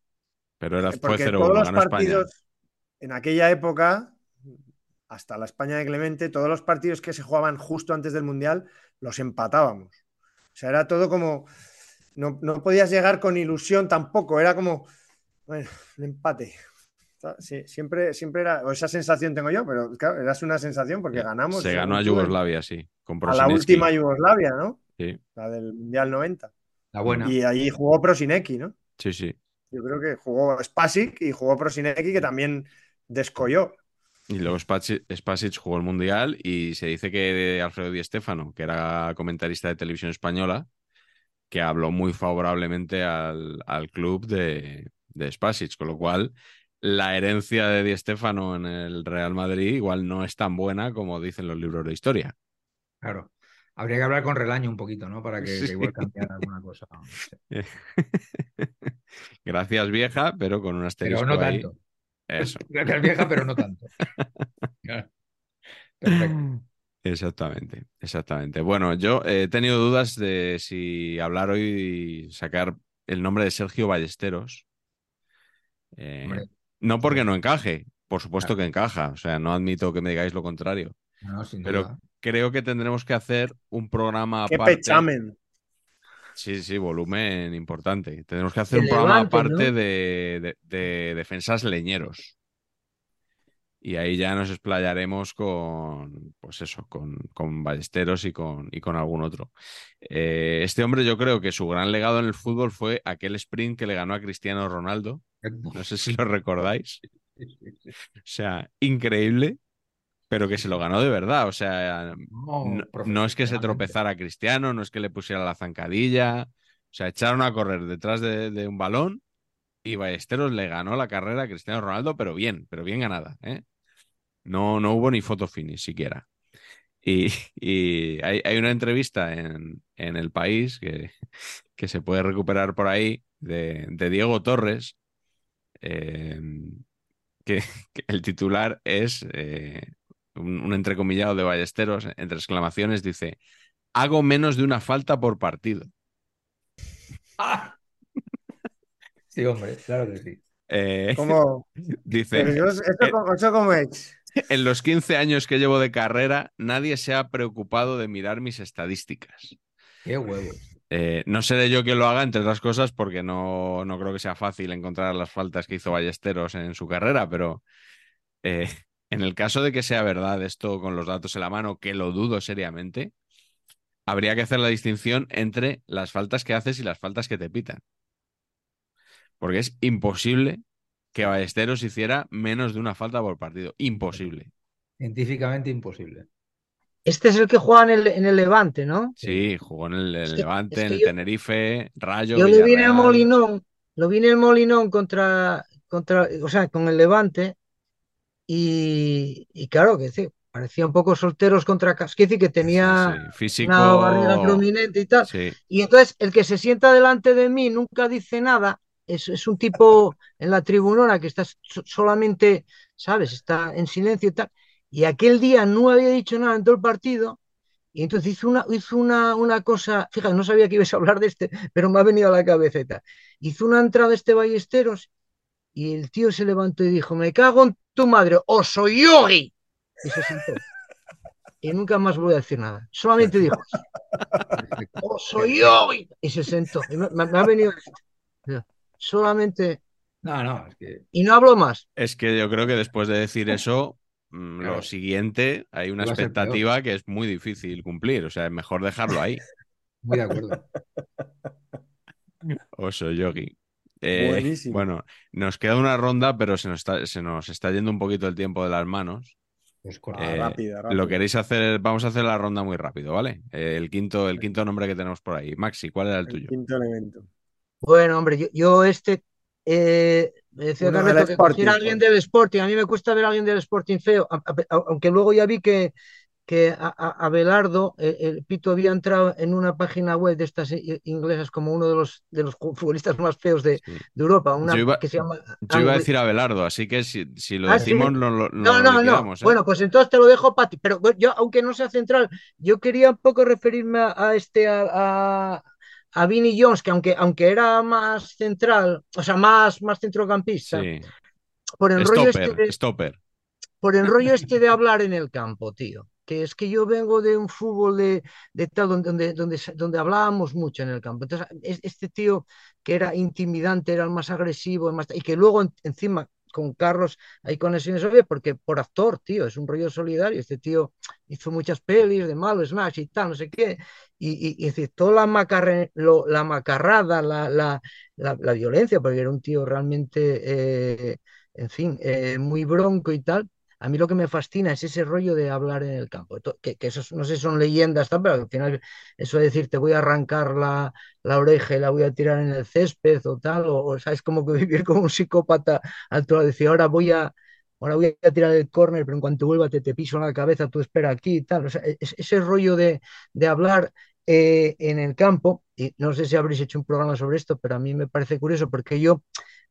Pero era, fue Porque 0-1, todos los ganó España. partidos en aquella época, hasta la España de Clemente, todos los partidos que se jugaban justo antes del Mundial los empatábamos. O sea, era todo como. No, no podías llegar con ilusión tampoco, era como. Bueno, un empate. Sí, siempre, siempre era. O esa sensación tengo yo, pero claro, era una sensación porque ganamos. Se ganó a Yugoslavia, sí. Con A la última Yugoslavia, ¿no? Sí, La del Mundial 90. La buena. Y allí jugó Prosinecki, ¿no? sí, sí. Yo creo que jugó Spasic y jugó Prosinecki, que también descolló. Y luego Spasic, Spasic jugó el Mundial y se dice que Alfredo Di Stéfano, que era comentarista de televisión española, que habló muy favorablemente al, al club de, de Spasic, con lo cual la herencia de Di Stéfano en el Real Madrid igual no es tan buena como dicen los libros de historia. Claro. Habría que hablar con Relaño un poquito, ¿no? Para que, que Sí. igual cambiara alguna cosa. Gracias vieja, pero con un asterisco Pero no ahí. tanto. Eso. Gracias vieja, pero no tanto. Perfecto. Exactamente, exactamente. Bueno, yo he tenido dudas de si hablar hoy y sacar el nombre de Sergio Ballesteros. Eh, no porque no encaje, por supuesto Claro. que encaja, o sea, no admito que me digáis lo contrario. no, sin Pero duda. Creo que tendremos que hacer un programa ¡Qué aparte. pechamen! Sí, sí, volumen importante. Tenemos que hacer Que un programa aparte ¿no? de, de- de defensas leñeros. Y ahí ya nos explayaremos con, pues eso, con, con Ballesteros y con, y con algún otro. Eh, este hombre yo creo que su gran legado en el fútbol fue aquel sprint que le ganó a Cristiano Ronaldo. No sé si lo recordáis. O sea, increíble, pero que se lo ganó de verdad. O sea, no, no es que se tropezara Cristiano, no es que le pusiera la zancadilla. O sea, echaron a correr detrás de, de un balón y Ballesteros le ganó la carrera a Cristiano Ronaldo, pero bien, pero bien ganada. ¿eh? No, no hubo ni foto finish siquiera. Y, y hay, hay una entrevista en, en El País que, que se puede recuperar por ahí de, de Diego Torres, eh, que, que el titular es eh, un, un entrecomillado de Ballesteros, entre exclamaciones, dice, hago menos de una falta por partido. ¡Ah! Sí, hombre, claro que sí. Eh, ¿Cómo? dice, Pero yo- ¿Eso, eh, cómo- eso cómo es? en los 15 años que llevo de carrera, nadie se ha preocupado de mirar mis estadísticas. Qué huevos. Eh, no seré yo quien lo haga, entre otras cosas, porque no, no creo que sea fácil encontrar las faltas que hizo Ballesteros en su carrera, pero Eh, en el caso de que sea verdad esto con los datos en la mano, que lo dudo seriamente, habría que hacer la distinción entre las faltas que haces y las faltas que te pitan. Porque es imposible que Ballesteros hiciera menos de una falta por partido. Imposible. Científicamente imposible. Este es el que juega en el, en el Levante, ¿no? Sí, jugó en el, el Es que- Levante, es en el yo- Tenerife, Rayo. Yo lo vi en el. Molinón, lo vi en el Molinón contra, contra, o sea, con el Levante, y, y claro que sí, parecía un poco solteros contra Cas- quiere decir que tenía Sí, sí, Físico. una barriga prominente y tal. Sí, Y entonces el que se sienta delante de mí nunca dice nada, es, es un tipo en la tribunona que está so- solamente, ¿sabes? Está en silencio y tal. Y aquel día no había dicho nada en todo el partido. Y entonces hizo una, hizo una, una cosa, fíjate, no sabía que ibas a hablar de este, pero me ha venido a la tal. Hizo una entrada este Ballesteros y el tío se levantó y dijo, me cago en tu madre, o soy yogi. Y se sentó. Y nunca más voy a decir nada. Solamente dijo, o soy yogi. Y se sentó. Y me, me ha venido. Solamente, No, no, es que. y no hablo más. es que yo creo que después de decir eso, mm, Claro. lo siguiente, hay una expectativa que es muy difícil cumplir. O sea, es mejor dejarlo ahí. Muy de acuerdo. Oso yogi. Eh, Buenísimo. bueno, nos queda una ronda, pero se nos, está, se nos está yendo un poquito el tiempo de las manos. Pues con- Eh, rápida, Lo queréis hacer, vamos a hacer la ronda muy rápido, ¿vale? Eh, el quinto, el quinto nombre que tenemos por ahí. Maxi, ¿cuál era el El tuyo? quinto elemento. Bueno, hombre, yo, yo este, eh, me decía Carleto que Sporting, alguien pues. del Sporting. A mí me cuesta ver a alguien del Sporting feo, a- a- aunque luego ya vi que, que a, a- Abelardo, eh, el Pito había entrado en una página web de estas eh, inglesas como uno de los, de los futbolistas más feos de, Sí. de Europa, una Yo iba- que se llama... Yo iba a decir Abelardo, así que si, si lo Ah, sí. decimos, lo, lo- No, lo no, no. liquidamos, ¿eh? Bueno, pues entonces te lo dejo para ti. Pero yo, aunque no sea central, yo quería un poco referirme a, a este, a, a, Vinnie Jones, que aunque, aunque era más central, o sea, más, más centrocampista, Sí. por el rollo este de, stopper. por el rollo este de hablar en el campo, tío. Que es que yo vengo de un fútbol de, de tal donde, donde, donde, hablábamos mucho en el campo. Entonces, es- este tío que era intimidante, era el más agresivo, el más, y que luego en- encima con Carlos hay conexiones obvias porque por actor, tío, es un rollo solidario. Este tío hizo muchas pelis de malo, Smash y tal, no sé qué. Y, y, y toda la, macarre- lo- la macarrada, la, la, la, la violencia, porque era un tío realmente, eh, en fin, eh, muy bronco y tal. A mí lo que me fascina es ese rollo de hablar en el campo. Que, eso no sé si son leyendas, pero al final eso de decir te voy a arrancar la, la oreja y la voy a tirar en el césped o tal, o, sabes como que vivir como un psicópata al todo decir ahora voy a, ahora voy a tirar el córner, pero en cuanto vuelva te, te piso en la cabeza, tú espera aquí y tal. O sea, es- ese rollo de, de hablar eh, en el campo, y no sé si habréis hecho un programa sobre esto, pero a mí me parece curioso porque yo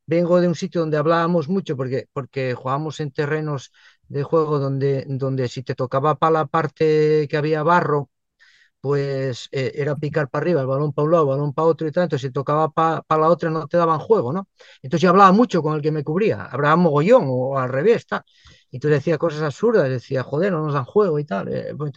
vengo de un sitio donde hablábamos mucho porque, porque jugábamos en terrenos de juego donde, donde si te tocaba para la parte que había barro, pues eh, era picar para arriba, el balón para un lado, el balón para otro y tal, entonces si tocaba para la otra no te daban juego, ¿no? Entonces yo hablaba mucho con el que me cubría, hablaba mogollón o al revés, tal. Y entonces decía cosas absurdas, decía, joder, no nos dan juego y tal. eh, pues,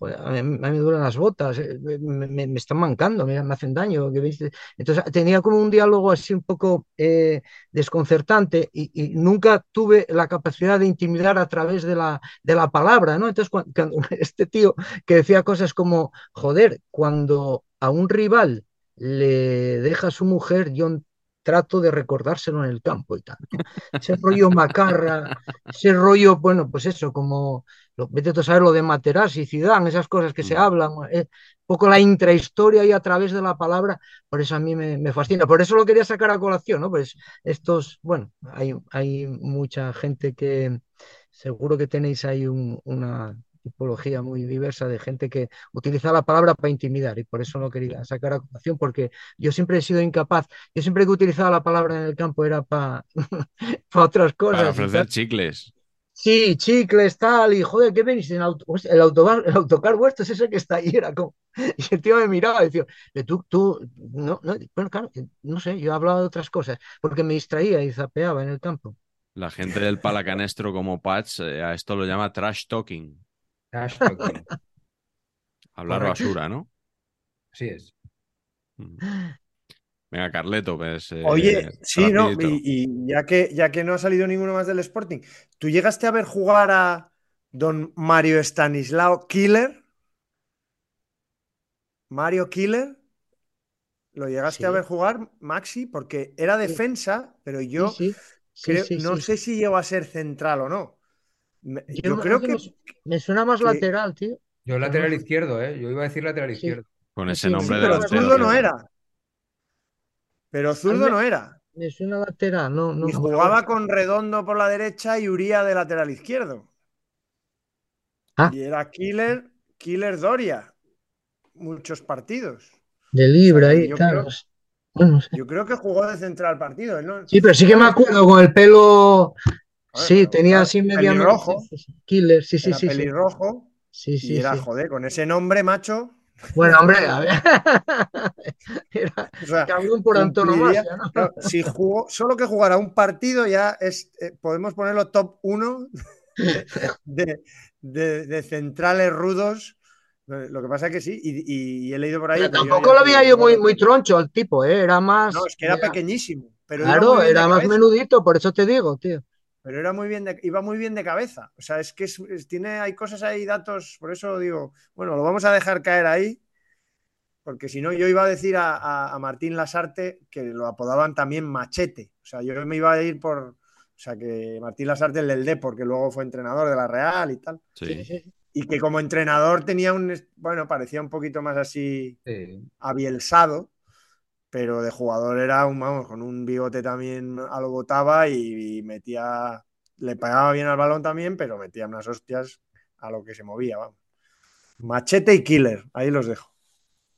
a, mí, me duelen las botas, eh, me, me, están mancando, me, me hacen daño. ¿viste? Entonces tenía como un diálogo así un poco eh, desconcertante y, y, nunca tuve la capacidad de intimidar a través de la, de la palabra, ¿no? Entonces cuando, este tío que decía cosas como, joder, cuando a un rival le deja a su mujer, yo trato de recordárselo en el campo y tal. Ese rollo macarra, ese rollo, bueno, pues eso, como lo, vete a saber lo de Materazzi y Zidane, esas cosas que mm. se hablan, eh, un poco la intrahistoria y a través de la palabra, por eso a mí me, me, fascina. Por eso lo quería sacar a colación, ¿no? Pues estos, bueno, hay, hay mucha gente que seguro que tenéis ahí un, una tipología muy diversa de gente que utiliza la palabra para intimidar y por eso lo quería sacar a colación porque yo siempre he sido incapaz, yo siempre que utilizaba la palabra en el campo era para pa otras cosas. Para ofrecer chicles. Sí, chicles, tal, y joder, ¿qué venís? El, auto, el, autobar, el autocar vuestro es ese que está ahí, era como... Y el tío me miraba y decía, tú, tú, no, no, bueno, claro, no sé, yo hablaba de otras cosas, porque me distraía y zapeaba en el campo. La gente del palacanestro como Patch eh, a esto lo llama trash talking. Trash talking. Hablar Correcto. basura, ¿no? Así es. Mm. Venga, Carleto, pues. eh, Oye, sí, ¿no? Y, y ya, que, ya que no ha salido ninguno más del Sporting, ¿tú llegaste a ver jugar a don Mario Stanislao Killer? Mario Killer, ¿lo llegaste Sí. a ver jugar, Maxi? Porque era defensa, pero yo Sí, sí, sí, creo- sí, no sí. sé si llegó a ser central o no. Me- Yo, creo que me, su- me suena más que- lateral, tío. Yo lateral izquierdo, ¿eh? Yo iba a decir lateral Sí. izquierdo. Con ese sí, nombre sí, pero delantero. no era. Pero zurdo no era. Me suena lateral, no, no. Y jugaba con Redondo por la derecha y Uría de lateral izquierdo. Ah. Y era Killer, Killer Doria. Muchos partidos. De libre O sea, que ahí, yo creo- no no sé. Yo creo que jugó de central partido. ¿no? Sí, pero sí que me acuerdo con el pelo. Sí, tenía así medio. pelirrojo. Killer, sí, sí, Era sí. Sí, pelirrojo. sí, Y sí. era, sí. joder, con ese nombre, macho. Bueno, hombre, a ver. Era O sea, cabrón por antonomasia, ¿no? claro, si jugó, solo que jugara un partido, ya es, eh, podemos ponerlo top 1 de, de- de centrales rudos. Eh, Lo que pasa es que sí, y, y- y he leído por ahí. Pero yo tampoco lo digo, yo muy, muy troncho el tipo, ¿eh? Era más. No, es que era pequeñísimo. Pero Claro, de era más cabeza, menudito, por eso te digo, tío. Pero era muy bien de- iba muy bien de cabeza. O sea, es que es- es- tiene, hay cosas ahí, datos, por eso digo, bueno, lo vamos a dejar caer ahí, porque si no, yo iba a decir a, a- a Martín Lasarte que lo apodaban también Machete. O sea, yo me iba a ir por. O sea, que Martín Lasarte, el del Depor, que luego fue entrenador de la Real y tal. Sí. Y que como entrenador tenía un. Bueno, parecía un poquito más así Sí. abielsado, pero de jugador era un, vamos, con un bigote también a lo botaba y, y metía, le pegaba bien al balón también, pero metía unas hostias a lo que se movía, vamos. Machete y Killer, ahí los dejo.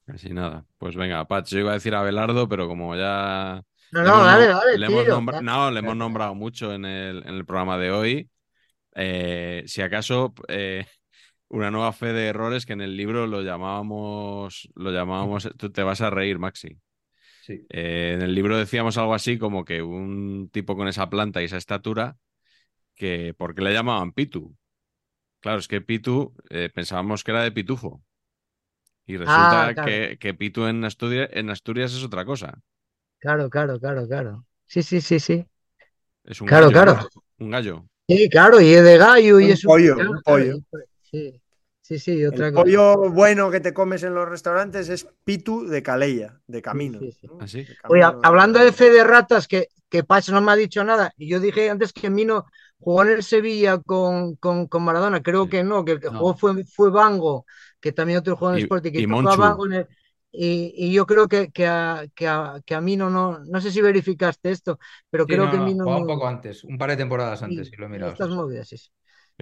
Casi nada. Pues venga, Patch, yo iba a decir a Belardo, pero como ya. No, no, dale, dale, le hemos tío. nombra- No, le hemos nombrado mucho en el, en el programa de hoy. Eh, si acaso, eh, una nueva fe de errores que en el libro lo llamábamos. Lo llamábamos. Tú te vas a reír, Maxi. Sí. Eh, en el libro decíamos algo así como que un tipo con esa planta y esa estatura, que ¿por qué le llamaban Pitu? Claro, es que Pitu eh, pensábamos que era de Pitufo. Y resulta Ah, claro. que, que Pitu en Asturias, en Asturias es otra cosa. Claro, claro, claro, claro. Sí, sí, sí, sí. Es un Claro, gallo. claro. Un gallo. Sí, claro, y es de gallo y Un es pollo, claro, un pollo. Sí, sí, sí, otra El cosa. pollo bueno que te comes en los restaurantes es Pitu de Calella, de camino. sí, sí. ¿no? ¿Ah, sí? De Oye, hablando de fe de ratas, que, que Pach no me ha dicho nada, y yo dije antes que Mino jugó en el Sevilla con, con, con Maradona, creo Sí. que no, que el que No. jugó fue, fue Bango, que también otro jugó en el Y- Sporting, que y fue a Monchu. Bango en el- y, y yo creo que, que, a, que, a, que a Mino no, no sé si verificaste esto, pero Sí, creo no, que no, Mino jugaba un no- poco antes, un par de temporadas antes, sí, y lo he mirado. estas movidas, sí,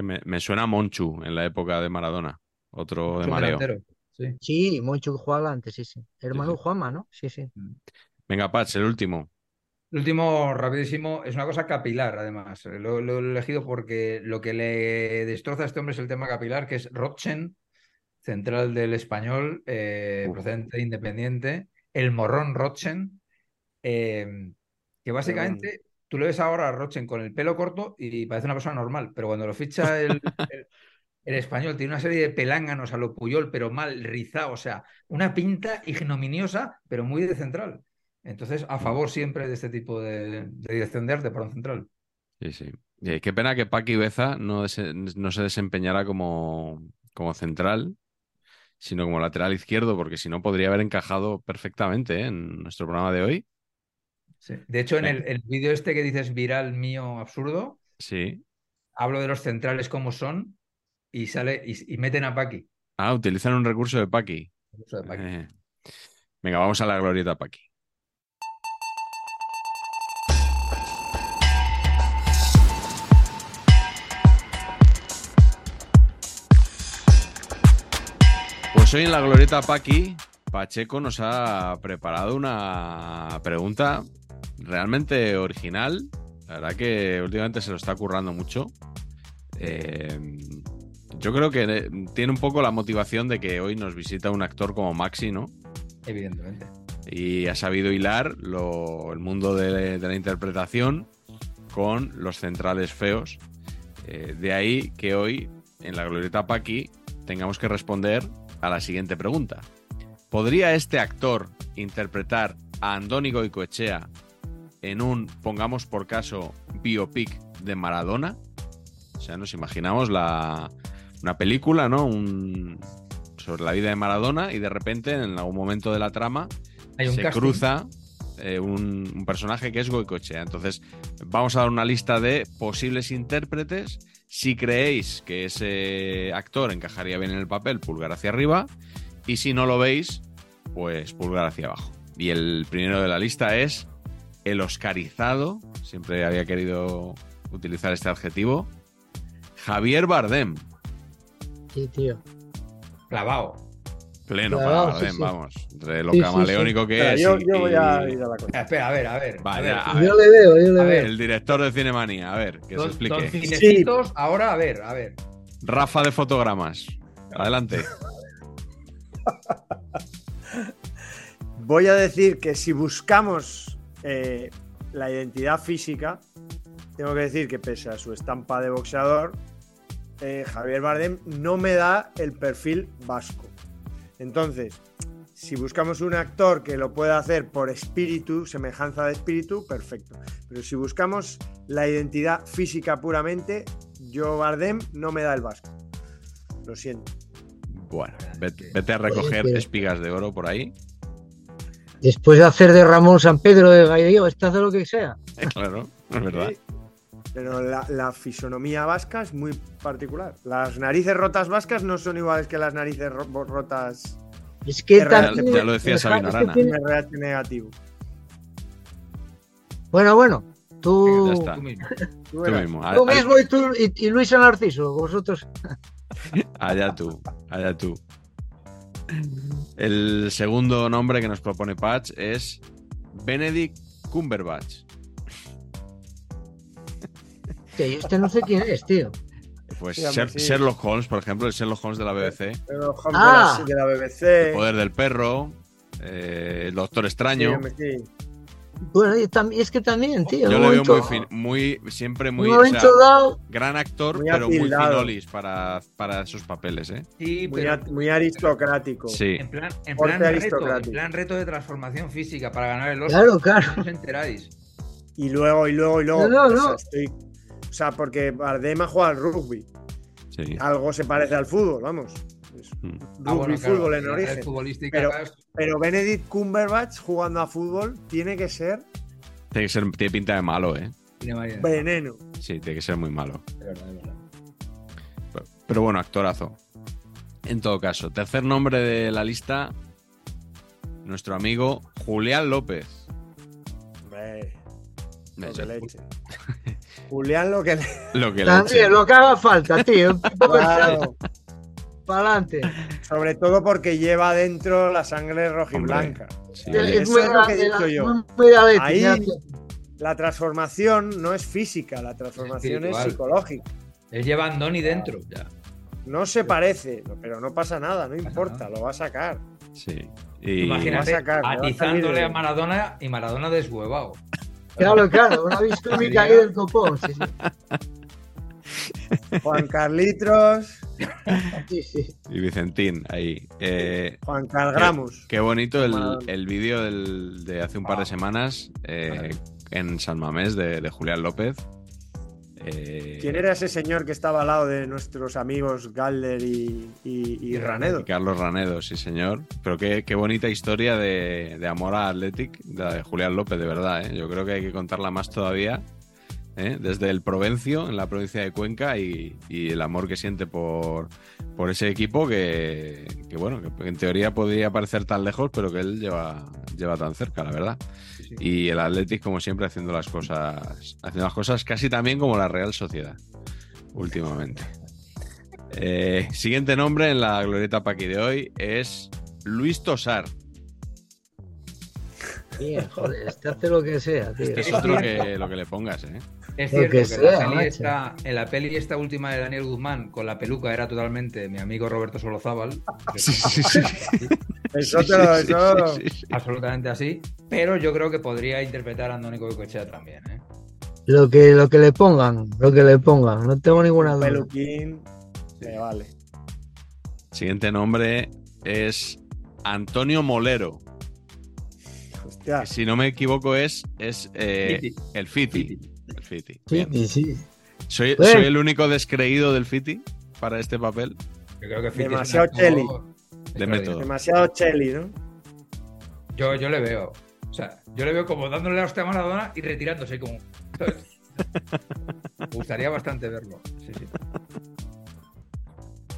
me, me suena a Monchu en la época de Maradona. Otro de Otro mareo. delantero, sí. Sí, Monchu jugaba antes, sí, sí. Hermano sí. Juanma, ¿no? Sí, sí. Venga, Patch, el último. El último, rapidísimo, es una cosa capilar, además. Lo, lo he elegido porque lo que le destroza a este hombre es el tema capilar, que es Rochen, central del español, eh, procedente de Independiente, el morrón Rochen, eh, que básicamente tú le ves ahora a Rochen con el pelo corto y parece una persona normal, pero cuando lo ficha el, el- el español, tiene una serie de pelánganos a lo Puyol, pero mal rizado, o sea, una pinta ignominiosa, pero muy de central. Entonces, a favor siempre de este tipo de, de dirección de arte para un central. Sí, sí. Eh, qué pena que Paqui Beza no, dese- no se desempeñara como, como central, sino como lateral izquierdo, porque si no podría haber encajado perfectamente ¿eh? en nuestro programa de hoy. Sí. De hecho, en el, el vídeo este que dices viral mío absurdo, Sí. hablo de los centrales como son y sale y, y meten a Paqui. Ah, utilizan un recurso de Paqui. Uso de. Eh. Venga, vamos a la glorieta Paqui. Pues hoy en la glorieta Paqui, Pacheco nos ha preparado una pregunta realmente original. La verdad que últimamente se lo está currando mucho. Eh, yo creo que eh, tiene un poco la motivación de que hoy nos visita un actor como Maxi, ¿no? Evidentemente. y ha sabido hilar lo- el mundo de, de la interpretación con los centrales feos. Eh, de ahí que hoy, en la glorieta Paqui, tengamos que responder a la siguiente pregunta. ¿Podría este actor interpretar a Andoni Goicoechea en un, pongamos por caso, biopic de Maradona. O sea, nos imaginamos la, una película, ¿no? Un, sobre la vida de Maradona y de repente, en algún momento de la trama, Hay se casting. cruza eh, un, un personaje que es Goicoechea. Entonces, vamos a dar una lista de posibles intérpretes. Si creéis que ese actor encajaría bien en el papel, pulgar hacia arriba. Y si no lo veis, pues pulgar hacia abajo. Y el primero de la lista es el oscarizado. Siempre había querido utilizar este adjetivo. Javier Bardem. Sí, tío. Clavado. Pleno para Bardem, sí. vamos. Entre lo Sí, sí, camaleónico que Espera, es. yo, y- yo voy a ir a la cosa. Espera, a ver, a ver. Vale, a ver. Yo le veo, yo le A veo. ver. El director de Cinemanía, a ver, que se explique. don Cinecitos, ahora a ver, a ver. Rafa de fotogramas. Adelante. Voy a decir que si buscamos eh, la identidad física, tengo que decir que pese a su estampa de boxeador, eh, Javier Bardem no me da el perfil vasco. Entonces, si buscamos un actor que lo pueda hacer por espíritu, semejanza de espíritu, perfecto. Pero si buscamos la identidad física puramente, yo Bardem no me da el vasco. Lo siento. Bueno, vete, vete a recoger espigas de oro por ahí. Después de hacer de Ramón San Pedro de Gallego, este hace lo que sea. Claro, es verdad. Sí, Pero la, la fisonomía vasca es muy particular. Las narices rotas vascas no son iguales que las narices ro- rotas Es que también- ya lo decía Sabina Arana. tiene- RH negativo. Bueno, bueno, tú. Tú mismo. Tú Tú mismo. tú mismo y, tú, y, y Luisa Narciso, vosotros. Allá tú, allá tú. El segundo nombre que nos propone Patch es Benedict Cumberbatch. Que yo este no sé quién es, tío. Pues sí. Sherlock Holmes, por ejemplo, el Sherlock Holmes de la BBC. Pero Holmes Ah. de, la, BBC. El poder del perro. eh, el Doctor Extraño. sí. Bueno, y, es que también, tío. Yo le veo muy, fin- muy siempre muy. o sea, dado, gran actor, Muy pero muy finolis para, para esos papeles, ¿eh? Sí, Muy, pero a- muy aristocrático. Sí. en plan, en plan reto, en aristocrático. plan reto de transformación física para ganar el Oscar. claro, claro. No os enteráis. Y luego, y luego, y luego. No, no, o sea, estoy- o sea, porque Bardem ha jugado al rugby. sí. Algo se parece al fútbol, vamos. Es Mm. Rugby, Ah, bueno, claro, fútbol en origen. Pero- claro, Pero Benedict Cumberbatch jugando a fútbol tiene que ser Tiene que ser, tiene pinta de malo, ¿eh? tiene veneno. Sí, tiene que ser muy malo. De verdad, de verdad. Pero, pero bueno, actorazo. En todo caso, tercer nombre de la lista, nuestro amigo Julián López. Hombre, lo que leche. Julián lo que le... Lo que le También, eche. lo que haga falta, tío. Claro, para adelante. sobre todo porque lleva dentro la sangre rojiblanca. Sí. Es muy lo que he dicho yo. Ahí-. La transformación no es física, la transformación es psicológica. Él lleva a Andoni dentro. Ya. No se parece, pero no pasa nada, no pasa importa, nada. lo va a sacar. Sí. Y Imagínate va a sacar, va a atizándole a Maradona y Maradona deshuevado. Claro, claro, una biscómica ahí del copón. Sí, Juan Carlitos, sí. sí, sí. y Vicentín, ahí. Eh, Juan Cargramos. qué bonito el, el vídeo de hace un par de semanas eh, en San Mamés de, de Julián López. Eh, ¿Quién era ese señor que estaba al lado de nuestros amigos Galder y, y- y Y Ranedo? Carlos Ranedo, sí señor. Pero qué, qué bonita historia de, de amor a Athletic, la de Julián López, de verdad. ¿eh? Yo creo que hay que contarla más todavía. ¿Eh? Desde el Provencio, en la provincia de Cuenca, y, y el amor que siente por, por ese equipo que, que, bueno, que en teoría podría parecer tan lejos, pero que él lleva, lleva tan cerca, la verdad. Y el Athletic, como siempre, haciendo las cosas, haciendo las cosas casi también como la Real Sociedad, últimamente. Eh, siguiente nombre en la glorieta Paqui de hoy es Luis Tosar. Tío, joder, este hace lo que sea, tío. Este es otro que lo que le pongas, ¿eh? Es cierto que que, sea, la peli macho. esta- en la peli esta última de Daniel Guzmán con la peluca era totalmente mi amigo Roberto Solozábal. Sí, sí, sí. Eso te lo- eso-. Absolutamente así. Pero yo creo que podría interpretar a Andónico Cochea también. ¿eh? Lo que, lo que le pongan, lo que le pongan, no tengo ninguna duda. Peluquín, me vale. Siguiente nombre es Antonio Molero. Ya. Si no me equivoco, es, es eh, Fiti. el Fiti. Fiti. Fiti. Sí, Bien. sí, sí. ¿Soy, el único descreído del Fiti para este papel. Yo creo que Fiti es un Demasiado. De método. Demasiado Chelly, ¿no? Yo, yo le veo. O sea, yo le veo como dándole la hostia a Maradona y retirándose como. Me gustaría bastante verlo. Sí, sí.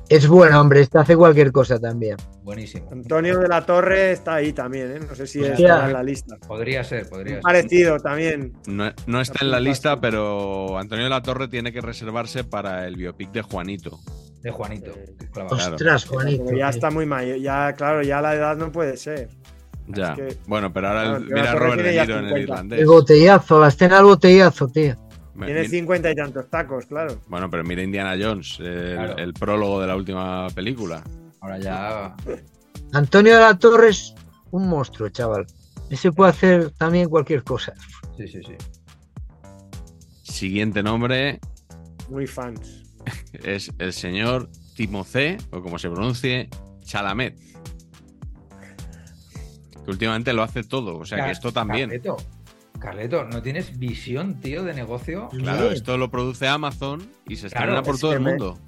Es bueno, hombre, este hace cualquier cosa también. Buenísimo. Antonio de la Torre está ahí también, ¿eh? No sé si Hostia. está en la lista. Podría ser, podría ser. Parecido también. No, no está en la lista, pero Antonio de la Torre tiene que reservarse para el biopic de Juanito. De Juanito. Claro. Ostras, Juanito. Pero ya está muy mayor. Ya, claro, ya la edad no puede ser. Ya. que- Bueno, pero ahora Claro, el- mira Robert De Niro en el 50. irlandés. El botellazo, la escena del botellazo, tío. Tiene cincuenta y tantos tacos, claro. Bueno, pero mira Indiana Jones, el, Claro. el prólogo de la última película. Ahora ya. Antonio de la Torre es un monstruo, chaval. Ese puede hacer también cualquier cosa. Sí, sí, sí. Siguiente nombre Muy fans. es el señor Timothée, o como se pronuncie, Chalamet. Que últimamente lo hace todo, o sea que esto también. Carleto, ¿no tienes visión, tío, de negocio? Claro, Sí. esto lo produce Amazon y se Claro, estrena por es todo el mundo.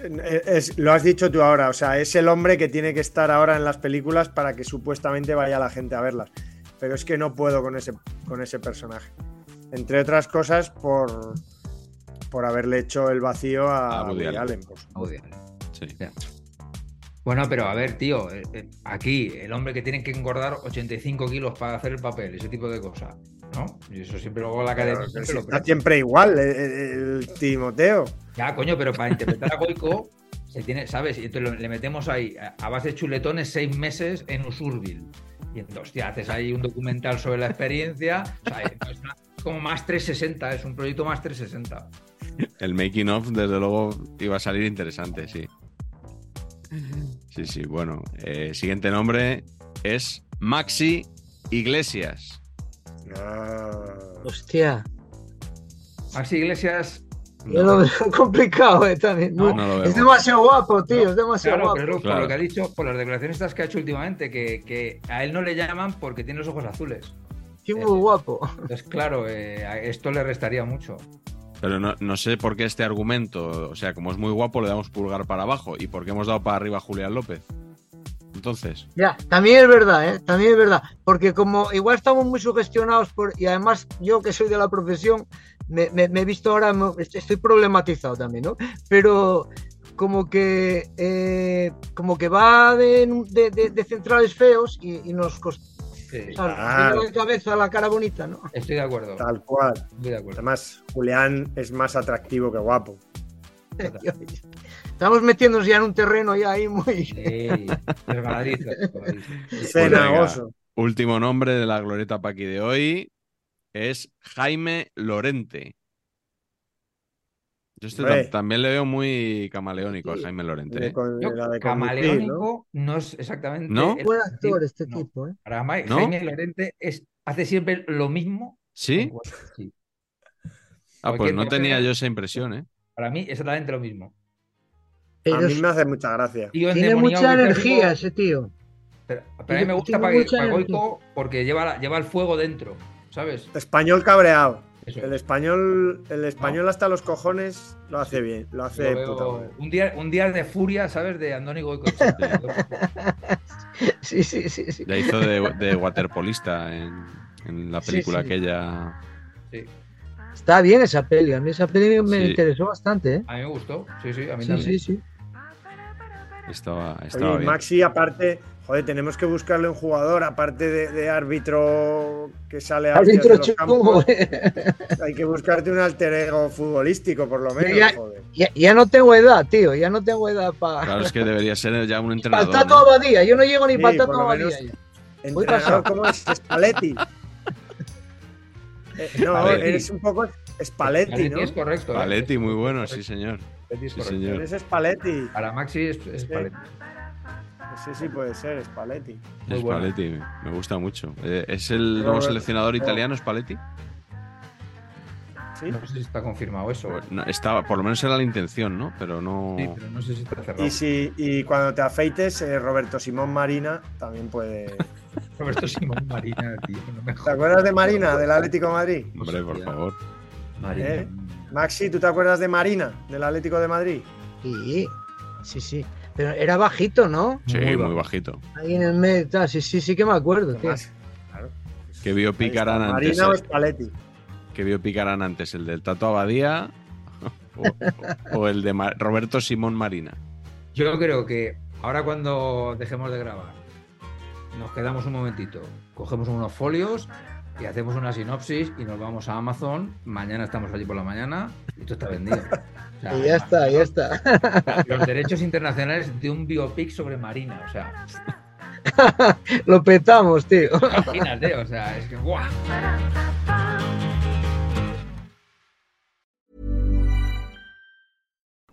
Eh, es- lo has dicho tú ahora, o sea, es el hombre que tiene que estar ahora en las películas para que supuestamente vaya la gente a verlas. Pero es que no puedo con ese, con ese personaje. Entre otras cosas, por, por haberle hecho el vacío a, A Woody Woody Allen. Allen. Woody Allen. Sí. Ya. Bueno, pero a ver, tío, eh, eh, aquí el hombre que tiene que engordar 85 kilos para hacer el papel, ese tipo de cosas, ¿no? Y eso siempre luego la. Pero lo está siempre igual, el, Timoteo. Ya, coño, pero para interpretar a Goico se tiene, ¿sabes? Y entonces le metemos ahí a, base de chuletones seis meses en Usurbil. Y entonces, hostia, haces ahí un documental sobre la experiencia. O sea, es una- es como más 360, es un proyecto más 360. El making of, desde luego, iba a salir interesante, sí. Sí, sí, bueno. eh, siguiente nombre es Maxi Iglesias. Ah. Hostia. Maxi Iglesias, Yo lo veo complicado, eh, también. No, no lo es demasiado guapo, tío. es demasiado claro, guapo. pero Claro. por lo que ha dicho, por las declaraciones estas que ha hecho últimamente, que, que a él no le llaman porque tiene los ojos azules. Sí, muy guapo. Entonces, claro, eh, a esto le restaría mucho. Pero no, no sé por qué este argumento, o sea, como es muy guapo, le damos pulgar para abajo. ¿Y por qué hemos dado para arriba a Julián López? Entonces, Ya, también es verdad, ¿eh? También es verdad. Porque como igual estamos muy sugestionados por... Y además yo que soy de la profesión, me, me- me he visto ahora, estoy problematizado también, ¿no? Pero como que eh, como que va de, de- centrales feos y, y nos costó Sí, Claro. la cabeza la cara bonita, ¿no? estoy de acuerdo. Tal cual. Estoy de acuerdo. Además, Julián es más atractivo que guapo. Estamos metiéndonos ya en un terreno ya ahí muy... Sí, último nombre de la glorieta Paqui de hoy es Jaime Lorente. Yo este tam- también le veo muy camaleónico a Jaime Lorente. ¿eh? Camaleónico ¿no? es exactamente. ¿No? el Buen actor este no. tipo, ¿eh? Para ¿No? Jaime Lorente es, hace siempre lo mismo. ¿Sí? Ah, pues no tenía yo esa impresión, ¿eh? Para mí, exactamente lo mismo. A mí me hace mucha gracia. Tiene mucha energía ese tío. Pero, pero a mí me gusta tiene para, mucha para energía. Goico porque lleva, la- lleva el fuego dentro, ¿sabes? Español cabreado. Eso. El español, el español hasta los cojones lo hace bien, lo hace Lo puta madre. un, día, un día de furia, ¿sabes? De Andoni Goico. Sí, sí, sí, sí. Ya hizo de, de waterpolista en, en la película sí. aquella. Sí. Está bien esa peli. A mí esa peli me Sí. interesó bastante, ¿eh? A mí me gustó. Sí, sí, a mí Sí, también. sí, sí. Estaba, estaba Oye, y bien. Maxi, aparte, joder, tenemos que buscarle un jugador, aparte de, de árbitro que sale a Árbitro de los campos, hay que buscarte un alter ego futbolístico, por lo menos, Ya- joder. ya, ya no tengo edad, tío. Ya no tengo edad para. Claro, es que debería ser ya un entrenador. Tato ¿no? Abadía. Yo no llego ni Sí, Abadía. menos- ya. Entrenador como es Spalletti. Eh, no, Spalletti. eres un poco Spalletti, Paletti ¿no? es correcto. ¿eh? Paletti, muy bueno, sí, señor. Es Sí, señor. Eres Spalletti. Para Maxi es, es Sí. Paletti. Sí, puede ser, Spalletti. Muy bueno. Paletti, me- gusta mucho. Eh, ¿Es el nuevo seleccionador italiano, Spalletti? ¿Sí? No sé si está confirmado eso. Pues No, estaba, por lo menos era la intención, ¿no? Pero no. Sí, pero no sé si está cerrado. Y, si, y cuando te afeites, eh, Roberto Simón Marina también puede. Roberto Simón Marina, tío. No me ¿Te acuerdas de Marina, del Atlético de Madrid? Hombre, por favor. Marina. ¿Eh? Maxi, ¿tú te acuerdas de Marina, del Atlético de Madrid? Sí, sí, sí. Pero era bajito, ¿no? Sí, Muy bajito. Ahí en el medio, tal. Sí, sí, sí que me acuerdo, tío. Claro. Que vio picarán antes. Marina el- que vio picarán antes el del Tato Abadía o, o el de Roberto Simón Marina. Yo creo que ahora cuando dejemos de grabar, nos quedamos un momentito, cogemos unos folios y hacemos una sinopsis y nos vamos a Amazon. Mañana estamos allí por la mañana y esto está vendido. O sea, Y ya está, ya está. Los derechos internacionales de un biopic sobre Marina. O sea, Lo petamos, tío. imagínate, o sea, es que ¡guau!